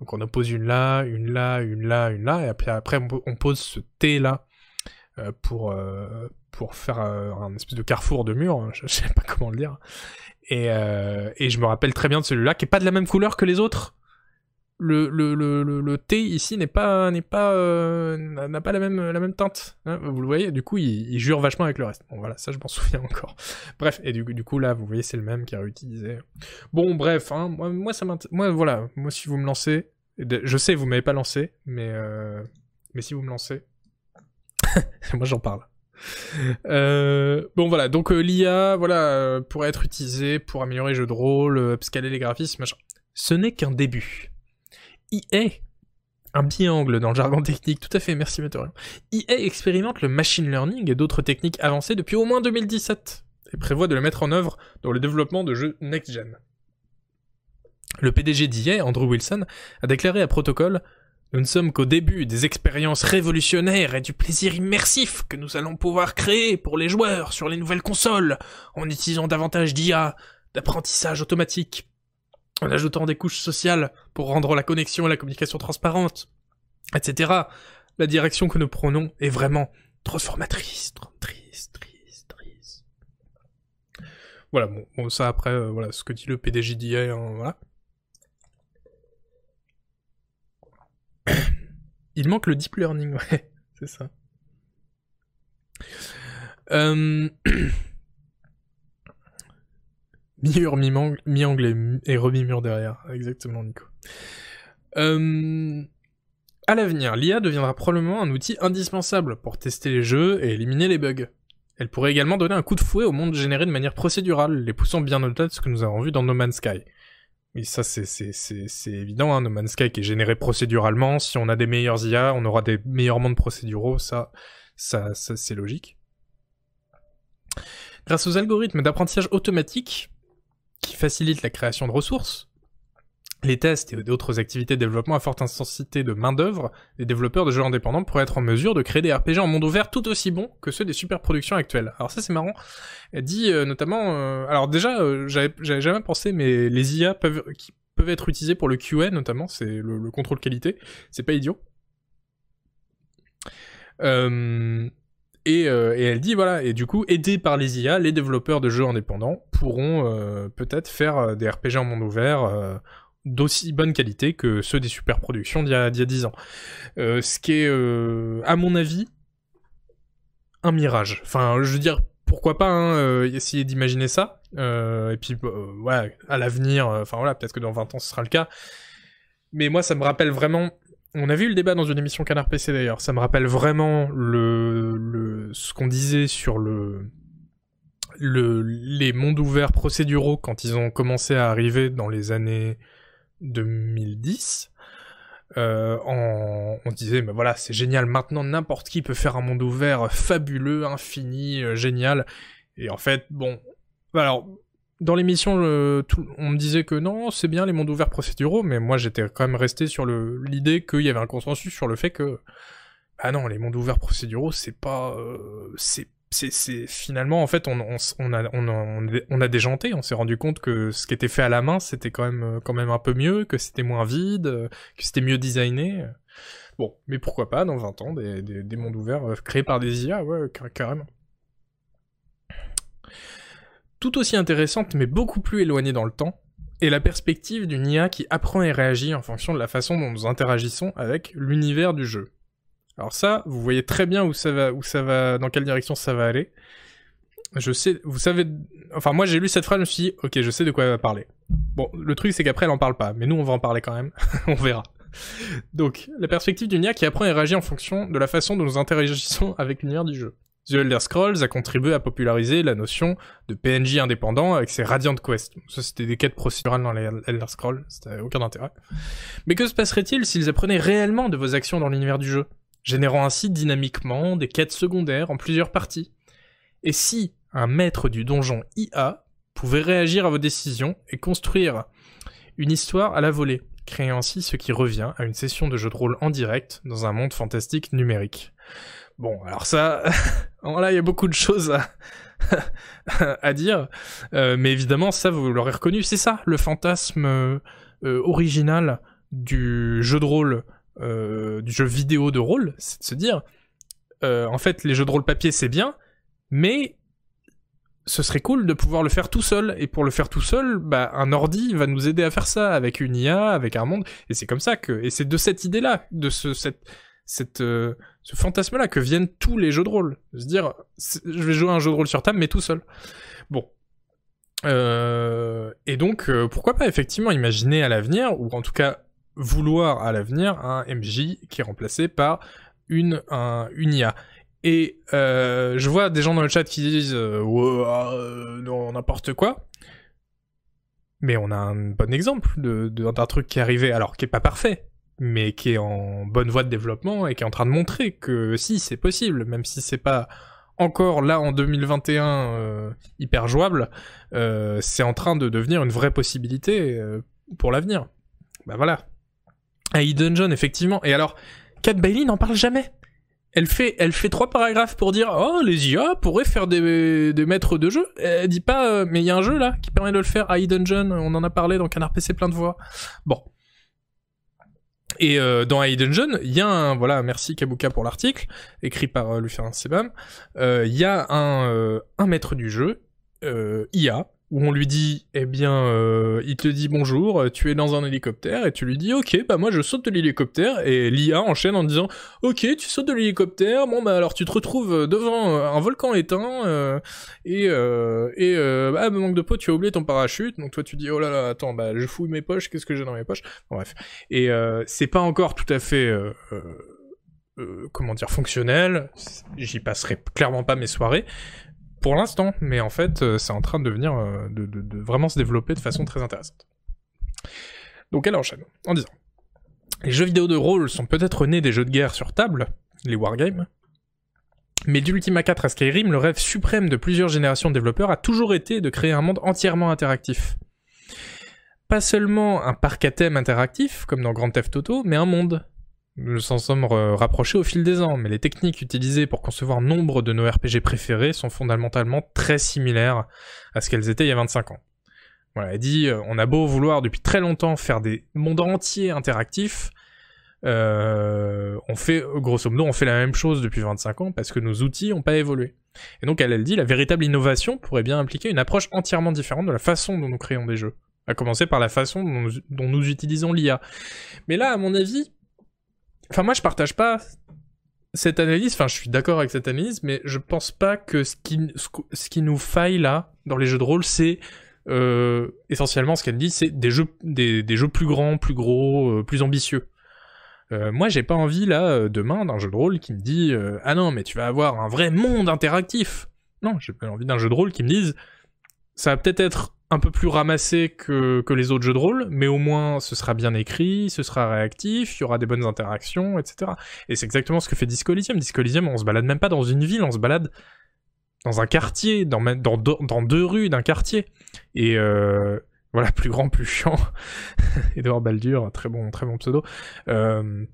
Donc on en pose une là, une là, une là, une là, et après on, pose ce T là euh, pour euh, pour faire un espèce de carrefour de murs, hein, je, sais pas comment le dire. Et, et je me rappelle très bien de celui-là qui est pas de la même couleur que les autres le, le, ici n'est pas euh, n'a pas la même teinte hein, vous le voyez du coup il, jure vachement avec le reste. Bon voilà ça je m'en souviens encore. Bref et du, du coup là vous voyez c'est le même qui a réutilisé. Bon bref hein, moi, moi ça moi voilà moi si vous me lancez je sais vous m'avez pas lancé mais euh, mais si vous me lancez moi j'en parle. Euh, bon voilà, donc l'IA, voilà, pourrait être utilisée pour améliorer les jeux de rôle, upscaler les graphismes, machin. Ce n'est qu'un début. EA, un biangle dans le jargon technique, tout à fait, merci Meteor. EA expérimente le machine learning et d'autres techniques avancées depuis au moins 2017 et prévoit de le mettre en œuvre dans le développement de jeux next-gen. Le PDG d'EA, Andrew Wilson, a déclaré à Protocol Nous ne sommes qu'au début des expériences révolutionnaires et du plaisir immersif que nous allons pouvoir créer pour les joueurs sur les nouvelles consoles en utilisant davantage d'IA, d'apprentissage automatique, en ajoutant des couches sociales pour rendre la connexion et la communication transparente, etc. La direction que nous prenons est vraiment transformatrice, triste, triste, triste. Voilà, bon, ça après, euh, voilà, ce que dit le PDG d'hier, hein, voilà. Il manque le deep learning, ouais, c'est ça. Euh... Mi-mur, mi-angle et, remi-mur derrière. Exactement, Nico. Euh, à l'avenir, l'IA deviendra probablement un outil indispensable pour tester les jeux et éliminer les bugs. Elle pourrait également donner un coup de fouet au monde généré de manière procédurale, les poussant bien au-delà de ce que nous avons vu dans No Man's Sky. Oui, ça c'est c'est évident, hein, No Man's Sky qui est généré procéduralement. Si on a des meilleurs IA, on aura des meilleurs mondes procéduraux. Ça, ça, ça c'est logique. Grâce aux algorithmes d'apprentissage automatique, qui facilite la création de ressources, les tests et d'autres activités de développement à forte intensité de main-d'œuvre, les développeurs de jeux indépendants pourraient être en mesure de créer des RPG en monde ouvert tout aussi bons que ceux des super productions actuelles. Alors ça c'est marrant. Elle dit euh, notamment, euh, alors déjà euh, j'avais jamais pensé, mais les IA peuvent qui peuvent être utilisés pour le QA notamment, c'est le, le, contrôle qualité, c'est pas idiot. Euh, euh, et, elle dit voilà, et du coup, aidés par les IA, les développeurs de jeux indépendants pourront euh, peut-être faire euh, des RPG en monde ouvert d'aussi bonne qualité que ceux des super productions d'il y a, 10 ans. ce qui est, à mon avis, un mirage. Enfin, je veux dire, pourquoi pas hein, essayer d'imaginer ça. et puis, voilà, à l'avenir, enfin voilà, peut-être que dans 20 ans ce sera le cas. Mais moi, ça me rappelle vraiment on a vu le débat dans une émission Canard PC d'ailleurs. Ça me rappelle vraiment ce qu'on disait sur le, le les mondes ouverts procéduraux quand ils ont commencé à arriver dans les années 2010. Euh, on, disait, mais voilà, c'est génial. Maintenant, n'importe qui peut faire un monde ouvert fabuleux, infini, euh, génial. Et en fait, bon, alors dans l'émission, on me disait que non, c'est bien les mondes ouverts procéduraux, mais moi j'étais quand même resté sur l'idée qu'il y avait un consensus sur le fait que, ah non, les mondes ouverts procéduraux, c'est pas, euh, c'est c'est finalement en fait on, on, on, a, on, on a déjanté, on s'est rendu compte que ce qui était fait à la main c'était quand même quand même un peu mieux, que c'était moins vide, que c'était mieux designé. Bon, mais pourquoi pas dans 20 ans des, des, des mondes ouverts euh, créés par des IA, ouais, carrément tout aussi intéressante mais beaucoup plus éloignée dans le temps, est la perspective d'une IA qui apprend et réagit en fonction de la façon dont nous interagissons avec l'univers du jeu. Alors ça, vous voyez très bien où ça va, où ça va, dans quelle direction ça va aller. Je sais, vous savez, enfin moi j'ai lu cette phrase, je me suis dit, ok, je sais de quoi elle va parler. Bon, le truc c'est qu'après elle en parle pas, mais nous on va en parler quand même, on verra. Donc, la perspective d'une IA qui apprend et réagit en fonction de la façon dont nous interagissons avec l'univers du jeu. The Elder Scrolls a contribué à populariser la notion de PNJ indépendant avec ses Radiant Quest. Ça, c'était des quêtes procédurales dans les Elder Scrolls, c'était aucun intérêt. Mais que se passerait-il s'ils apprenaient réellement de vos actions dans l'univers du jeu, générant ainsi dynamiquement des quêtes secondaires en plusieurs parties? Et si un maître du donjon IA pouvait réagir à vos décisions et construire une histoire à la volée, créant ainsi ce qui revient à une session de jeu de rôle en direct dans un monde fantastique numérique? Bon, alors ça, voilà, il y a beaucoup de choses à, dire, euh, mais évidemment, ça, vous l'aurez reconnu, c'est ça, le fantasme euh, original du jeu de rôle, euh, du jeu vidéo de rôle, c'est de se dire, en fait, les jeux de rôle papier, c'est bien, mais ce serait cool de pouvoir le faire tout seul. Et pour le faire tout seul, bah, un ordi va nous aider à faire ça avec une IA, avec un monde. Et c'est comme ça que, et c'est de cette idée-là, de ce, cette, euh, ce fantasme-là que viennent tous les jeux de rôle. Se dire, je vais jouer un jeu de rôle sur table, mais tout seul. Bon. Euh, et donc, euh, pourquoi pas effectivement imaginer à l'avenir, ou en tout cas vouloir à l'avenir, un MJ qui est remplacé par une, un, une IA. Et je vois des gens dans le chat qui disent non n'importe quoi. Mais on a un bon exemple d'un truc qui est arrivé, alors qui est pas parfait, mais qui est en bonne voie de développement et qui est en train de montrer que si c'est possible, même si c'est pas encore là en 2021 euh, hyper jouable, euh, c'est en train de devenir une vraie possibilité euh, pour l'avenir. Bah voilà. AI Dungeon effectivement. Et alors, Kat Bailey n'en parle jamais. Elle fait, elle fait trois paragraphes pour dire oh les IA pourraient faire des, des maîtres de jeu. Elle dit pas mais il y a un jeu là qui permet de le faire. AI Dungeon, on en a parlé dans Canard PC plein de voix. Bon, et euh, dans Hidden Dungeon, il y a un voilà, merci Kabuka pour l'article écrit par euh, Sebam. Euh, il y a un euh, un maître du jeu, IA, où on lui dit, eh bien, euh, il te dit bonjour, tu es dans un hélicoptère, et tu lui dis, ok, bah moi je saute de l'hélicoptère, et l'IA enchaîne en disant, ok, tu sautes de l'hélicoptère, bon bah alors tu te retrouves devant euh, un volcan éteint, euh, et, euh, et bah, manque de peau, tu as oublié ton parachute, donc toi tu dis, oh là là, attends, bah je fouille mes poches, qu'est-ce que j'ai dans mes poches? Bref. Et c'est pas encore tout à fait... comment dire, fonctionnel, j'y passerai clairement pas mes soirées, pour l'instant, mais en fait, euh, c'est en train de devenir, euh, de, vraiment se développer de façon très intéressante. Donc elle enchaîne, en disant Les jeux vidéo de rôle sont peut-être nés des jeux de guerre sur table, les wargames, mais d'Ultima 4 à Skyrim, le rêve suprême de plusieurs générations de développeurs a toujours été de créer un monde entièrement interactif. Pas seulement un parc à thème interactif, comme dans Grand Theft Auto, mais un monde, nous s'en sommes rapprochés au fil des ans, mais les techniques utilisées pour concevoir nombre de nos RPG préférés sont fondamentalement très similaires à ce qu'elles étaient il y a 25 ans. Voilà, elle dit, euh, on a beau vouloir depuis très longtemps faire des mondes entiers interactifs, euh, on fait, grosso modo, on fait la même chose depuis 25 ans parce que nos outils n'ont pas évolué. Et donc elle, elle dit, la véritable innovation pourrait bien impliquer une approche entièrement différente de la façon dont nous créons des jeux. À commencer par la façon dont nous utilisons l'IA. Mais là, à mon avis, Enfin, moi, je partage pas cette analyse. Enfin, je suis d'accord avec cette analyse, mais je pense pas que ce qui, ce qui nous faille là, dans les jeux de rôle, c'est euh, essentiellement ce qu'elle dit, c'est des jeux, des, des, jeux plus grands, plus gros, euh, plus ambitieux. Euh, moi, j'ai pas envie là euh, demain d'un jeu de rôle qui me dit ah non, mais tu vas avoir un vrai monde interactif. Non, j'ai pas envie d'un jeu de rôle qui me dise ça va peut-être être un peu plus ramassé que, les autres jeux de rôle, mais au moins ce sera bien écrit, ce sera réactif, il y aura des bonnes interactions, etc. Et c'est exactement ce que fait Disco Elysium. Disco Elysium, on se balade même pas dans une ville, on se balade dans un quartier, dans, deux rues d'un quartier. Et euh, voilà, plus grand, plus chiant. Edouard Baldur, très bon, très bon pseudo. Euh,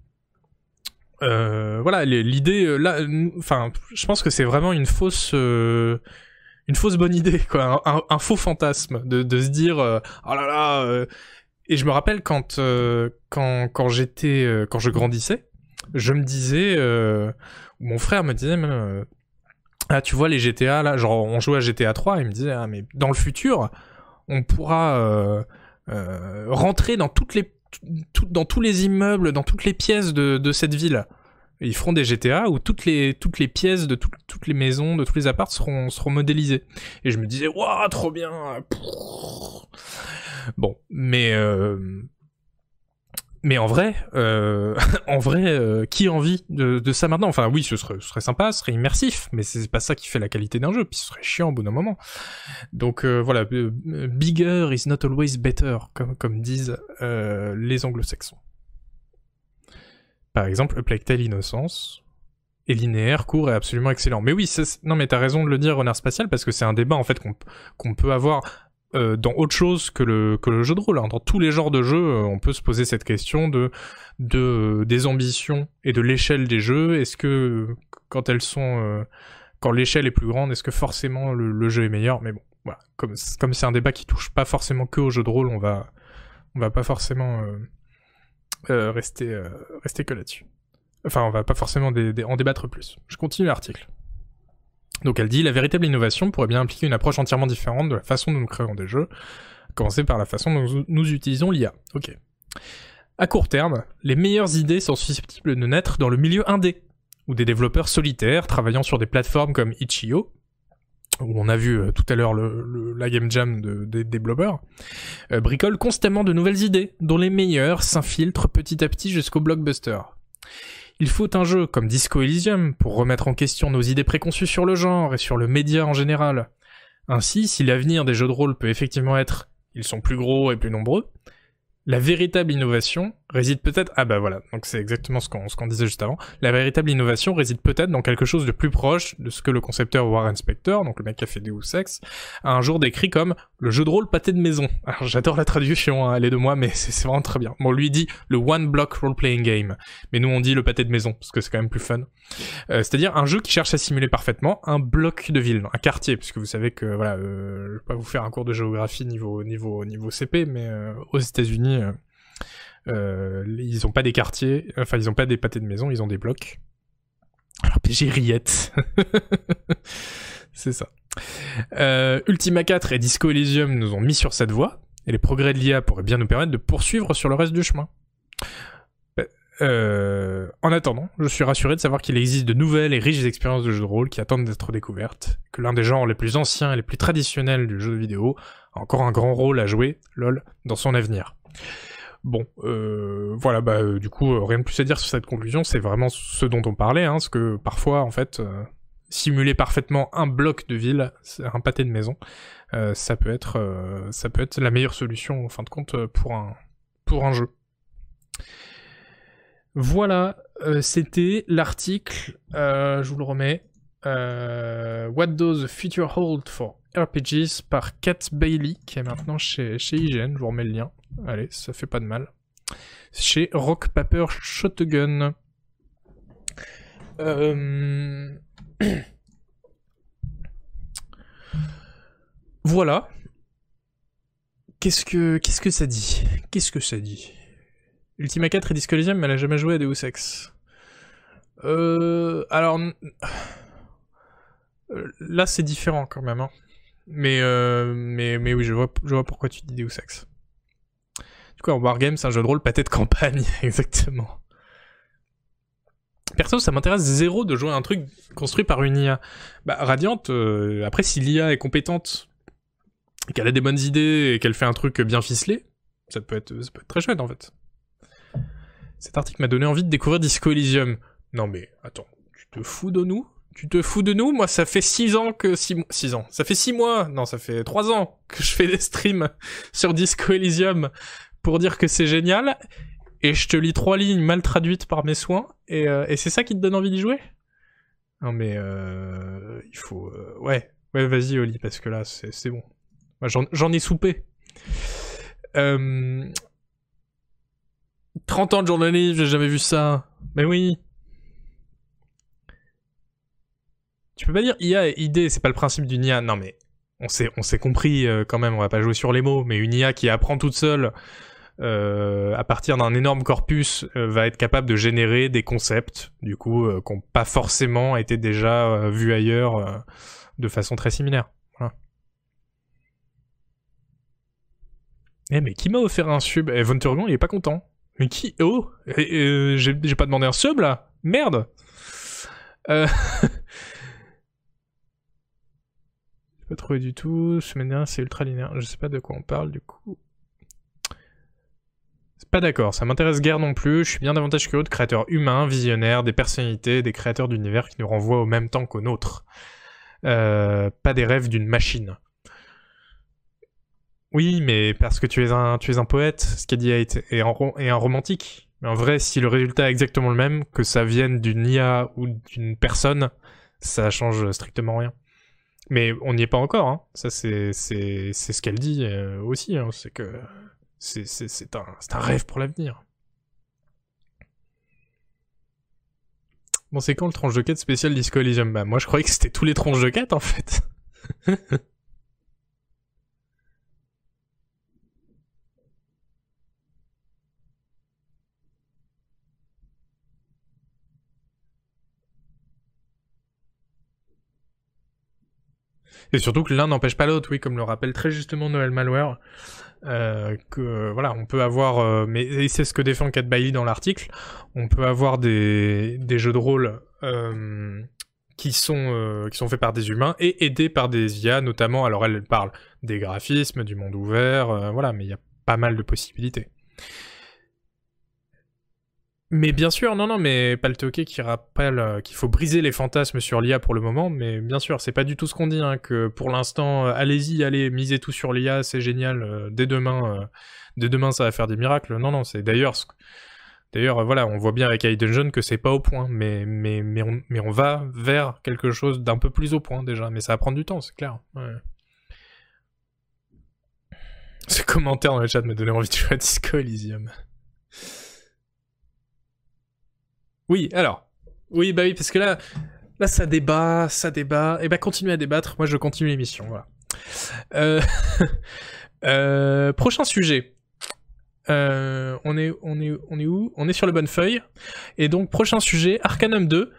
euh, voilà, l'idée, là, je pense que c'est vraiment une fausse, une fausse bonne idée, quoi, un, faux fantasme de, de se dire euh, oh là là. Euh. Et je me rappelle quand euh, quand quand j'étais quand je grandissais, je me disais, mon frère me disait ah tu vois les GTA là, genre on jouait à GTA 3, il me disait ah mais dans le futur on pourra rentrer dans toutes les dans tous les immeubles, dans toutes les pièces de, de cette ville ils feront des GTA où toutes les toutes les pièces de toutes les maisons, de tous les apparts seront seront modélisées. Et je me disais waouh trop bien. Bon, mais euh, mais en vrai, euh, en vrai, euh, qui a envie de, de, ça maintenant? Enfin, oui, ce serait, ce serait sympa, ce serait immersif, mais c'est pas ça qui fait la qualité d'un jeu. Puis ce serait chiant au bout d'un moment. Donc euh, voilà, bigger is not always better, comme, comme disent les anglo-saxons. Par exemple, Tale Innocence est linéaire, court et absolument excellent. Mais oui, non, mais t'as raison de le dire, Renard Spatial, parce que c'est un débat en fait qu'on peut avoir euh, dans autre chose que le, jeu de rôle. Hein. Dans tous les genres de jeux, euh, on peut se poser cette question de, de des ambitions et de l'échelle des jeux. Est-ce que quand elles sont, euh, quand l'échelle est plus grande, est-ce que forcément le, jeu est meilleur? Mais bon, comme c'est un débat qui touche pas forcément que au jeu de rôle, on va pas forcément rester rester que là-dessus. Enfin, on va pas forcément en débattre plus. Je continue l'article. Donc elle dit la véritable innovation pourrait bien impliquer une approche entièrement différente de la façon dont nous créons des jeux, à commencer par la façon dont nous utilisons l'IA. Ok. À court terme, les meilleures idées sont susceptibles de naître dans le milieu indé, où des développeurs solitaires travaillant sur des plateformes comme Itch.io, où on a vu euh, tout à l'heure la game jam des développeurs, euh, bricolent constamment de nouvelles idées, dont les meilleures s'infiltrent petit à petit jusqu'au blockbuster. Il faut un jeu comme Disco Elysium pour remettre en question nos idées préconçues sur le genre et sur le média en général. Ainsi, si l'avenir des jeux de rôle peut effectivement être ils sont plus gros et plus nombreux, la véritable innovation réside peut-être... Ah bah voilà, donc c'est exactement ce qu'on disait juste avant. La véritable innovation réside peut-être dans quelque chose de plus proche de ce que le concepteur Warren Spector, donc le mec qui a fait Deus Ex, a un jour décrit comme le jeu de rôle pâté de maison. Alors j'adore la traduction, hein, elle est de moi, mais c'est vraiment très bien. Bon, lui dit le One Block Role Playing Game, mais nous on dit le pâté de maison, parce que c'est quand même plus fun. Euh, C'est-à-dire un jeu qui cherche à simuler parfaitement un bloc de ville, un quartier, puisque vous savez que, voilà, euh, je vais pas vous faire un cours de géographie niveau, niveau, niveau CP, mais euh, aux États-Unis... Euh, ils ont pas des quartiers, enfin ils ont pas des pâtés de maison, ils ont des blocs. RPG Riette. C'est ça. Euh, Ultima 4 et Disco Elysium nous ont mis sur cette voie, et les progrès de l'IA pourraient bien nous permettre de poursuivre sur le reste du chemin. Euh, en attendant, je suis rassuré de savoir qu'il existe de nouvelles et riches expériences de jeux de rôle qui attendent d'être découvertes, que l'un des genres les plus anciens et les plus traditionnels du jeu vidéo a encore un grand rôle à jouer, lol, dans son avenir. Bon, euh, voilà, bah euh, du coup, euh, rien de plus à dire sur cette conclusion, c'est vraiment ce dont on parlait, hein, parce que parfois, en fait, simuler parfaitement un bloc de ville, un pâté de maison, ça peut être, ça peut être la meilleure solution, en fin de compte, pour un, pour un jeu. Voilà, c'était l'article, je vous le remets, What does the future hold for RPGs par Kat Bailey, qui est maintenant chez, chez IGN, je vous remets le lien. Allez, ça fait pas de mal. Chez Rock Paper Shotgun. Euh, voilà. Qu'est-ce que qu'est-ce que ça dit? Qu'est-ce que ça dit? Ultima 4 et Disco Elysium, mais elle a jamais joué à Deus Ex. Euh, alors euh, là c'est différent quand même. Hein. Mais, euh, mais, mais oui, je vois, je vois pourquoi tu dis Deus Ex. Du coup, en Wargame, c'est un jeu de rôle pâté de campagne, exactement. Perso, ça m'intéresse zéro de jouer à un truc construit par une IA. Bah, Radiant, euh, après, si l'IA est compétente, qu'elle a des bonnes idées, et qu'elle fait un truc bien ficelé, ça peut être, ça peut être très chouette, en fait. Cet article m'a donné envie de découvrir Disco Elysium. Non mais, attends, tu te fous de nous? Tu te fous de nous? Moi, ça fait 6 ans que... 6 ans. Ça fait 6 mois, non, ça fait 3 ans que je fais des streams sur Disco Elysium pour dire que c'est génial. Et je te lis trois lignes mal traduites par mes soins. Et, euh, c'est ça qui te donne envie d'y jouer? Non mais... Euh, il faut... Euh, ouais, ouais, vas-y Oli, parce que là, c'est bon. J'en ai soupé. 30 ans de journalisme, j'ai jamais vu ça. Mais oui, Tu peux pas dire IA et idée, c'est pas le principe d'une IA. Non mais on s'est on s'est compris euh, quand même. On va pas jouer sur les mots, mais une IA qui apprend toute seule euh, à partir d'un énorme corpus euh, va être capable de générer des concepts du coup qui n'ont pas forcément été déjà vus ailleurs de façon très similaire. Eh mais qui m'a offert un sub? Eh Von Turgon il est pas content. Mais qui? Oh J'ai pas demandé un sub là Merde euh... pas trouvé du tout. Semaine dernière, c'est ultra linéaire. Je sais pas de quoi on parle du coup. Pas d'accord, ça m'intéresse guère non plus, je suis bien davantage curieux de créateurs humains, visionnaires, des personnalités, des créateurs d'univers qui nous renvoient au même temps qu'au nôtre. Euh, pas des rêves d'une machine. Oui, mais parce que tu es un, tu es un poète, ce qu'a dit un, et un romantique. Mais en vrai, si le résultat est exactement le même, que ça vienne d'une IA ou d'une personne, ça change strictement rien. Mais on n'y est pas encore, hein. Ça, c'est, ce qu'elle dit euh, aussi, hein. C'est que c'est un, un rêve pour l'avenir. Bon, c'est quand le tranche de quête spécial Disco Elysium? Bah, Moi, je croyais que c'était tous les tranches de quête, en fait. Et surtout que l'un n'empêche pas l'autre, oui, comme le rappelle très justement Noël Malware. Euh, que voilà, on peut avoir, euh, mais c'est ce que défend Cat Bailey dans l'article, on peut avoir des, des jeux de rôle euh, qui sont euh, qui sont faits par des humains et aidés par des IA, notamment. Alors elle parle des graphismes, du monde ouvert, euh, voilà, mais il y a pas mal de possibilités. Mais bien sûr, non, non, mais Paltoke qui rappelle euh, qu'il faut briser les fantasmes sur l'IA pour le moment, mais bien sûr, c'est pas du tout ce qu'on dit, hein, que pour l'instant, euh, allez-y, allez, misez tout sur l'IA, c'est génial, euh, dès demain, dès demain, ça va faire des miracles. Non, non, c'est d'ailleurs, d'ailleurs, voilà, on voit bien avec Dungeon que c'est pas au point, mais, mais, mais, on, mais on va vers quelque chose d'un peu plus au point déjà, mais ça va prendre du temps, c'est clair. Ce commentaire dans le chat me donnait envie de jouer à Disco Elysium. Oui, alors. Oui, bah oui, parce que là, là, ça débat, ça débat. Et eh bah, continuez à débattre. Moi, je continue l'émission. Voilà. Euh, euh, prochain sujet. Euh, on, est, on, est, on est où? On est sur le bonne feuille. Et donc, prochain sujet, Arcanum 2.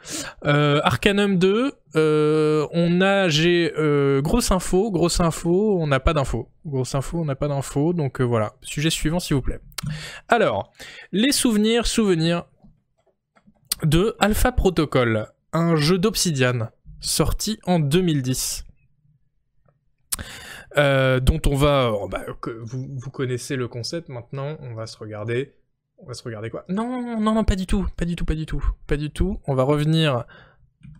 Arcanum 2, on a, j'ai grosse info, grosse info, on n'a pas d'info. Grosse info, on n'a pas d'info. Donc voilà, sujet suivant s'il vous plaît. Alors, les souvenirs, souvenirs de Alpha Protocol, un jeu d'Obsidian sorti en 2010. Euh, dont on va, oh, bah, vous, connaissez le concept maintenant, on va se regarder, on va se regarder quoi? Non, non, non, pas du tout, pas du tout, pas du tout, pas du tout. On va revenir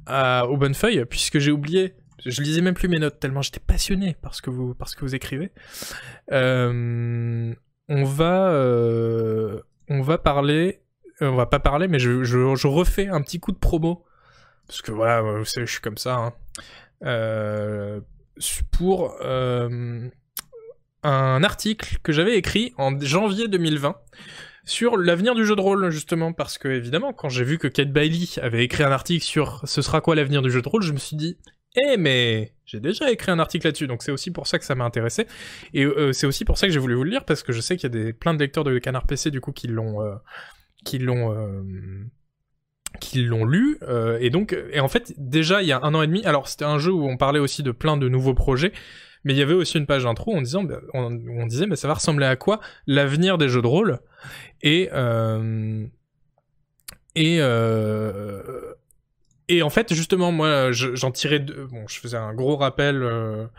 à, au Bonnefeuille, puisque j'ai oublié, je lisais même plus mes notes tellement j'étais passionné par ce que vous, parce que vous écrivez. Euh, on va, euh, on va parler on va pas parler, mais je, refais un petit coup de promo. Parce que voilà, vous savez, je suis comme ça. Hein. Euh, pour euh, un article que j'avais écrit en janvier 2020 sur l'avenir du jeu de rôle, justement. Parce que, évidemment, quand j'ai vu que Kate Bailey avait écrit un article sur ce sera quoi l'avenir du jeu de rôle, je me suis dit, eh mais j'ai déjà écrit un article là-dessus, donc c'est aussi pour ça que ça m'a intéressé. Et c'est aussi pour ça que j'ai voulu vous le lire, parce que je sais qu'il y a des, plein de lecteurs de Canard PC du coup qui l'ont qui l'ont euh, qui l'ont lu euh, et donc et en fait déjà il y a un an et demi alors c'était un jeu où on parlait aussi de plein de nouveaux projets mais il y avait aussi une page d'intro en disant bah, on, disait mais ça va ressembler à quoi l'avenir des jeux de rôle? Et euh, et et en fait justement moi j'en tirais bon je faisais un gros rappel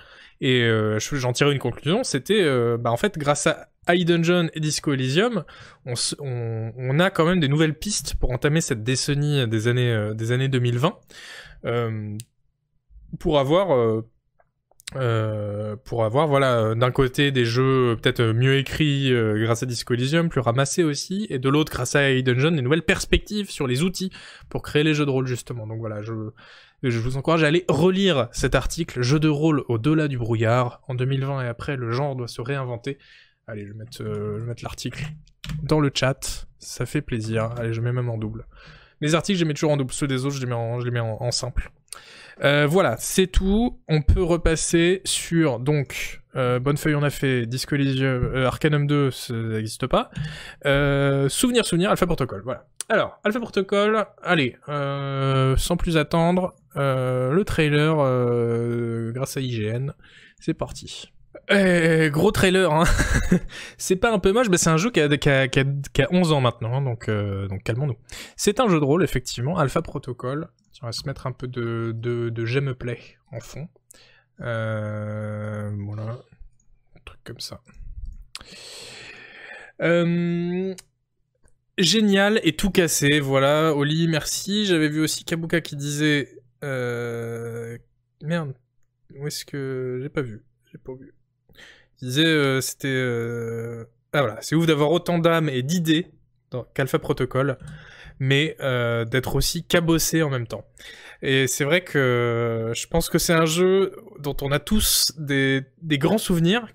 et j'en tirais une conclusion c'était bah en fait grâce à iDungeon et Disco Elysium, on, a quand même des nouvelles pistes pour entamer cette décennie des années, euh, des années 2020, euh, pour avoir, euh, pour avoir, voilà, d'un côté des jeux peut-être mieux écrits grâce à Disco Elysium, plus ramassés aussi, et de l'autre grâce à iDungeon, des nouvelles perspectives sur les outils pour créer les jeux de rôle justement. Donc voilà, je je vous encourage à aller relire cet article, Jeu de rôle au-delà du brouillard. En 2020 et après, le genre doit se réinventer. Allez, je vais mettre, euh, l'article dans le chat. Ça fait plaisir. Allez, je mets même en double. Les articles, je les mets toujours en double. Ceux des autres, je les mets en, simple. Euh, voilà, c'est tout. On peut repasser sur donc euh, Bonne Feuille, on a fait Disco Elysium, Arcanum 2, ça n'existe pas. souvenir, souvenir, Alpha Protocol. Voilà. Alors, Alpha Protocol. Allez, sans plus attendre, le trailer grâce à IGN. C'est parti. Euh, gros trailer, hein. c'est pas un peu moche, mais c'est un jeu qui a, qui, a, qui, a, 11 ans maintenant, hein, donc, euh, donc calmons-nous. C'est un jeu de rôle, effectivement, Alpha Protocol. On va se mettre un peu de, de, de play en fond. Euh, voilà, un truc comme ça. Euh, génial et tout cassé, voilà. Oli, merci. J'avais vu aussi Kabuka qui disait... Merde, où est-ce que... J'ai pas vu, j'ai pas vu. Euh, c'était... Euh... Ah voilà, c'est ouf d'avoir autant d'âmes et d'idées qu'Alpha Protocol, mais euh, d'être aussi cabossé en même temps. Et c'est vrai que je pense que c'est un jeu dont on a tous des, des grands souvenirs,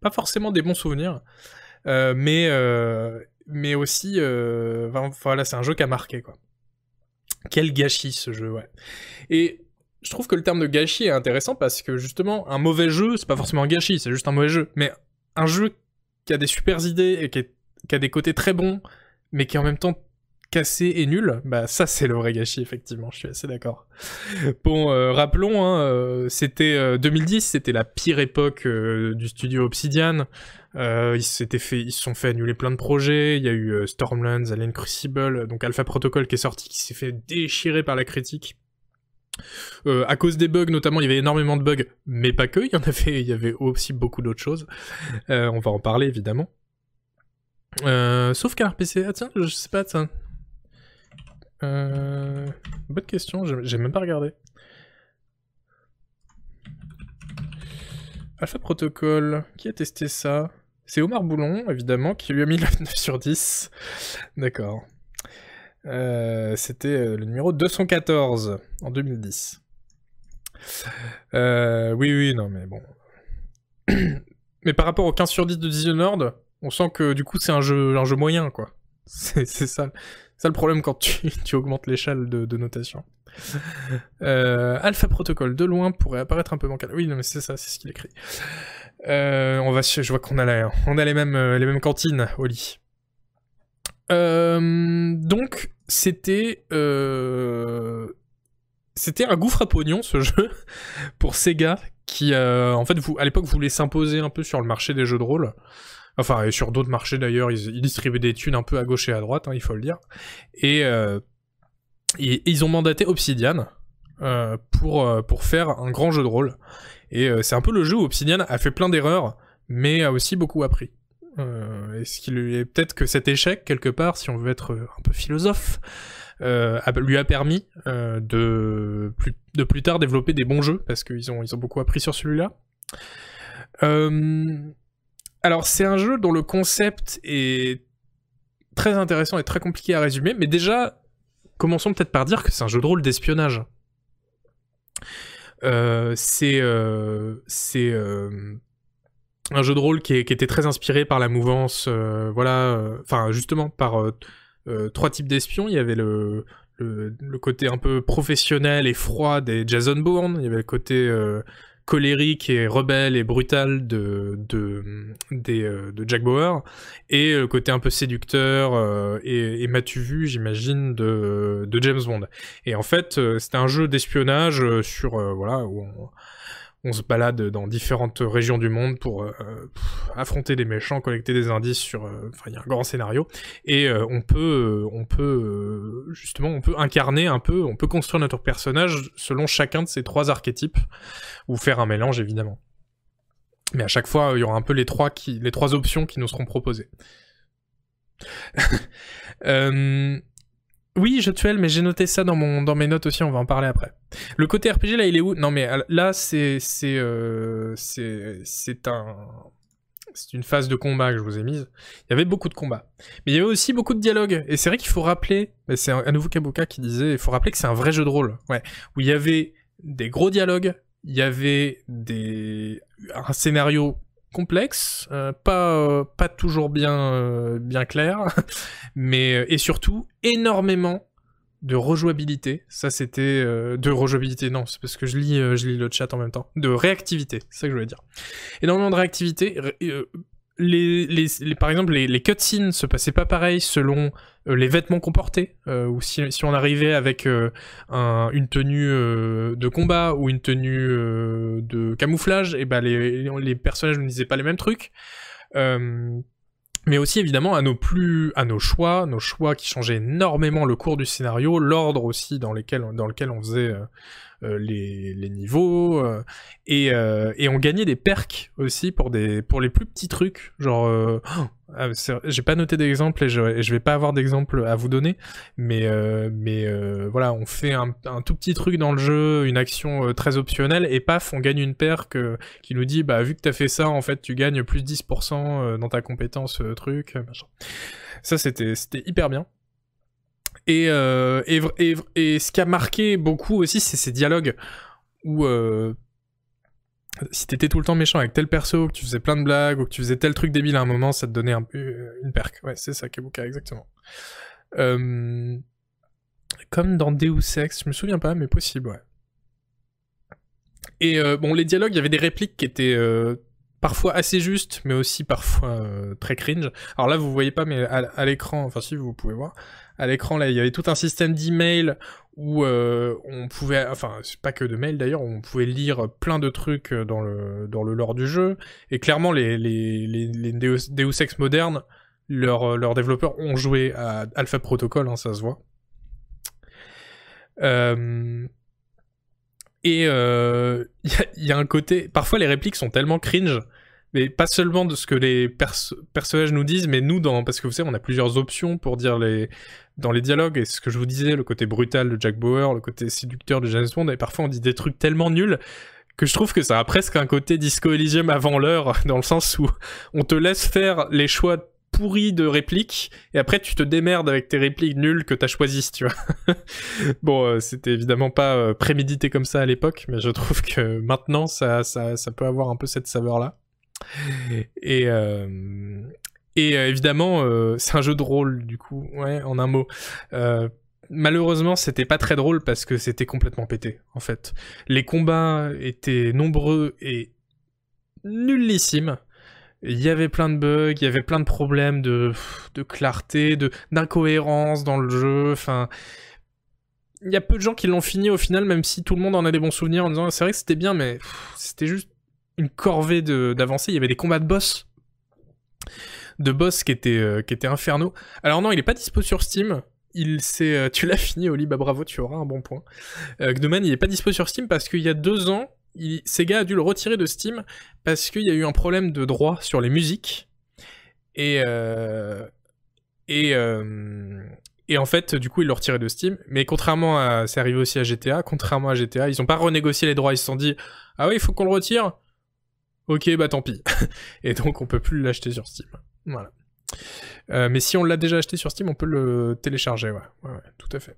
pas forcément des bons souvenirs, mais, mais aussi, voilà, c'est un jeu qui a marqué, quoi. Quel gâchis ce jeu. Et je trouve que le terme de gâchis est intéressant parce que justement, un mauvais jeu, c'est pas forcément un gâchis, c'est juste un mauvais jeu. Mais un jeu qui a des super idées et qui, a des côtés très bons, mais qui est en même temps cassé et nul, bah ça c'est le vrai gâchis effectivement, je suis assez d'accord. Bon, euh, rappelons, hein, euh, c'était 2010, euh, c'était la pire époque du studio Obsidian. ils ils se sont fait annuler plein de projets. Il y a eu Stormlands, Alien Crucible, donc Alpha Protocol qui est sorti, qui s'est fait déchirer par la critique. À cause des bugs, notamment, il y avait énormément de bugs, mais pas que. Il y en avait, il y avait aussi beaucoup d'autres choses. on va en parler évidemment. sauf qu'un PC, ah tiens, je sais pas, tiens, euh... Bonne question, j'ai même pas regardé. Alpha Protocol, qui a testé ça? C'est Omar Boulon, évidemment, qui lui a mis le 9 sur 10. D'accord. Euh, C'était euh, le numéro 214 en 2010. Euh, oui, oui, non, mais bon. mais par rapport au 15 sur 10 de Dishonored, on sent que du coup c'est un jeu, un jeu moyen, quoi. C'est ça ça le problème quand tu, augmentes l'échelle de, notation. Alpha Protocol, de loin, pourrait apparaître un peu bancal. Oui, non, mais c'est ça, c'est ce qu'il écrit. On va, je vois qu'on a, on a les mêmes, les mêmes cantines au lit. Donc, c'était, c'était un gouffre à pognon ce jeu pour Sega qui, en fait, à l'époque, voulait s'imposer un peu sur le marché des jeux de rôle. Enfin, et sur d'autres marchés d'ailleurs, ils, distribuaient des thunes un peu à gauche et à droite, hein, il faut le dire. Et, euh, ils ont mandaté Obsidian euh, pour, euh, pour faire un grand jeu de rôle. Et c'est un peu le jeu où Obsidian a fait plein d'erreurs, mais a aussi beaucoup appris. Est ce qu'il est peut-être que cet échec, quelque part, si on veut être un peu philosophe, lui a permis de, plus, de plus tard développer des bons jeux, parce qu'ils ont, ils ont beaucoup appris sur celui-là. Alors, c'est un jeu dont le concept est très intéressant et très compliqué à résumer, mais déjà, commençons peut-être par dire que c'est un jeu de rôle d'espionnage. Euh, c'est euh, c'est euh, un jeu de rôle qui, était très inspiré par la mouvance, voilà, enfin justement par trois types d'espions. Il y avait le, côté un peu professionnel et froid des Jason Bourne, il y avait le côté colérique et rebelle et brutal de, euh, Jack Bauer, et le côté un peu séducteur euh, et, et vu, j'imagine, de, James Bond. Et en fait, euh, c'était un jeu d'espionnage sur, voilà, on se balade dans différentes régions du monde pour euh, affronter des méchants, collecter des indices sur. Euh, enfin, il y a un grand scénario et euh, on peut, on peut justement, on peut incarner un peu, on peut construire notre personnage selon chacun de ces trois archétypes ou faire un mélange évidemment. Mais à chaque fois, il y aura un peu les trois qui, les trois options qui nous seront proposées. Oui, je tuelle, mais j'ai noté ça dans, mon, dans mes notes aussi, on va en parler après. Le côté RPG, là, il est où? Non, mais là, c'est c'est euh, un... C'est une phase de combat que je vous ai mise. Il y avait beaucoup de combats. Mais il y avait aussi beaucoup de dialogues. Et c'est vrai qu'il faut rappeler, c'est à nouveau Kabuka qui disait, il faut rappeler que c'est un vrai jeu de rôle. Ouais. Où il y avait des gros dialogues, il y avait des... un scénario complexe, euh, pas euh, pas toujours bien euh, bien clair, mais et surtout énormément de rejouabilité. Ça c'était de rejouabilité. Non, c'est parce que je lis je lis le chat en même temps. De réactivité, c'est ça que je voulais dire. Énormément de réactivité les, par exemple, les, les, cutscenes se passaient pas pareil selon euh, les vêtements qu'on portait, euh, ou si, on arrivait avec euh, une tenue de combat ou une tenue de camouflage, et ben les, personnages ne disaient pas les mêmes trucs. mais aussi évidemment à nos plus, à nos choix, nos choix qui changeaient énormément le cours du scénario, l'ordre aussi dans, dans lequel on faisait les, les, niveaux euh, et, euh, et on gagnait des perks aussi pour des pour les plus petits trucs genre Ah, c'est- J'ai pas noté d'exemple et je, je vais pas avoir d'exemple à vous donner, mais euh, mais euh, voilà, on fait un, un tout petit truc dans le jeu, une action euh, très optionnelle et paf, on gagne une paire que, qui nous dit bah vu que t'as fait ça, en fait tu gagnes plus 10% euh, dans ta compétence euh, truc, euh. Ça c'était hyper bien. Et, euh, et, ce qui a marqué beaucoup aussi, c'est ces dialogues où euh, si t'étais tout le temps méchant avec tel perso, que tu faisais plein de blagues, ou que tu faisais tel truc débile à un moment, ça te donnait un euh, une perque. Ouais, c'est ça, Kebuka, exactement. Comme dans Deus Ex, je me souviens pas, mais possible, ouais. Et bon, les dialogues, il y avait des répliques qui étaient parfois assez justes, mais aussi parfois très cringe. Alors là, vous voyez pas, mais à l'écran, enfin si vous pouvez voir, à l'écran là, il y avait tout un système d'email où euh, on pouvait, enfin pas que de mail d'ailleurs, on pouvait lire plein de trucs euh, dans le dans le lore du jeu. Et clairement, les les les, les Deus, Ex modernes, leurs leurs développeurs ont joué à Alpha Protocol, hein, ça se voit. Euh, et euh, il y, y a un côté. Parfois, les répliques sont tellement cringe, mais pas seulement de ce que les perso- personnages nous disent, mais nous, dans, parce que vous savez, on a plusieurs options pour dire les dans les dialogues. Et ce que je vous disais, le côté brutal de Jack Bauer, le côté séducteur de James Bond, et parfois on dit des trucs tellement nuls que je trouve que ça a presque un côté Disco Elysium avant l'heure, dans le sens où on te laisse faire les choix pourris de répliques, et après tu te démerdes avec tes répliques nulles que t'as choisies, tu vois. bon, euh, c'était évidemment pas euh, prémédité comme ça à l'époque, mais je trouve que maintenant ça, ça, ça peut avoir un peu cette saveur-là. Et, euh, euh, évidemment, euh, c'est un jeu de rôle, du coup, ouais, en un mot. Malheureusement, c'était pas très drôle parce que c'était complètement pété, en fait. Les combats étaient nombreux et nullissimes. Il y avait plein de bugs, il y avait plein de problèmes de, clarté, de d'incohérence dans le jeu. Enfin, il y a peu de gens qui l'ont fini au final, même si tout le monde en a des bons souvenirs en disant c'est vrai que c'était bien, mais c'était juste une corvée d'avancer. Il y avait des combats de boss, de boss qui étaient euh, qui étaient infernaux. Alors non, il est pas dispo sur Steam. Il s'est, euh, tu l'as fini, Oli, bah bravo, tu auras un bon point. Euh, Gnomon, il est pas dispo sur Steam parce qu'il y a deux ans, il, Sega a dû le retirer de Steam parce qu'il y a eu un problème de droit sur les musiques. Et, euh, et, et en fait, du coup, ils l'ont retiré de Steam. Mais contrairement à. C'est arrivé aussi à GTA. Contrairement à GTA, ils ont pas renégocié les droits. Ils se sont dit Ah oui, il faut qu'on le retire Ok, bah tant pis. et donc, on peut plus l'acheter sur Steam. Voilà. Euh, mais si on l'a déjà acheté sur Steam, on peut le télécharger, ouais. Tout à fait.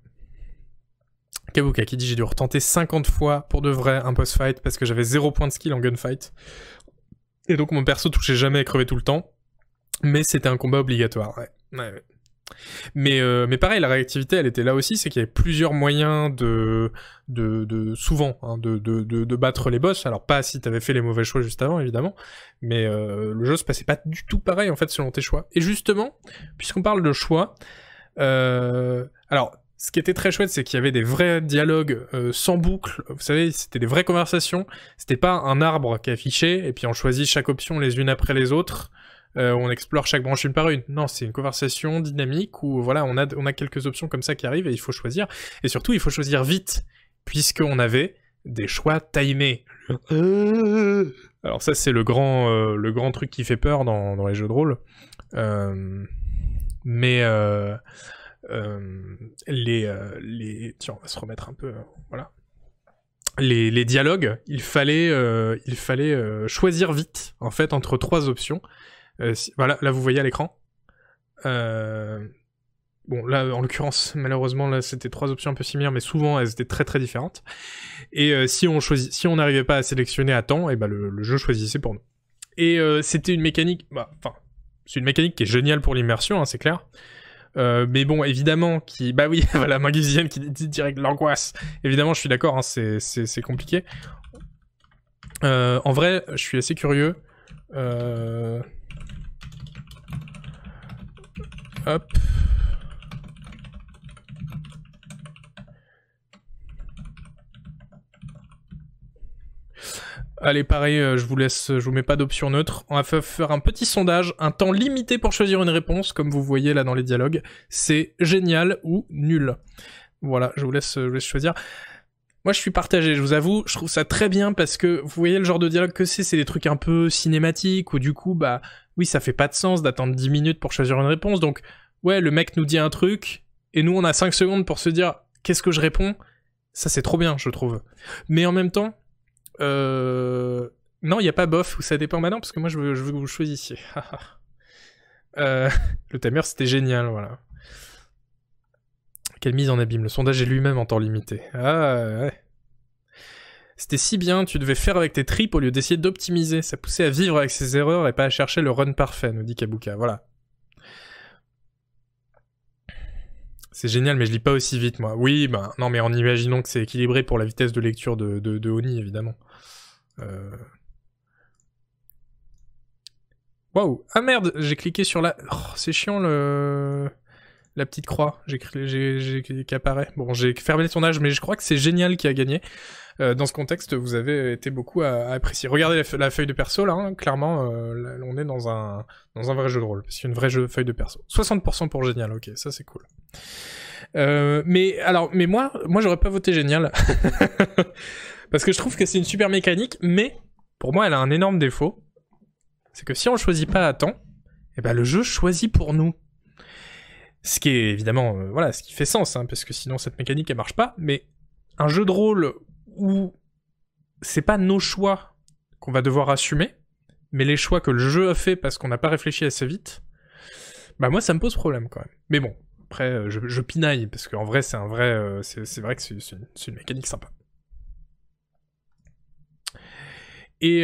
Kabuka qui dit j'ai dû retenter 50 fois pour de vrai un boss fight parce que j'avais zéro point de skill en gunfight. Et donc mon perso touchait jamais et crevait tout le temps. Mais c'était un combat obligatoire. Ouais, ouais. Mais, euh, mais pareil, la réactivité, elle était là aussi, c'est qu'il y avait plusieurs moyens de, de, souvent, hein, de, de, battre les boss. Alors pas si t'avais fait les mauvais choix juste avant, évidemment, mais euh, le jeu se passait pas du tout pareil en fait selon tes choix. Et justement, puisqu'on parle de choix, euh, alors ce qui était très chouette, c'est qu'il y avait des vrais dialogues sans boucle. Vous savez, c'était des vraies conversations. C'était pas un arbre qui affichait et puis on choisit chaque option les unes après les autres. Euh, on explore chaque branche une par une. Non, c'est une conversation dynamique où voilà, on a on a quelques options comme ça qui arrivent et il faut choisir. Et surtout, il faut choisir vite puisqu'on avait des choix timés. Alors ça, c'est le grand euh, le grand truc qui fait peur dans, dans les jeux de rôle. Euh, mais euh, euh, les, euh, les... Tiens, on va se remettre un peu... euh, voilà. Les, les dialogues, il fallait, euh, il fallait euh, choisir vite, en fait, entre trois options. Euh, si- voilà, là, vous voyez à l'écran. Euh, Bon, là, en l'occurrence, malheureusement, là, c'était trois options un peu similaires, mais souvent, elles étaient très très différentes. Et euh, si on si n'arrivait pas à sélectionner à temps, et ben le, jeu choisissait pour nous. Et euh, c'était une mécanique, bah, enfin, c'est une mécanique qui est géniale pour l'immersion, hein, c'est clair. Euh, mais bon, évidemment, qui, bah oui, voilà, Mangusienne qui dit direct l'angoisse. Évidemment, je suis d'accord, hein, c'est, compliqué. Euh, en vrai, je suis assez curieux. Euh... Hop. Allez, pareil, euh, je vous laisse, je vous mets pas d'option neutre. On va fa- faire un petit sondage, un temps limité pour choisir une réponse, comme vous voyez là dans les dialogues. C'est génial ou nul? Voilà, je vous laisse choisir. Moi je suis partagé, je vous avoue, je trouve ça très bien parce que vous voyez le genre de dialogue que c'est, c'est des trucs un peu cinématiques où du coup bah oui ça fait pas de sens d'attendre 10 minutes pour choisir une réponse donc ouais le mec nous dit un truc et nous on a 5 secondes pour se dire qu'est-ce que je réponds, ça c'est trop bien je trouve. Mais en même temps, euh... non il y a pas bof ou ça dépend maintenant parce que moi je veux, je veux que vous choisissiez. euh... le timer c'était génial voilà. Quelle mise en abîme. Le sondage est lui-même en temps limité. Ah ouais. C'était si bien, tu devais faire avec tes tripes au lieu d'essayer d'optimiser. Ça poussait à vivre avec ses erreurs et pas à chercher le run parfait, nous dit Kabuka. Voilà. C'est génial, mais je lis pas aussi vite, moi. Oui, bah, non, mais en imaginant que c'est équilibré pour la vitesse de lecture de, Oni, évidemment. Euh... Waouh Ah merde, j'ai cliqué sur la... Oh, c'est chiant, le la petite croix j'ai, j'ai, qui apparaît. Bon, j'ai fermé le sondage, mais je crois que c'est génial qui a gagné. Euh, dans ce contexte, vous avez été beaucoup à, apprécier. Regardez la, feuille de perso là, hein, clairement, euh, on est dans un dans un vrai jeu de rôle. C'est une vraie feuille de perso. 60% pour génial, ok, ça c'est cool. Euh, mais alors, mais moi, moi j'aurais pas voté génial parce que je trouve que c'est une super mécanique, mais pour moi, elle a un énorme défaut. C'est que si on choisit pas à temps, eh ben le jeu choisit pour nous. Ce qui est évidemment, euh, voilà, ce qui fait sens, hein, parce que sinon cette mécanique elle marche pas. Mais un jeu de rôle où c'est pas nos choix qu'on va devoir assumer, mais les choix que le jeu a fait parce qu'on n'a pas réfléchi assez vite, bah moi ça me pose problème quand même. Mais bon, après euh, je, pinaille parce qu'en vrai c'est un vrai, euh, c'est vrai que c'est une, mécanique sympa. Et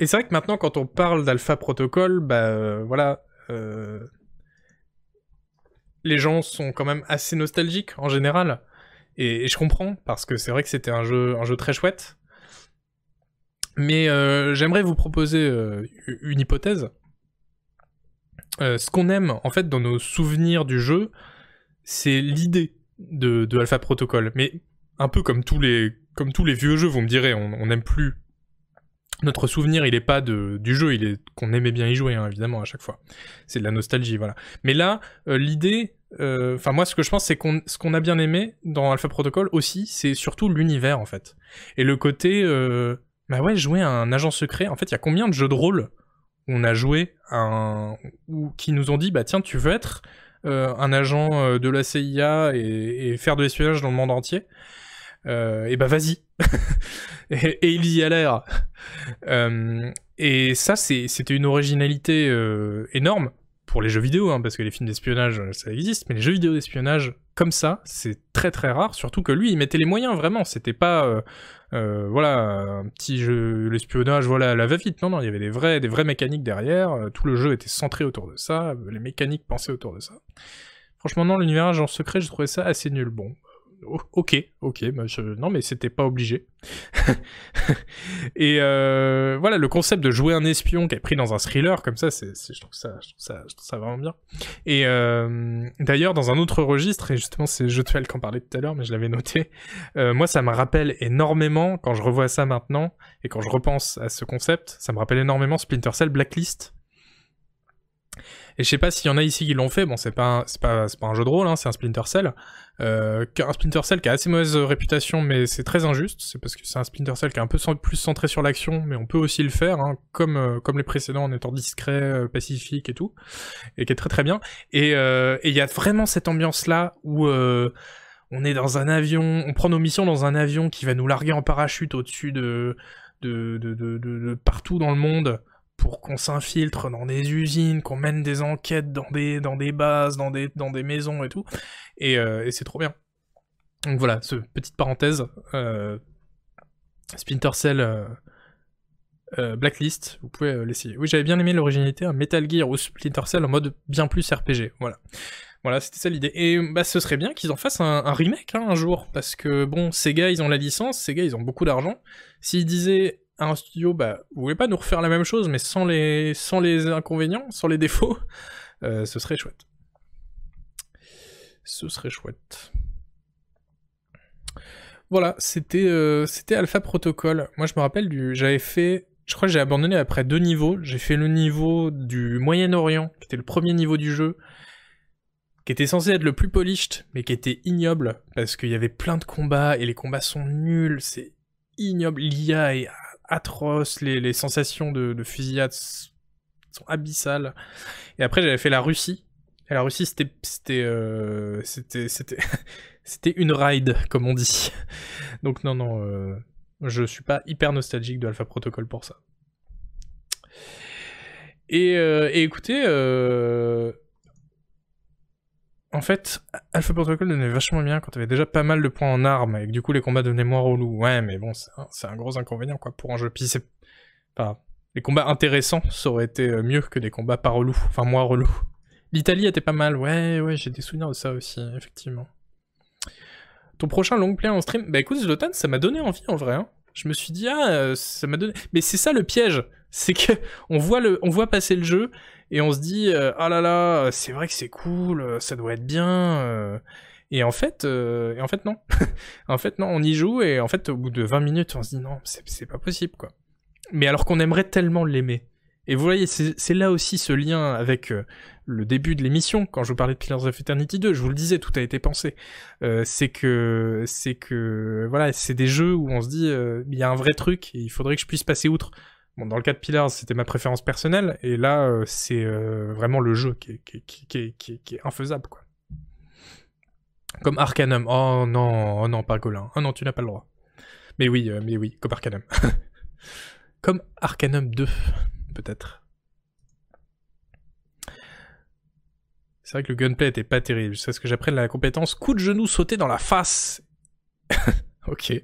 et c'est vrai que maintenant quand on parle d'Alpha Protocol, bah voilà les gens sont quand même assez nostalgiques en général. Et, je comprends, parce que c'est vrai que c'était un jeu, très chouette. Mais euh, j'aimerais vous proposer euh, une hypothèse. Euh, ce qu'on aime, en fait, dans nos souvenirs du jeu, c'est l'idée de, Alpha Protocol. Mais un peu comme tous les, comme tous les vieux jeux, vous me direz, on n'aime plus notre souvenir, il est pas de, du jeu, il est qu'on aimait bien y jouer, hein, évidemment, à chaque fois. C'est de la nostalgie, voilà. Mais là, euh, l'idée, euh, enfin moi, ce que je pense, c'est qu'on, ce qu'on a bien aimé dans Alpha Protocol aussi, c'est surtout l'univers, en fait. Et le côté, euh, bah ouais, jouer à un agent secret. En fait, il y a combien de jeux de rôle où on a joué un, ou qui nous ont dit, bah tiens, tu veux être un agent de la CIA et, faire de l'espionnage dans le monde entier? Et bah vas-y. et, il y a l'air. Euh, et ça, c'était une originalité euh, énorme pour les jeux vidéo, hein, parce que les films d'espionnage, ça existe, mais les jeux vidéo d'espionnage comme ça, c'est très très rare, surtout que lui, il mettait les moyens, vraiment, c'était pas, voilà, un petit jeu, l'espionnage, voilà, la va-vite, non, non, il y avait des vrais, des vraies mécaniques derrière, tout le jeu était centré autour de ça, les mécaniques pensaient autour de ça. Franchement, non, l'univers en secret, je trouvais ça assez nul. Bon, ok, ok, bah, non mais c'était pas obligé. et euh, voilà, le concept de jouer un espion qui est pris dans un thriller comme ça, c'est, je, trouve ça, je, ça, je vraiment bien. Et euh, d'ailleurs, dans un autre registre, et justement c'est Jotuel qui en parlait tout à l'heure, mais je l'avais noté, euh, moi ça me rappelle énormément, quand je revois ça maintenant, et quand je repense à ce concept, ça me rappelle énormément Splinter Cell Blacklist, et je sais pas s'il y en a ici qui l'ont fait, bon c'est pas, pas, pas un jeu de rôle, hein, c'est un Splinter Cell. Euh, un Splinter Cell qui a assez mauvaise réputation, mais c'est très injuste, c'est parce que c'est un Splinter Cell qui est un peu plus centré sur l'action, mais on peut aussi le faire, hein, comme, euh, comme les précédents en étant discret, euh, pacifique et tout, et qui est très très bien. Et euh, il y a vraiment cette ambiance-là où on est dans un avion, on prend nos missions dans un avion qui va nous larguer en parachute au-dessus de de, de, de, de, partout dans le monde pour qu'on s'infiltre dans des usines, qu'on mène des enquêtes dans des, dans des bases, dans des, dans des maisons et tout. Et, euh, c'est trop bien. Donc voilà, ce petite parenthèse. Euh, Splinter Cell euh, Blacklist, vous pouvez l'essayer. Oui, j'avais bien aimé l'originalité, un Metal Gear ou Splinter Cell en mode bien plus RPG. Voilà. Voilà, c'était ça l'idée. Et bah, ce serait bien qu'ils en fassent un, un remake hein, un jour, parce que bon, Sega ils ont la licence, Sega ils ont beaucoup d'argent. S'ils disaient un studio, bah, vous voulez pas nous refaire la même chose, mais sans les, sans les inconvénients, sans les défauts, euh, ce serait chouette. Ce serait chouette. Voilà, c'était euh, c'était Alpha Protocol. Moi, je me rappelle du, j'avais fait, je crois que j'ai abandonné après deux niveaux. J'ai fait le niveau du Moyen-Orient, qui était le premier niveau du jeu. qui était censé être le plus polished, mais qui était ignoble, parce qu'il y avait plein de combats, et les combats sont nuls, c'est ignoble, l'IA est atroce, les, sensations de, fusillade sont abyssales. Et après, j'avais fait la Russie, et la Russie, c'était... c'était... Euh, c'était... c'était... une ride, comme on dit. Donc non, non, euh, je suis pas hyper nostalgique de Alpha Protocol pour ça. Et, euh, écoutez, euh, en fait, Alpha Protocol devenait vachement bien quand t'avais déjà pas mal de points en armes et que du coup les combats devenaient moins relous. Ouais, mais bon, c'est un, gros inconvénient quoi pour un jeu. Puis pas les combats intéressants, ça aurait été euh, mieux que des combats pas relous, enfin moins relous. L'Italie était pas mal, ouais, ouais, j'ai des souvenirs de ça aussi, effectivement. Ton prochain long play en stream, bah écoute Zlotan, ça m'a donné envie en vrai. Hein. Je me suis dit ah, euh, ça m'a donné. Mais c'est ça le piège, c'est que on voit le, on voit passer le jeu et on se dit euh, ah là là, c'est vrai que c'est cool, euh, ça doit être bien. Euh. Et en fait, et en fait non. en fait non, on y joue et en fait au bout de 20 minutes, on se dit non, c'est pas possible quoi. Mais alors qu'on aimerait tellement l'aimer. Et vous voyez, c'est là aussi ce lien avec le début de l'émission, quand je vous parlais de Pillars of Eternity 2, je vous le disais, tout a été pensé. c'est que, c'est que, voilà, c'est des jeux où on se dit, il y a un vrai truc il faudrait que je puisse passer outre. Bon, dans le cas de Pillars, c'était ma préférence personnelle, et là, euh, c'est euh, vraiment le jeu qui est, infaisable, quoi. Comme Arcanum. Oh non, oh non, pas Golin. Oh non, tu n'as pas le droit. Mais oui, euh, mais oui, comme Arcanum. comme Arcanum 2, peut-être. C'est vrai que le gunplay était pas terrible. C'est ce que j'apprenne la compétence coup de genou sauté dans la face. ok.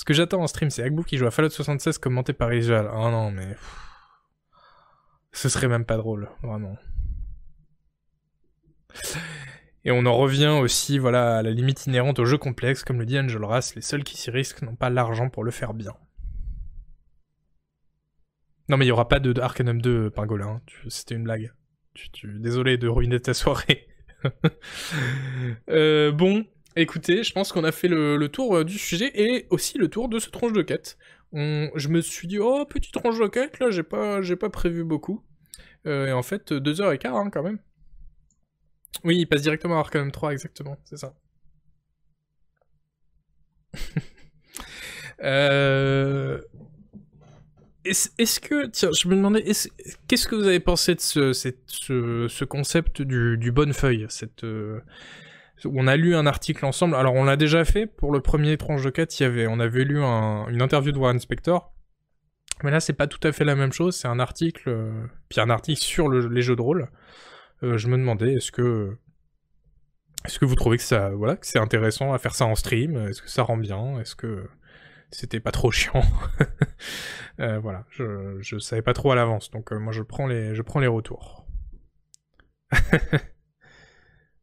Ce que j'attends en stream, c'est Agbu qui joue à Fallout 76 commenté par Ijal. Oh non, mais... Ce serait même pas drôle, vraiment. Et on en revient aussi, voilà, à la limite inhérente aux jeux complexes, comme le dit Angel Rass, les seuls qui s'y risquent n'ont pas l'argent pour le faire bien. Non mais il y aura pas de, Arcanum 2 Pingolin, c'était une blague. Désolé de ruiner ta soirée. euh, bon, Écoutez, je pense qu'on a fait le, tour euh, du sujet et aussi le tour de ce tronche de quête. je me suis dit, oh, petite tronche de quête, là, j'ai pas, j'ai pas prévu beaucoup. Euh, et en fait, deux heures et quart, hein, quand même. Oui, il passe directement à Arkham 3, exactement, c'est ça. euh... Est-ce que, tiens, je me demandais, qu'est-ce que vous avez pensé de ce, ce, concept du, bonne feuille, cette, on a lu un article ensemble. Alors on l'a déjà fait pour le premier tranche de quête. Il y avait, on avait lu une interview de Warren Spector. Mais là c'est pas tout à fait la même chose. C'est un article, euh, un article sur les jeux de rôle. Euh, je me demandais est-ce que est-ce que vous trouvez que ça, voilà, que c'est intéressant à faire ça en stream? Est-ce que ça rend bien? Est-ce que c'était pas trop chiant? Euh, Voilà, je, je savais pas trop à l'avance, donc moi je prends les, je prends les retours.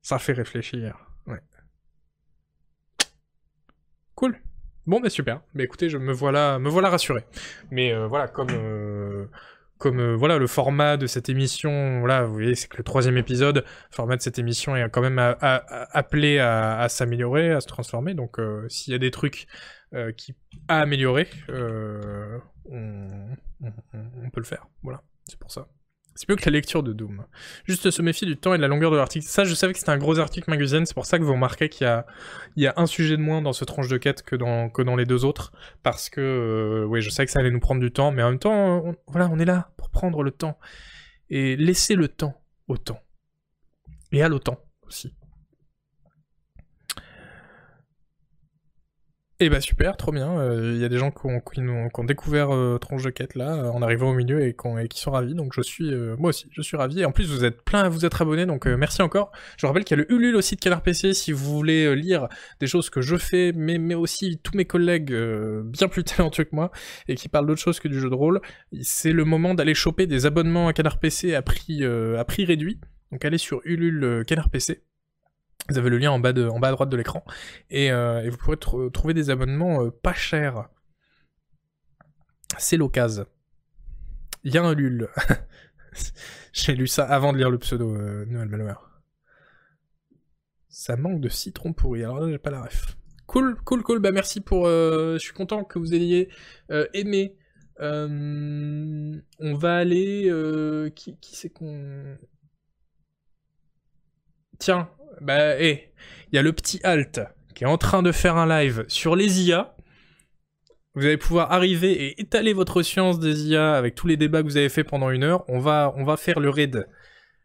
ça fait réfléchir. Cool. Bon, bah super. Mais écoutez, je me voilà, me voilà rassuré. Mais euh, voilà, comme euh, comme euh, voilà le format de cette émission, voilà, vous voyez, c'est que le troisième épisode, le format de cette émission est quand même appelé à, s'améliorer, à se transformer. Donc, s'il y a des trucs qui à améliorer, on, peut le faire. Voilà, c'est pour ça. C'est mieux que la lecture de Doom. Juste se méfier du temps et de la longueur de l'article. Ça, je savais que c'était un gros article magazine, c'est pour ça que vous remarquez qu'il y a, un sujet de moins dans ce tranche de quête que dans, les deux autres. Parce que, euh, oui, je savais que ça allait nous prendre du temps, mais en même temps, on, voilà, on est là pour prendre le temps. Et laisser le temps au temps. Et à l'autant aussi. Eh bah super, trop bien. Il euh, y a des gens qui ont, découvert euh, Tronche de Quête là, euh, en arrivant au milieu et, qui sont ravis. Donc je suis, moi aussi, je suis ravi. Et en plus, vous êtes plein à vous être abonnés, donc merci encore. Je rappelle qu'il y a le Ulule aussi de Canard PC si vous voulez lire des choses que je fais, mais, mais aussi tous mes collègues bien plus talentueux que moi et qui parlent d'autre chose que du jeu de rôle. C'est le moment d'aller choper des abonnements à Canard PC à prix, à prix réduit. Donc allez sur Ulule Canard PC vous avez le lien en bas, de, en bas à droite de l'écran. Et, euh, vous pourrez trouver des abonnements euh, pas chers. C'est l'occasion. Il y a un lul. J'ai lu ça avant de lire le pseudo euh, Noël Malware. Ça manque de citron pourri. Alors là, j'ai pas la ref. Cool, cool, cool. Bah merci pour. je suis content que vous ayez aimé. on va aller. qui, qui c'est qu'on. tiens, bah, hé, il y a le petit Alt qui est en train de faire un live sur les IA. Vous allez pouvoir arriver et étaler votre science des IA avec tous les débats que vous avez fait pendant une heure. On va, on va faire le raid.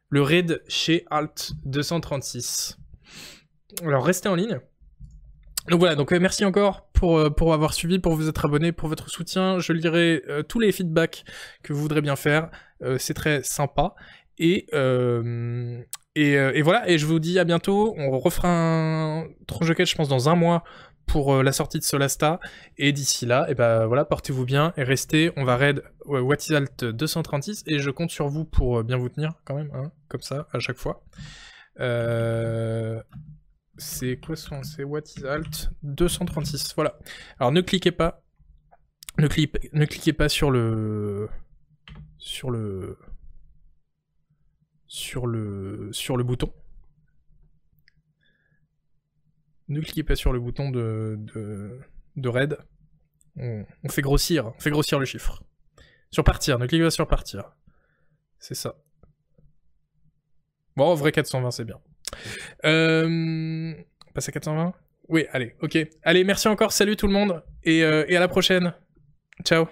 Le raid chez Alt 236. Alors restez en ligne. Donc voilà, donc euh, merci encore pour, euh, pour avoir suivi, pour vous être abonné, pour votre soutien. Je lirai euh, tous les feedbacks que vous voudrez bien faire. c'est très sympa. Et, et, et, voilà, et je vous dis à bientôt. On refera un tronche je pense, dans un mois pour la sortie de Solasta. Et d'ici là, et ben voilà, portez-vous bien et restez. On va raid What is Alt 236 et je compte sur vous pour bien vous tenir quand même, hein, comme ça, à chaque fois. Euh c'est quoi son C'est What is Alt 236. Voilà. Alors ne cliquez pas. Ne, ne cliquez pas sur le. Sur le. Sur le. Sur le bouton. Ne cliquez pas sur le bouton de. de, de raid. On, fait grossir. On fait grossir le chiffre. Sur partir. Ne cliquez pas sur partir. C'est ça. Bon, en vrai 420 c'est bien. Euh... Passe à 420 Oui, allez, ok. Allez, merci encore, salut tout le monde, et, euh, et à la prochaine. Ciao.